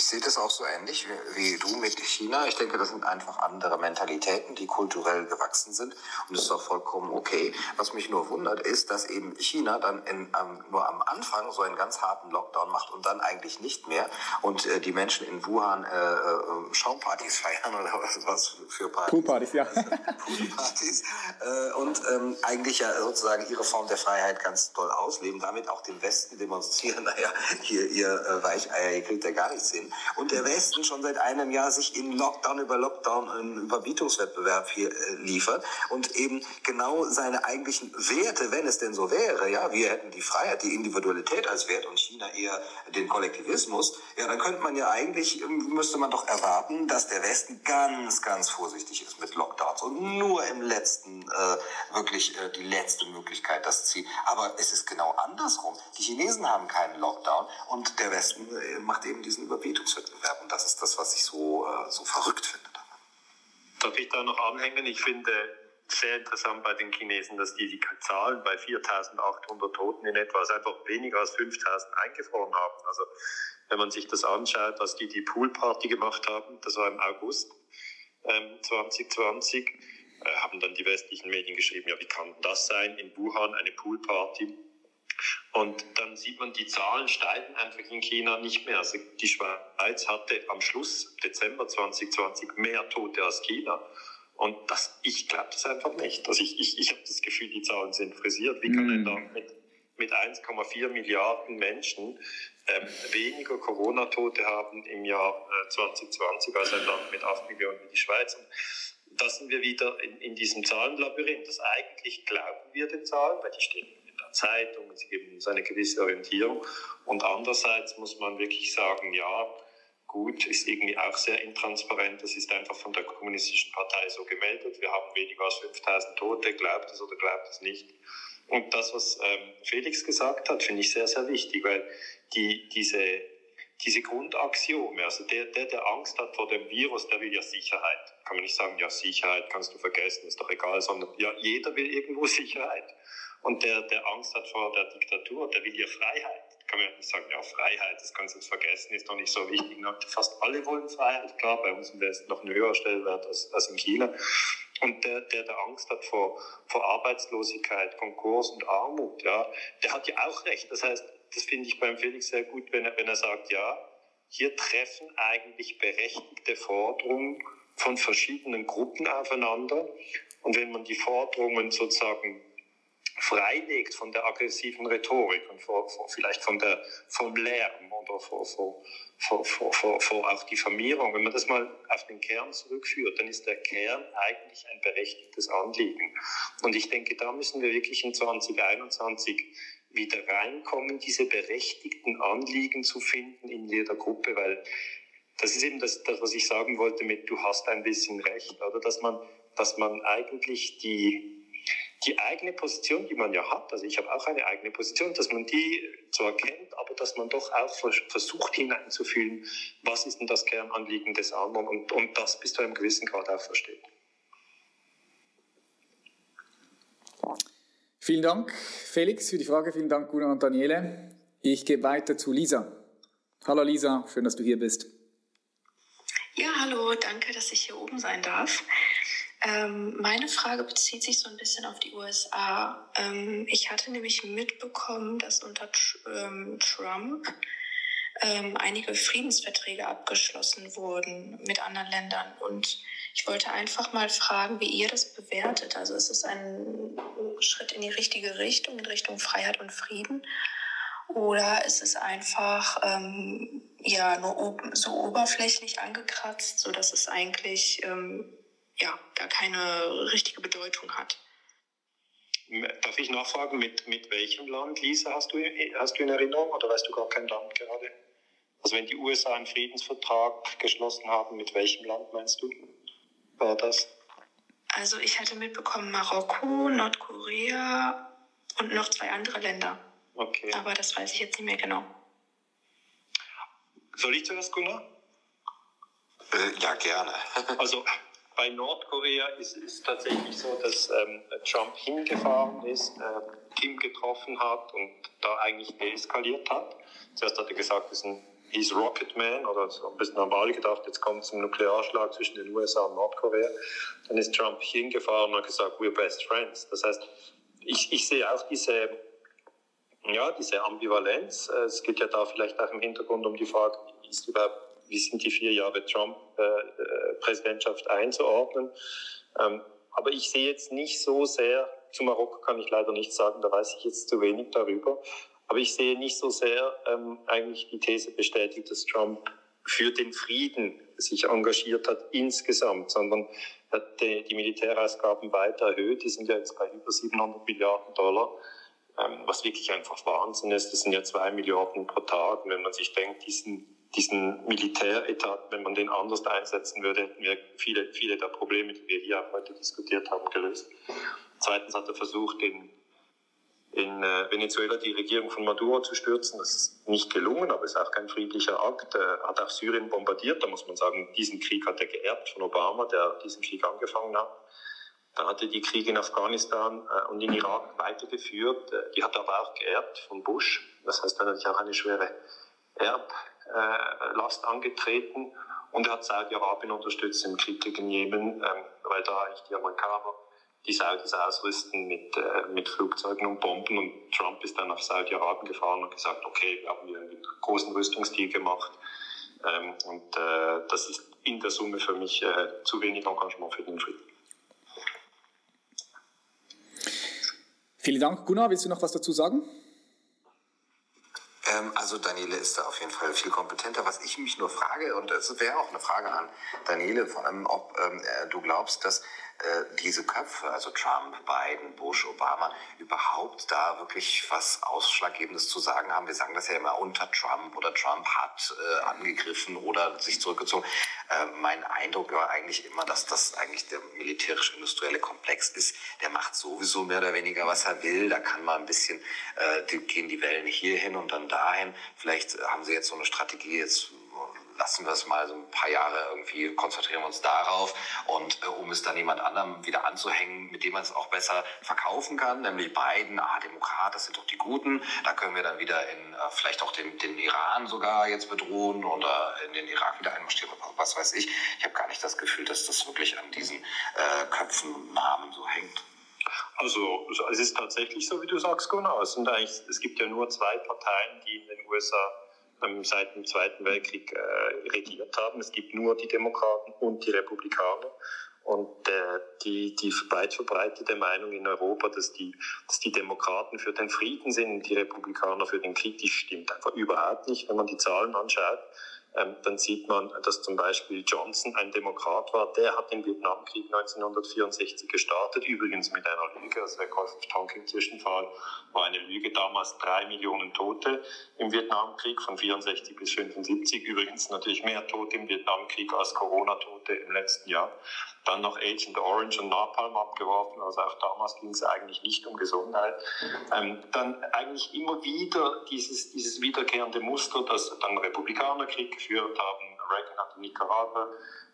Ich sehe das auch so ähnlich wie, wie, du mit China. Ich denke, das sind einfach andere Mentalitäten, die kulturell gewachsen sind. Und das ist auch vollkommen okay. Was mich nur wundert, ist, dass eben China dann in, ähm, nur am Anfang so einen ganz harten Lockdown macht und dann eigentlich nicht mehr. Und äh, die Menschen in Wuhan äh, äh, Schaumpartys feiern [laughs] oder was, was für Partys. Poolpartys, ja. [laughs] Poolpartys. Äh, und ähm, eigentlich ja sozusagen ihre Form der Freiheit ganz toll ausleben. Damit auch den Westen demonstrieren, [laughs] naja, hier, ihr äh, Weicheier, ihr kriegt ja gar nichts hin. Und der Westen schon seit einem Jahr sich in Lockdown über Lockdown einen Überbietungswettbewerb hier äh, liefert und eben genau seine eigentlichen Werte, wenn es denn so wäre, ja, wir hätten die Freiheit, die Individualität als Wert und China eher den Kollektivismus, ja, dann könnte man ja eigentlich, ähm, müsste man doch erwarten, dass der Westen ganz, ganz vorsichtig ist mit Lockdowns und nur im letzten, äh, wirklich äh, die letzte Möglichkeit das zieht. Aber es ist genau andersrum. Die Chinesen haben keinen Lockdown und der Westen äh, macht eben diesen Überbietungswettbewerb. Verbietungswettbewerb. Und das ist das, was ich so, äh, so verrückt finde. Darf ich da noch anhängen? Ich finde sehr interessant bei den Chinesen, dass die die Zahlen bei 4.800 Toten in etwa, also einfach weniger als 5.000 eingefroren haben. Also wenn man sich das anschaut, was die die Poolparty gemacht haben, das war im August ähm, 2020, äh, haben dann die westlichen Medien geschrieben, ja, wie kann das sein, in Wuhan eine Poolparty und dann sieht man, die Zahlen steigen einfach in China nicht mehr. Also die Schweiz hatte am Schluss Dezember 2020 mehr Tote als China. Und das, ich glaube das einfach nicht. Also ich, ich, ich habe das Gefühl, die Zahlen sind frisiert. Wie kann ein Land mit, mit 1,4 Milliarden Menschen ähm, weniger Corona-Tote haben im Jahr äh, 2020 als ein Land mit 8 Millionen wie die Schweiz? Und da sind wir wieder in, in diesem Zahlenlabyrinth. Das eigentlich glauben wir den Zahlen, weil die stehen Zeitung, sie geben uns eine gewisse Orientierung. Und andererseits muss man wirklich sagen, ja, gut, ist irgendwie auch sehr intransparent. Das ist einfach von der kommunistischen Partei so gemeldet. Wir haben weniger als 5000 Tote, glaubt es oder glaubt es nicht. Und das, was ähm, Felix gesagt hat, finde ich sehr, sehr wichtig, weil die, diese, diese Grundaxiome, also der, der, der Angst hat vor dem Virus, der will ja Sicherheit. Kann man nicht sagen, ja, Sicherheit kannst du vergessen, ist doch egal, sondern ja, jeder will irgendwo [laughs] Sicherheit. Und der, der Angst hat vor der Diktatur, der will ja Freiheit. Kann man ja nicht sagen, ja, Freiheit, das kannst du jetzt vergessen, ist doch nicht so wichtig. Fast alle wollen Freiheit, klar, bei uns im Westen noch ein höherer Stellwert als, als in China. Und der, der, der Angst hat vor, vor Arbeitslosigkeit, Konkurs und Armut, ja, der hat ja auch recht. Das heißt, das finde ich beim Felix sehr gut, wenn er, wenn er sagt, ja, hier treffen eigentlich berechtigte Forderungen von verschiedenen Gruppen aufeinander. Und wenn man die Forderungen sozusagen freilegt von der aggressiven Rhetorik und vor, vor, vielleicht von der, vom Lärm oder vor, vor, vor, vor, vor, auch Diffamierung. Wenn man das mal auf den Kern zurückführt, dann ist der Kern eigentlich ein berechtigtes Anliegen. Und ich denke, da müssen wir wirklich in 2021 wieder reinkommen, diese berechtigten Anliegen zu finden in jeder Gruppe, weil das ist eben das, das was ich sagen wollte mit, du hast ein bisschen recht, oder dass man, dass man eigentlich die, die eigene Position, die man ja hat, also ich habe auch eine eigene Position, dass man die zwar kennt, aber dass man doch auch versucht hineinzufühlen, was ist denn das Kernanliegen des anderen und, und das bis zu einem gewissen Grad auch versteht. Vielen Dank, Felix, für die Frage. Vielen Dank, Gunnar und Daniele. Ich gehe weiter zu Lisa. Hallo Lisa, schön, dass du hier bist. Ja, hallo, danke, dass ich hier oben sein darf. Ähm, meine Frage bezieht sich so ein bisschen auf die USA. Ähm, ich hatte nämlich mitbekommen, dass unter ähm, Trump ähm, einige Friedensverträge abgeschlossen wurden mit anderen Ländern. Und ich wollte einfach mal fragen, wie ihr das bewertet. Also ist es ein Schritt in die richtige Richtung, in Richtung Freiheit und Frieden? Oder ist es einfach ähm, ja nur so oberflächlich angekratzt, so dass es eigentlich ähm, ja, gar keine richtige Bedeutung hat. Darf ich nachfragen, mit, mit welchem Land, Lisa, hast du, hast du in Erinnerung oder weißt du gar kein Land gerade? Also wenn die USA einen Friedensvertrag geschlossen haben, mit welchem Land meinst du? War das? Also ich hatte mitbekommen Marokko, Nordkorea und noch zwei andere Länder. Okay. Aber das weiß ich jetzt nicht mehr genau. Soll ich zuerst, Gunnar? Äh, ja, gerne. also bei Nordkorea ist es tatsächlich so, dass ähm, Trump hingefahren ist, äh, Kim getroffen hat und da eigentlich deeskaliert hat. Zuerst hat er gesagt, ist ein hieß Rocket Man oder so ein bisschen am Ball gedacht, jetzt kommt es zum Nuklearschlag zwischen den USA und Nordkorea. Dann ist Trump hingefahren und hat gesagt, we're best friends. Das heißt, ich, ich sehe auch diese, ja, diese Ambivalenz. Es geht ja da vielleicht auch im Hintergrund um die Frage, ist überhaupt wie sind die vier Jahre Trump-Präsidentschaft äh, einzuordnen. Ähm, aber ich sehe jetzt nicht so sehr, zu Marokko kann ich leider nicht sagen, da weiß ich jetzt zu wenig darüber, aber ich sehe nicht so sehr ähm, eigentlich die These bestätigt, dass Trump für den Frieden sich engagiert hat insgesamt, sondern hat die, die Militärausgaben weiter erhöht. Die sind ja jetzt bei über 700 Milliarden Dollar, ähm, was wirklich einfach Wahnsinn ist. Das sind ja zwei Milliarden pro Tag. Und wenn man sich denkt, diesen diesen Militäretat, wenn man den anders einsetzen würde, hätten wir viele, viele der Probleme, die wir hier auch heute diskutiert haben, gelöst. Zweitens hat er versucht, in, in äh, Venezuela die Regierung von Maduro zu stürzen. Das ist nicht gelungen, aber ist auch kein friedlicher Akt. Er hat auch Syrien bombardiert. Da muss man sagen, diesen Krieg hat er geerbt von Obama, der diesen Krieg angefangen hat. Dann hat er die Kriege in Afghanistan äh, und in Irak weitergeführt. Äh, die hat er aber auch geerbt von Bush. Das heißt, er hat natürlich auch eine schwere Erb, Last angetreten und er hat Saudi-Arabien unterstützt im Krieg gegen Jemen, ähm, weil da eigentlich die Amerikaner die Saudis ausrüsten mit, äh, mit Flugzeugen und Bomben und Trump ist dann nach Saudi-Arabien gefahren und gesagt, okay, wir haben hier einen großen Rüstungsdeal gemacht ähm, und äh, das ist in der Summe für mich äh, zu wenig Engagement für den Frieden. Vielen Dank. Gunnar, willst du noch was dazu sagen? Ähm, also Daniele ist da auf jeden Fall viel kompetenter. Was ich mich nur frage, und es wäre auch eine Frage an Daniele, vor allem, ob ähm, äh, du glaubst, dass diese Köpfe, also Trump, Biden, Bush, Obama, überhaupt da wirklich was Ausschlaggebendes zu sagen haben. Wir sagen das ja immer unter Trump oder Trump hat äh, angegriffen oder sich zurückgezogen. Äh, mein Eindruck war eigentlich immer, dass das eigentlich der militärisch-industrielle Komplex ist. Der macht sowieso mehr oder weniger, was er will. Da kann man ein bisschen, äh, die, gehen die Wellen hier hin und dann dahin. Vielleicht haben sie jetzt so eine Strategie, jetzt lassen wir es mal so ein paar Jahre irgendwie, konzentrieren wir uns darauf und äh, um es dann jemand anderem wieder anzuhängen, mit dem man es auch besser verkaufen kann, nämlich Biden, ah, Demokrat, das sind doch die Guten, da können wir dann wieder in äh, vielleicht auch den, den Iran sogar jetzt bedrohen oder in den Irak wieder einmarschieren, was weiß ich. Ich habe gar nicht das Gefühl, dass das wirklich an diesen äh, Köpfen und Namen so hängt. Also es ist tatsächlich so, wie du sagst, Gunnar. Es, sind eigentlich, es gibt ja nur zwei Parteien, die in den USA seit dem Zweiten Weltkrieg äh, regiert haben. Es gibt nur die Demokraten und die Republikaner. Und äh, die, die weit verbreitete Meinung in Europa, dass die, dass die Demokraten für den Frieden sind und die Republikaner für den Krieg, die stimmt einfach überhaupt nicht, wenn man die Zahlen anschaut ähm, dann sieht man, dass zum Beispiel Johnson ein Demokrat war. Der hat den Vietnamkrieg 1964 gestartet, übrigens mit einer Lüge. Also der Golf-Tonkin-Zwischenfall war eine Lüge. Damals drei Millionen Tote im Vietnamkrieg von 64 bis 75. Übrigens natürlich mehr Tote im Vietnamkrieg als Corona-Tote im letzten Jahr. Dann noch Agent Orange und Napalm abgeworfen. Also auch damals ging es eigentlich nicht um Gesundheit. Ähm, dann eigentlich immer wieder dieses, dieses wiederkehrende Muster, dass dann Republikanerkrieg geführt haben. Reagan hat in Nicaragua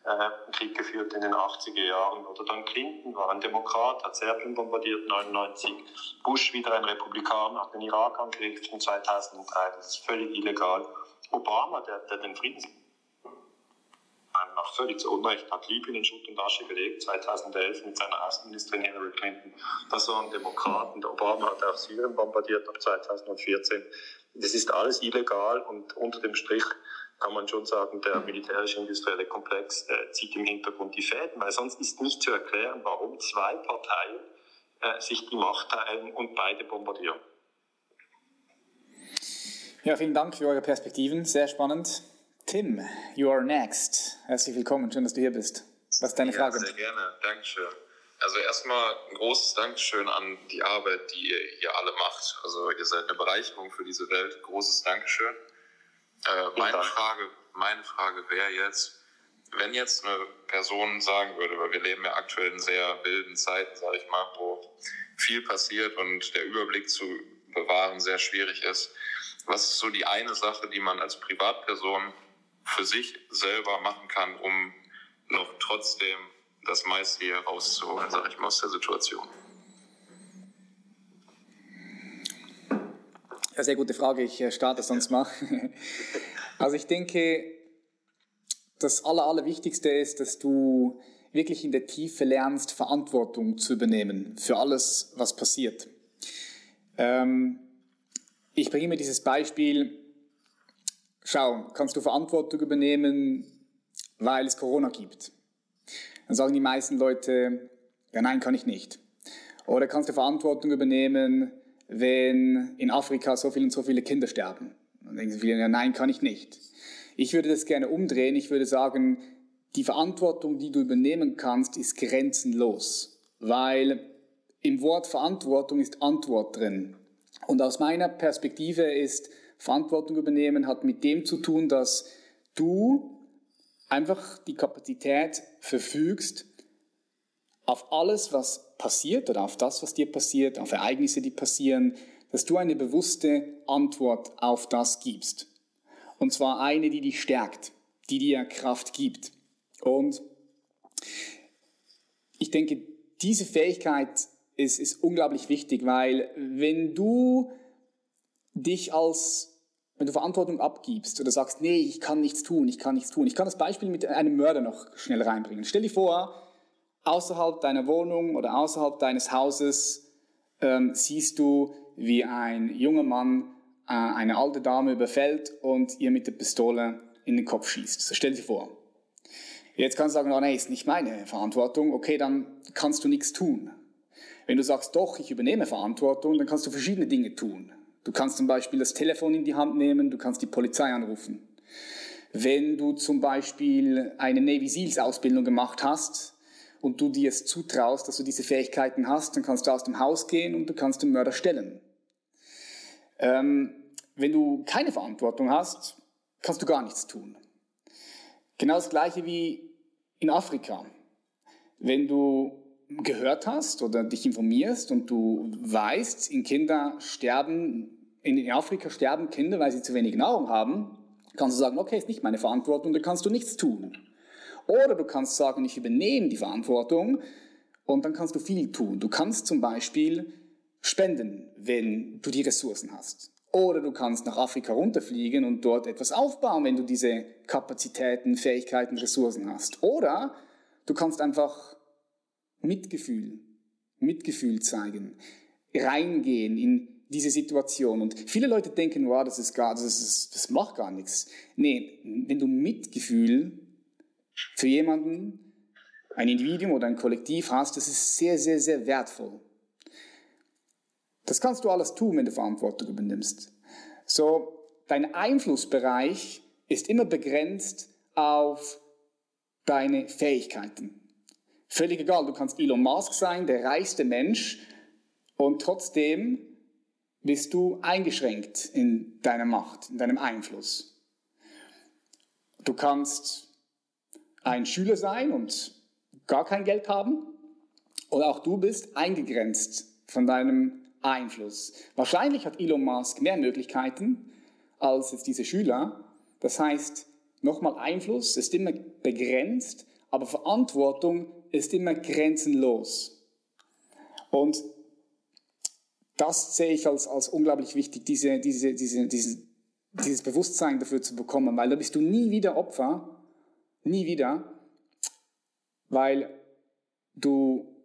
äh, Krieg geführt in den 80er Jahren. Oder dann Clinton war ein Demokrat, hat Serbien bombardiert 99. Bush wieder ein Republikaner, hat den Irak angegriffen 2003. Das ist völlig illegal. Obama, der, der den Friedens nach völlig zu Unrecht hat Libyen in Schutt und Asche gelegt, 2011 mit seiner Außenministerin Hillary Clinton. Das waren Demokraten. Der Obama hat auch Syrien bombardiert ab 2014. Das ist alles illegal und unter dem Strich kann man schon sagen, der militärisch-industrielle Komplex äh, zieht im Hintergrund die Fäden, weil sonst ist nicht zu erklären, warum zwei Parteien äh, sich die Macht teilen und beide bombardieren. Ja, vielen Dank für eure Perspektiven, sehr spannend. Tim, you are next. Herzlich willkommen, schön, dass du hier bist. Was ist deine ja, Frage? Sehr gerne, Dankeschön. Also erstmal ein großes Dankeschön an die Arbeit, die ihr hier alle macht. Also ihr seid eine Bereicherung für diese Welt. Großes Dankeschön. Äh, meine, Frage, meine Frage wäre jetzt, wenn jetzt eine Person sagen würde, weil wir leben ja aktuell in sehr wilden Zeiten, sage ich mal, wo viel passiert und der Überblick zu bewahren sehr schwierig ist. Was ist so die eine Sache, die man als Privatperson für sich selber machen kann, um noch trotzdem das meiste hier rauszuholen, sage ich mal, aus der Situation? Ja, sehr gute Frage. Ich äh, starte sonst mal. [laughs] Also ich denke, das Aller, Allerwichtigste ist, dass du wirklich in der Tiefe lernst, Verantwortung zu übernehmen für alles, was passiert. Ähm, ich bringe mir dieses Beispiel. Schau, kannst du Verantwortung übernehmen, weil es Corona gibt? Dann sagen die meisten Leute, ja nein, kann ich nicht. Oder kannst du Verantwortung übernehmen, wenn in Afrika so viele und so viele Kinder sterben? Dann denken sie viele, ja nein, kann ich nicht. Ich würde das gerne umdrehen. Ich würde sagen, die Verantwortung, die du übernehmen kannst, ist grenzenlos, weil im Wort Verantwortung ist Antwort drin. Und aus meiner Perspektive ist Verantwortung übernehmen hat mit dem zu tun, dass du einfach die Kapazität verfügst, auf alles, was passiert oder auf das, was dir passiert, auf Ereignisse, die passieren, dass du eine bewusste Antwort auf das gibst. Und zwar eine, die dich stärkt, die dir Kraft gibt. Und ich denke, diese Fähigkeit ist, ist unglaublich wichtig, weil wenn du dich als wenn du Verantwortung abgibst oder sagst, nee, ich kann nichts tun, ich kann nichts tun. Ich kann das Beispiel mit einem Mörder noch schnell reinbringen. Stell dir vor, außerhalb deiner Wohnung oder außerhalb deines Hauses ähm, siehst du, wie ein junger Mann äh, eine alte Dame überfällt und ihr mit der Pistole in den Kopf schießt. So stell dir vor. Jetzt kannst du sagen, oh, nee, ist nicht meine Verantwortung. Okay, dann kannst du nichts tun. Wenn du sagst, doch, ich übernehme Verantwortung, dann kannst du verschiedene Dinge tun. Du kannst zum Beispiel das Telefon in die Hand nehmen, du kannst die Polizei anrufen. Wenn du zum Beispiel eine Navy Seals Ausbildung gemacht hast und du dir es zutraust, dass du diese Fähigkeiten hast, dann kannst du aus dem Haus gehen und du kannst den Mörder stellen. Ähm, wenn du keine Verantwortung hast, kannst du gar nichts tun. Genau das gleiche wie in Afrika. Wenn du gehört hast oder dich informierst und du weißt, in Kinder sterben in Afrika sterben Kinder, weil sie zu wenig Nahrung haben, kannst du sagen, okay, ist nicht meine Verantwortung, dann kannst du nichts tun. Oder du kannst sagen, ich übernehme die Verantwortung und dann kannst du viel tun. Du kannst zum Beispiel spenden, wenn du die Ressourcen hast. Oder du kannst nach Afrika runterfliegen und dort etwas aufbauen, wenn du diese Kapazitäten, Fähigkeiten, Ressourcen hast. Oder du kannst einfach Mitgefühl, Mitgefühl zeigen, reingehen in diese Situation. Und viele Leute denken, wow, das ist gar, das, ist, das macht gar nichts. Nee, wenn du Mitgefühl für jemanden, ein Individuum oder ein Kollektiv hast, das ist sehr, sehr, sehr wertvoll. Das kannst du alles tun, wenn du Verantwortung übernimmst. So, dein Einflussbereich ist immer begrenzt auf deine Fähigkeiten. Völlig egal, du kannst Elon Musk sein, der reichste Mensch, und trotzdem bist du eingeschränkt in deiner Macht, in deinem Einfluss. Du kannst ein Schüler sein und gar kein Geld haben, oder auch du bist eingegrenzt von deinem Einfluss. Wahrscheinlich hat Elon Musk mehr Möglichkeiten als jetzt diese Schüler. Das heißt, nochmal Einfluss ist immer begrenzt, aber Verantwortung ist immer grenzenlos. Und das sehe ich als, als unglaublich wichtig, diese, diese, diese, diese, dieses Bewusstsein dafür zu bekommen, weil da bist du nie wieder Opfer, nie wieder, weil du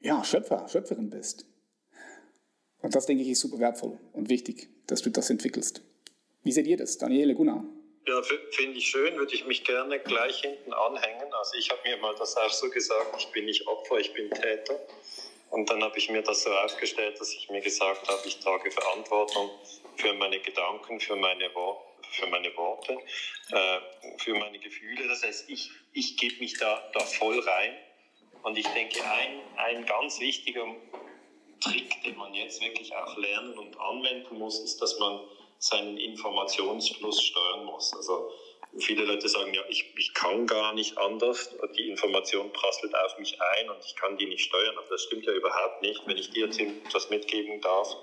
ja, Schöpfer, Schöpferin bist. Und das, denke ich, ist super wertvoll und wichtig, dass du das entwickelst. Wie seht ihr das, Daniele Gunnar? Ja, finde ich schön, würde ich mich gerne gleich hinten anhängen. Also ich habe mir mal das auch so gesagt, ich bin nicht Opfer, ich bin Täter. Und dann habe ich mir das so aufgestellt, dass ich mir gesagt habe, ich trage Verantwortung für meine Gedanken, für meine, Wor für meine Worte, äh, für meine Gefühle. Das heißt, ich, ich gebe mich da, da voll rein. Und ich denke, ein, ein ganz wichtiger Trick, den man jetzt wirklich auch lernen und anwenden muss, ist, dass man seinen Informationsfluss steuern muss. Also viele Leute sagen, ja, ich, ich kann gar nicht anders, die Information prasselt auf mich ein und ich kann die nicht steuern. Aber das stimmt ja überhaupt nicht. Wenn ich dir, Tim, etwas mitgeben darf,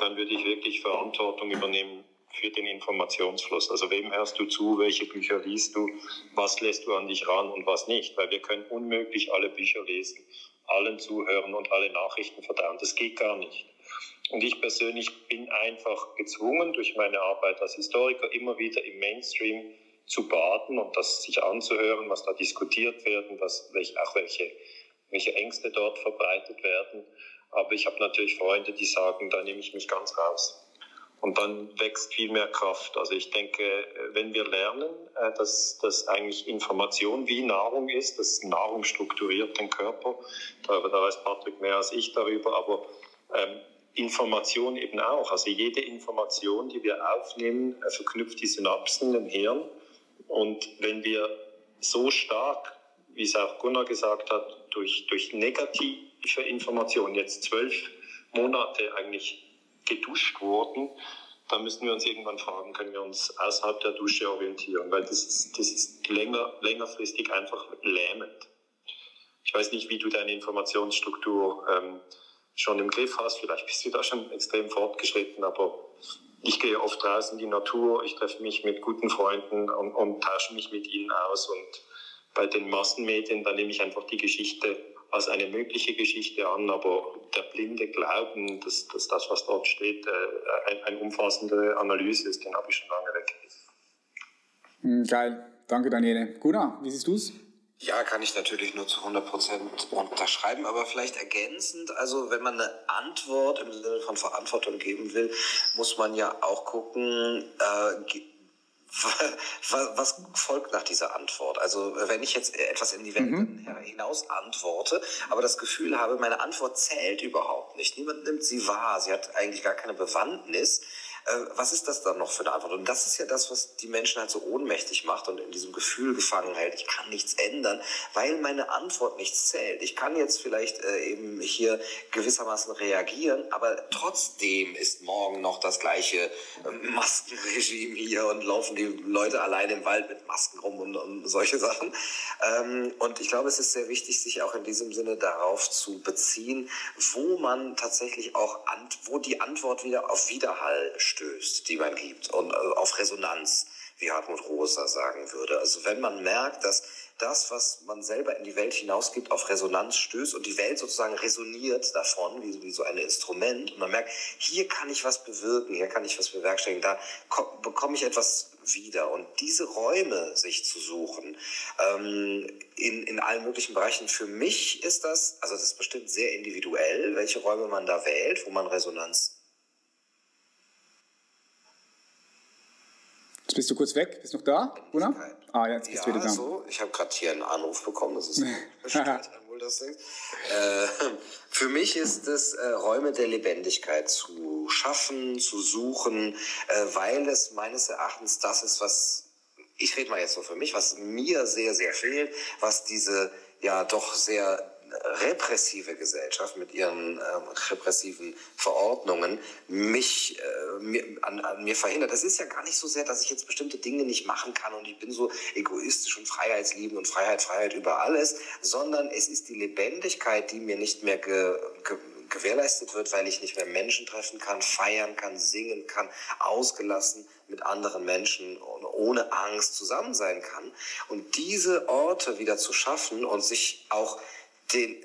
dann würde ich wirklich Verantwortung übernehmen für den Informationsfluss. Also wem hörst du zu, welche Bücher liest du, was lässt du an dich ran und was nicht, weil wir können unmöglich alle Bücher lesen, allen zuhören und alle Nachrichten verdauen. Das geht gar nicht. Und ich persönlich bin einfach gezwungen, durch meine Arbeit als Historiker immer wieder im Mainstream zu baden und das sich anzuhören, was da diskutiert werden, was, welche, auch welche, welche Ängste dort verbreitet werden. Aber ich habe natürlich Freunde, die sagen, da nehme ich mich ganz raus. Und dann wächst viel mehr Kraft. Also ich denke, wenn wir lernen, äh, dass, dass eigentlich Information wie Nahrung ist, dass Nahrung strukturiert den Körper, da, da weiß Patrick mehr als ich darüber, aber ähm, Information eben auch. Also jede Information, die wir aufnehmen, äh, verknüpft die Synapsen im Hirn. Und wenn wir so stark, wie es auch Gunnar gesagt hat, durch, durch negative Informationen jetzt zwölf Monate eigentlich geduscht wurden, dann müssen wir uns irgendwann fragen, können wir uns außerhalb der Dusche orientieren, weil das ist, das ist länger, längerfristig einfach lähmend. Ich weiß nicht, wie du deine Informationsstruktur ähm, schon im Griff hast, vielleicht bist du da schon extrem fortgeschritten, aber ich gehe oft raus in die Natur, ich treffe mich mit guten Freunden und, und tausche mich mit ihnen aus und bei den Massenmedien, da nehme ich einfach die Geschichte als eine mögliche Geschichte an, aber der blinde Glauben, dass, dass das, was dort steht, äh, eine ein umfassende Analyse ist, den habe ich schon lange weg. Hm, geil, danke Daniele. Gunnar, wie siehst du es? Ja, kann ich natürlich nur zu 100% unterschreiben, aber vielleicht ergänzend, also wenn man eine Antwort im Sinne von Verantwortung geben will, muss man ja auch gucken, äh, [laughs] was folgt nach dieser Antwort? Also wenn ich jetzt etwas in die Welt mhm. hinaus antworte, aber das Gefühl habe, meine Antwort zählt überhaupt nicht. Niemand nimmt sie wahr. Sie hat eigentlich gar keine Bewandtnis was ist das dann noch für eine Antwort? Und das ist ja das, was die Menschen halt so ohnmächtig macht und in diesem Gefühl gefangen hält, ich kann nichts ändern, weil meine Antwort nichts zählt. Ich kann jetzt vielleicht äh, eben hier gewissermaßen reagieren, aber trotzdem ist morgen noch das gleiche äh, Maskenregime hier und laufen die Leute allein im Wald mit Masken rum und, und solche Sachen. Ähm, und ich glaube, es ist sehr wichtig, sich auch in diesem Sinne darauf zu beziehen, wo man tatsächlich auch, wo die Antwort wieder auf Widerhall stößt, die man gibt und äh, auf Resonanz, wie Hartmut Rosa sagen würde. Also wenn man merkt, dass das, was man selber in die Welt hinausgibt, auf Resonanz stößt und die Welt sozusagen resoniert davon, wie, wie so ein Instrument. Und man merkt, hier kann ich was bewirken, hier kann ich was bewerkstelligen, da bekomme ich etwas wieder. Und diese Räume sich zu suchen, ähm, in, in allen möglichen Bereichen, für mich ist das, also das ist bestimmt sehr individuell, welche Räume man da wählt, wo man Resonanz Jetzt bist du kurz weg. Bist du noch da, Gunnar? Ah, jetzt bist ja, du wieder da. So, ich habe gerade hier einen Anruf bekommen. Das ist [laughs] wohl das Ding. Äh, für mich ist es äh, Räume der Lebendigkeit zu schaffen, zu suchen, äh, weil es meines Erachtens das ist, was ich rede mal jetzt nur für mich, was mir sehr, sehr fehlt, was diese ja doch sehr repressive Gesellschaft mit ihren äh, repressiven Verordnungen mich äh, mir, an, an, mir verhindert. Das ist ja gar nicht so sehr, dass ich jetzt bestimmte Dinge nicht machen kann und ich bin so egoistisch und freiheitsliebend und Freiheit, Freiheit über alles, sondern es ist die Lebendigkeit, die mir nicht mehr ge, ge, gewährleistet wird, weil ich nicht mehr Menschen treffen kann, feiern kann, singen kann, ausgelassen mit anderen Menschen und ohne Angst zusammen sein kann. Und diese Orte wieder zu schaffen und sich auch den,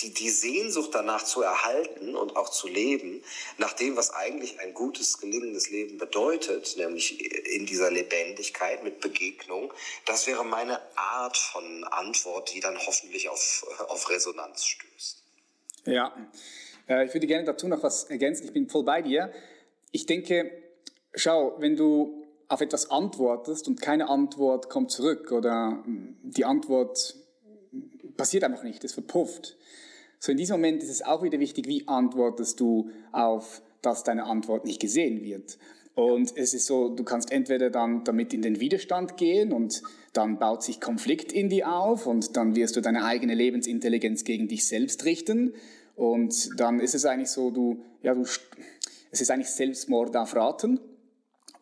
die, die Sehnsucht danach zu erhalten und auch zu leben, nach dem, was eigentlich ein gutes, gelingendes Leben bedeutet, nämlich in dieser Lebendigkeit mit Begegnung, das wäre meine Art von Antwort, die dann hoffentlich auf, auf Resonanz stößt. Ja, äh, ich würde gerne dazu noch was ergänzen. Ich bin voll bei dir. Ich denke, schau, wenn du auf etwas antwortest und keine Antwort kommt zurück oder die Antwort passiert einfach nicht, es verpufft. So in diesem Moment ist es auch wieder wichtig, wie antwortest du auf, dass deine Antwort nicht gesehen wird. Und es ist so, du kannst entweder dann damit in den Widerstand gehen und dann baut sich Konflikt in dir auf und dann wirst du deine eigene Lebensintelligenz gegen dich selbst richten und dann ist es eigentlich so, du, ja, du, es ist eigentlich Selbstmord auf Raten.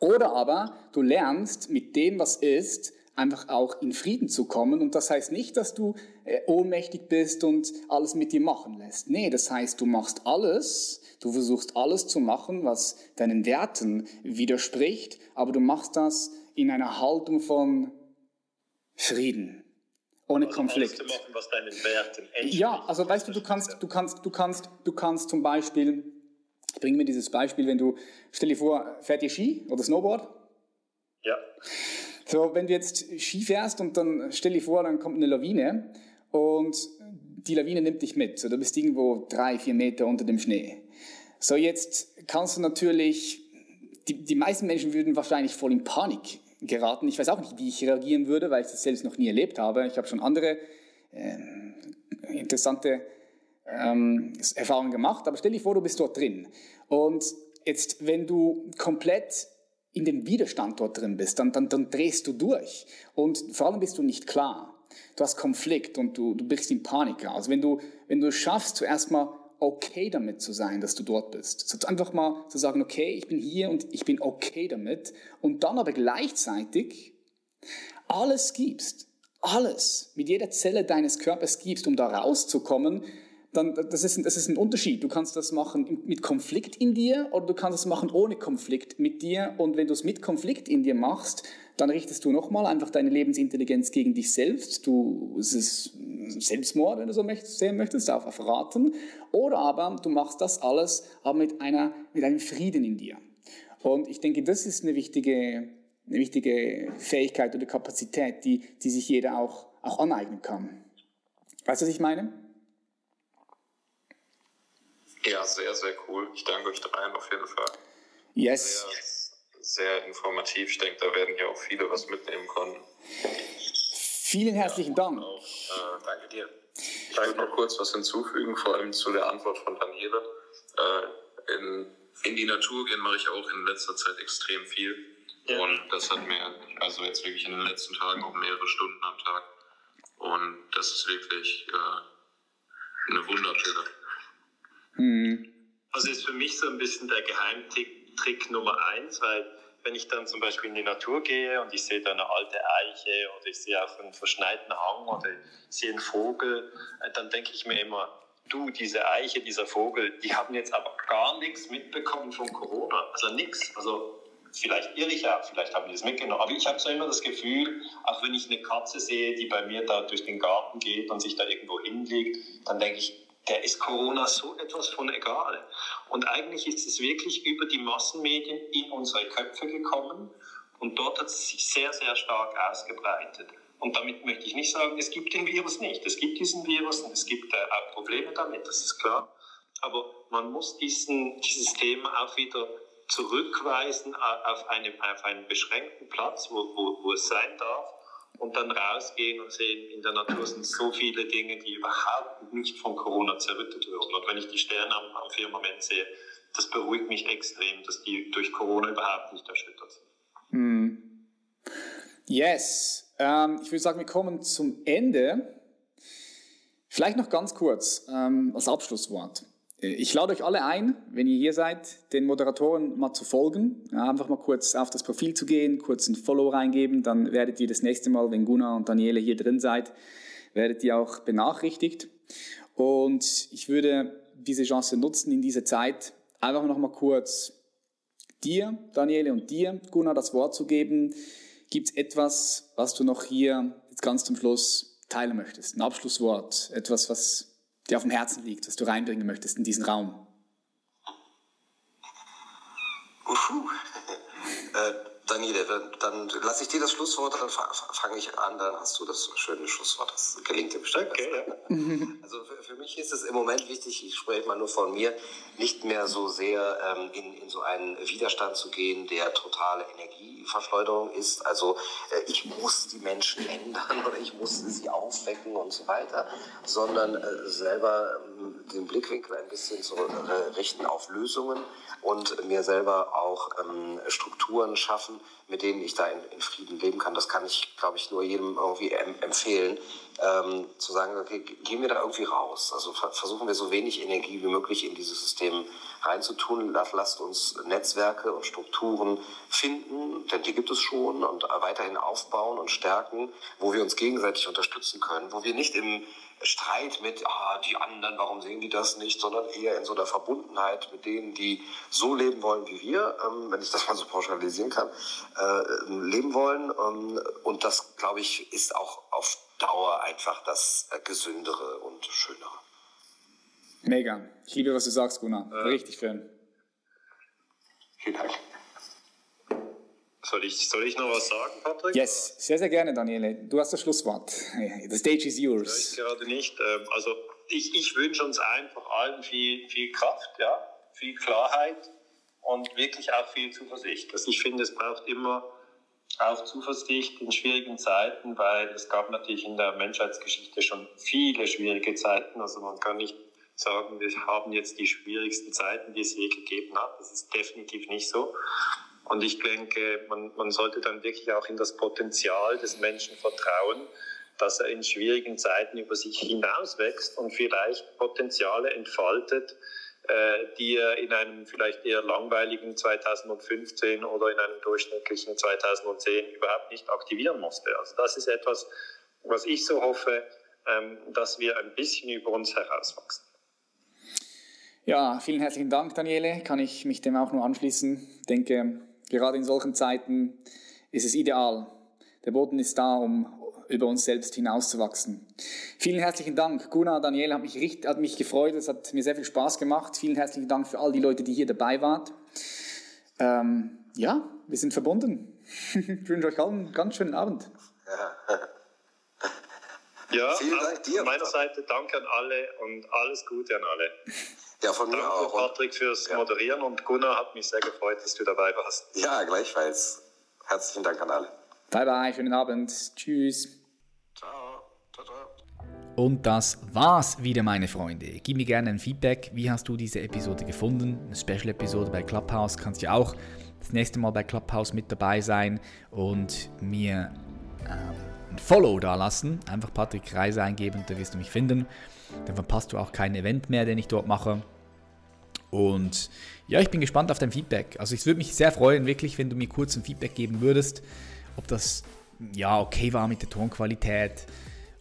Oder aber du lernst mit dem, was ist, einfach auch in Frieden zu kommen. Und das heißt nicht, dass du äh, ohnmächtig bist und alles mit dir machen lässt. Nee, das heißt, du machst alles, du versuchst alles zu machen, was deinen Werten widerspricht, aber du machst das in einer Haltung von Frieden. Ohne also Konflikt. Alles zu machen, was deinen Werten. Ja, also weißt du, du kannst, du kannst, du kannst, du kannst zum Beispiel, ich bringe mir dieses Beispiel, wenn du, stell dir vor, fährt ihr Ski oder Snowboard? Ja. So, wenn du jetzt Ski fährst und dann stell dir vor, dann kommt eine Lawine und die Lawine nimmt dich mit. So, du bist irgendwo drei, vier Meter unter dem Schnee. So, jetzt kannst du natürlich, die, die meisten Menschen würden wahrscheinlich voll in Panik geraten. Ich weiß auch nicht, wie ich reagieren würde, weil ich das selbst noch nie erlebt habe. Ich habe schon andere äh, interessante ähm, Erfahrungen gemacht. Aber stell dir vor, du bist dort drin. Und jetzt, wenn du komplett in dem Widerstand dort drin bist, dann, dann, dann drehst du durch. Und vor allem bist du nicht klar. Du hast Konflikt und du, du brichst in Panik raus. Wenn du, wenn du schaffst, zuerst mal okay damit zu sein, dass du dort bist. So einfach mal zu sagen, okay, ich bin hier und ich bin okay damit. Und dann aber gleichzeitig alles gibst. Alles. Mit jeder Zelle deines Körpers gibst, um da rauszukommen dann das ist, das ist ein Unterschied. Du kannst das machen mit Konflikt in dir oder du kannst es machen ohne Konflikt mit dir. Und wenn du es mit Konflikt in dir machst, dann richtest du nochmal einfach deine Lebensintelligenz gegen dich selbst. Du, es ist Selbstmord, wenn du so sehen möchtest, auf Verraten. Oder aber du machst das alles, aber mit, einer, mit einem Frieden in dir. Und ich denke, das ist eine wichtige, eine wichtige Fähigkeit oder Kapazität, die, die sich jeder auch, auch aneignen kann. Weißt du, was ich meine? Ja, sehr, sehr cool. Ich danke euch dreien auf jeden Fall. Yes. Sehr, sehr informativ. Ich denke, da werden hier auch viele was mitnehmen können. Vielen herzlichen ja, Dank. Auch, äh, danke dir. Ich würde noch kurz was hinzufügen, vor allem zu der Antwort von Daniele. Äh, in, in die Natur gehen mache ich auch in letzter Zeit extrem viel. Ja. Und das hat mir, also jetzt wirklich in den letzten Tagen auch mehrere Stunden am Tag. Und das ist wirklich äh, eine Wunderpille. Mhm. Also ist für mich so ein bisschen der Geheimtrick Nummer eins, weil wenn ich dann zum Beispiel in die Natur gehe und ich sehe da eine alte Eiche oder ich sehe auf einen verschneiten Hang oder ich sehe einen Vogel, äh, dann denke ich mir immer, du, diese Eiche, dieser Vogel, die haben jetzt aber gar nichts mitbekommen von Corona. Also nichts. Also vielleicht irre ich ja, vielleicht haben die es mitgenommen. Aber ich habe so immer das Gefühl, auch wenn ich eine Katze sehe, die bei mir da durch den Garten geht und sich da irgendwo hinlegt, dann denke ich, der ist Corona so etwas von egal. Und eigentlich ist es wirklich über die Massenmedien in unsere Köpfe gekommen und dort hat es sich sehr, sehr stark ausgebreitet. Und damit möchte ich nicht sagen, es gibt den Virus nicht. Es gibt diesen Virus und es gibt äh, auch Probleme damit, das ist klar. Aber man muss diesen, dieses Thema auch wieder zurückweisen auf, eine, auf einen beschränkten Platz, wo, wo, wo es sein darf und dann rausgehen und sehen, in der Natur sind so viele Dinge, die überhaupt nicht von Corona zerrüttet würden. Und wenn ich die Sterne am, am Firmament sehe, das beruhigt mich extrem, dass die durch Corona überhaupt nicht erschüttert sind. Mm. Yes. Ähm, ich würde sagen, wir kommen zum Ende. Vielleicht noch ganz kurz ähm, als Abschlusswort. Äh, ich lade euch alle ein, wenn ihr hier seid, den Moderatoren mal zu folgen. Einfach mal kurz auf das Profil zu gehen, kurz ein Follow reingeben, dann werdet ihr das nächste Mal, wenn Gunnar und Daniele hier drin seid, werdet ihr auch benachrichtigt. Und ich würde diese Chance nutzen in dieser Zeit, einfach noch mal kurz dir, Daniele, und dir, Gunnar, das Wort zu geben. Gibt es etwas, was du noch hier jetzt ganz zum Schluss teilen möchtest? Ein Abschlusswort, etwas, was dir auf dem Herzen liegt, was du reinbringen möchtest in diesen Raum? Uhu. [laughs] äh, Daniele, dann, dann lasse ich dir das Schlusswort, dann fange ich an, dann hast du das schöne Schlusswort. Das gelingt dir bestimmt. Okay, ja. [laughs] Also für, für, mich ist es im Moment wichtig, ich spreche mal nur von mir, nicht mehr so sehr ähm, in, in so einen Widerstand zu gehen, der totale Energieverschleuderung ist. Also äh, ich muss die Menschen ändern [laughs] oder ich muss sie aufwecken und so weiter, sondern äh, selber den Blickwinkel ein bisschen zu äh, richten auf Lösungen und mir selber auch ähm, Strukturen schaffen, mit denen ich da in, in, Frieden leben kann. Das kann ich, glaube ich, nur jedem irgendwie em empfehlen, ähm, zu sagen, okay, gehen wir da irgendwie raus. Also versuchen wir so wenig Energie wie möglich in dieses System reinzutun. Lasst uns Netzwerke und Strukturen finden, denn die gibt es schon, und weiterhin aufbauen und stärken, wo wir uns gegenseitig unterstützen können, wo wir nicht im Streit mit, ah, die anderen, warum sehen die das nicht, sondern eher in so einer Verbundenheit mit denen, die so leben wollen wie wir, ähm, wenn ich das mal so pauschalisieren kann, äh, leben wollen. Ähm, und das, glaube ich, ist auch auf Dauer einfach das äh, Gesündere und Schönere. Mega. Ich liebe, was du sagst, Gunnar. Äh, Richtig schön. Vielen Dank. Soll ich, soll ich noch was sagen, Patrick? Yes, sehr, sehr gerne, Daniele. Du hast das Schlusswort. The stage is yours. Ja, ich gerade nicht. Ähm, also ich, ich wünsche uns einfach allen viel, viel Kraft, ja, viel Klarheit und wirklich auch viel Zuversicht. Also ich finde, es braucht immer auch Zuversicht in schwierigen Zeiten, weil es gab natürlich in der Menschheitsgeschichte schon viele schwierige Zeiten. Also man kann nicht sagen, wir haben jetzt die schwierigsten Zeiten, die es je gegeben hat. Das ist definitiv nicht so. Und ich denke, man, man sollte dann wirklich auch in das Potenzial des Menschen vertrauen, dass er in schwierigen Zeiten über sich hinauswächst und vielleicht Potenziale entfaltet, äh, die er in einem vielleicht eher langweiligen 2015 oder in einem durchschnittlichen 2010 überhaupt nicht aktivieren musste. Also das ist etwas, was ich so hoffe, ähm, dass wir ein bisschen über uns herauswachsen. Ja, vielen herzlichen Dank, Daniele. Kann ich mich dem auch nur anschließen. Ich denke, Gerade in solchen Zeiten ist es ideal. Der Boden ist da, um über uns selbst hinauszuwachsen. Vielen herzlichen Dank. Gunnar, Daniel, hat mich, richtig, hat mich gefreut. Es hat mir sehr viel Spaß gemacht. Vielen herzlichen Dank für all die Leute, die hier dabei waren. Ähm, ja, wir sind verbunden. [laughs] ich wünsche euch allen einen ganz schönen Abend. Ja, Vielen Dank dir. Von meiner Seite danke an alle und alles Gute an alle. Ja, von Danke, mir auch. Patrick, fürs ja. Moderieren und Gunnar hat mich sehr gefreut, dass du dabei warst. Ja, gleichfalls. Herzlichen Dank an alle. Bye, bye. Schönen Abend. Tschüss. Ciao. Ciao, ciao. Und das war's wieder, meine Freunde. Gib mir gerne ein Feedback. Wie hast du diese Episode gefunden? Eine Special-Episode bei Clubhouse kannst ja auch das nächste Mal bei Clubhouse mit dabei sein und mir äh, ein Follow da lassen. Einfach Patrick Reise eingeben, da wirst du mich finden. Dann verpasst du auch kein Event mehr, den ich dort mache. Und ja, ich bin gespannt auf dein Feedback. Also ich würde mich sehr freuen, wirklich, wenn du mir kurz ein Feedback geben würdest, ob das ja okay war mit der Tonqualität,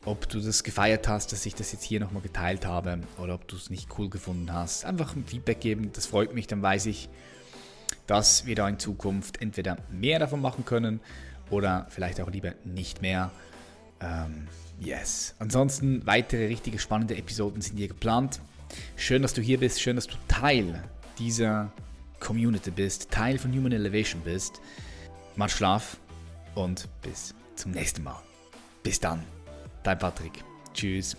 ob du das gefeiert hast, dass ich das jetzt hier nochmal geteilt habe oder ob du es nicht cool gefunden hast. Einfach ein Feedback geben, das freut mich, dann weiß ich, dass wir da in Zukunft entweder mehr davon machen können oder vielleicht auch lieber nicht mehr. Ähm, Yes. Ansonsten weitere richtige spannende Episoden sind hier geplant. Schön, dass du hier bist. Schön, dass du Teil dieser Community bist, Teil von Human Elevation bist. Mach Schlaf und bis zum nächsten Mal. Bis dann. Dein Patrick. Tschüss.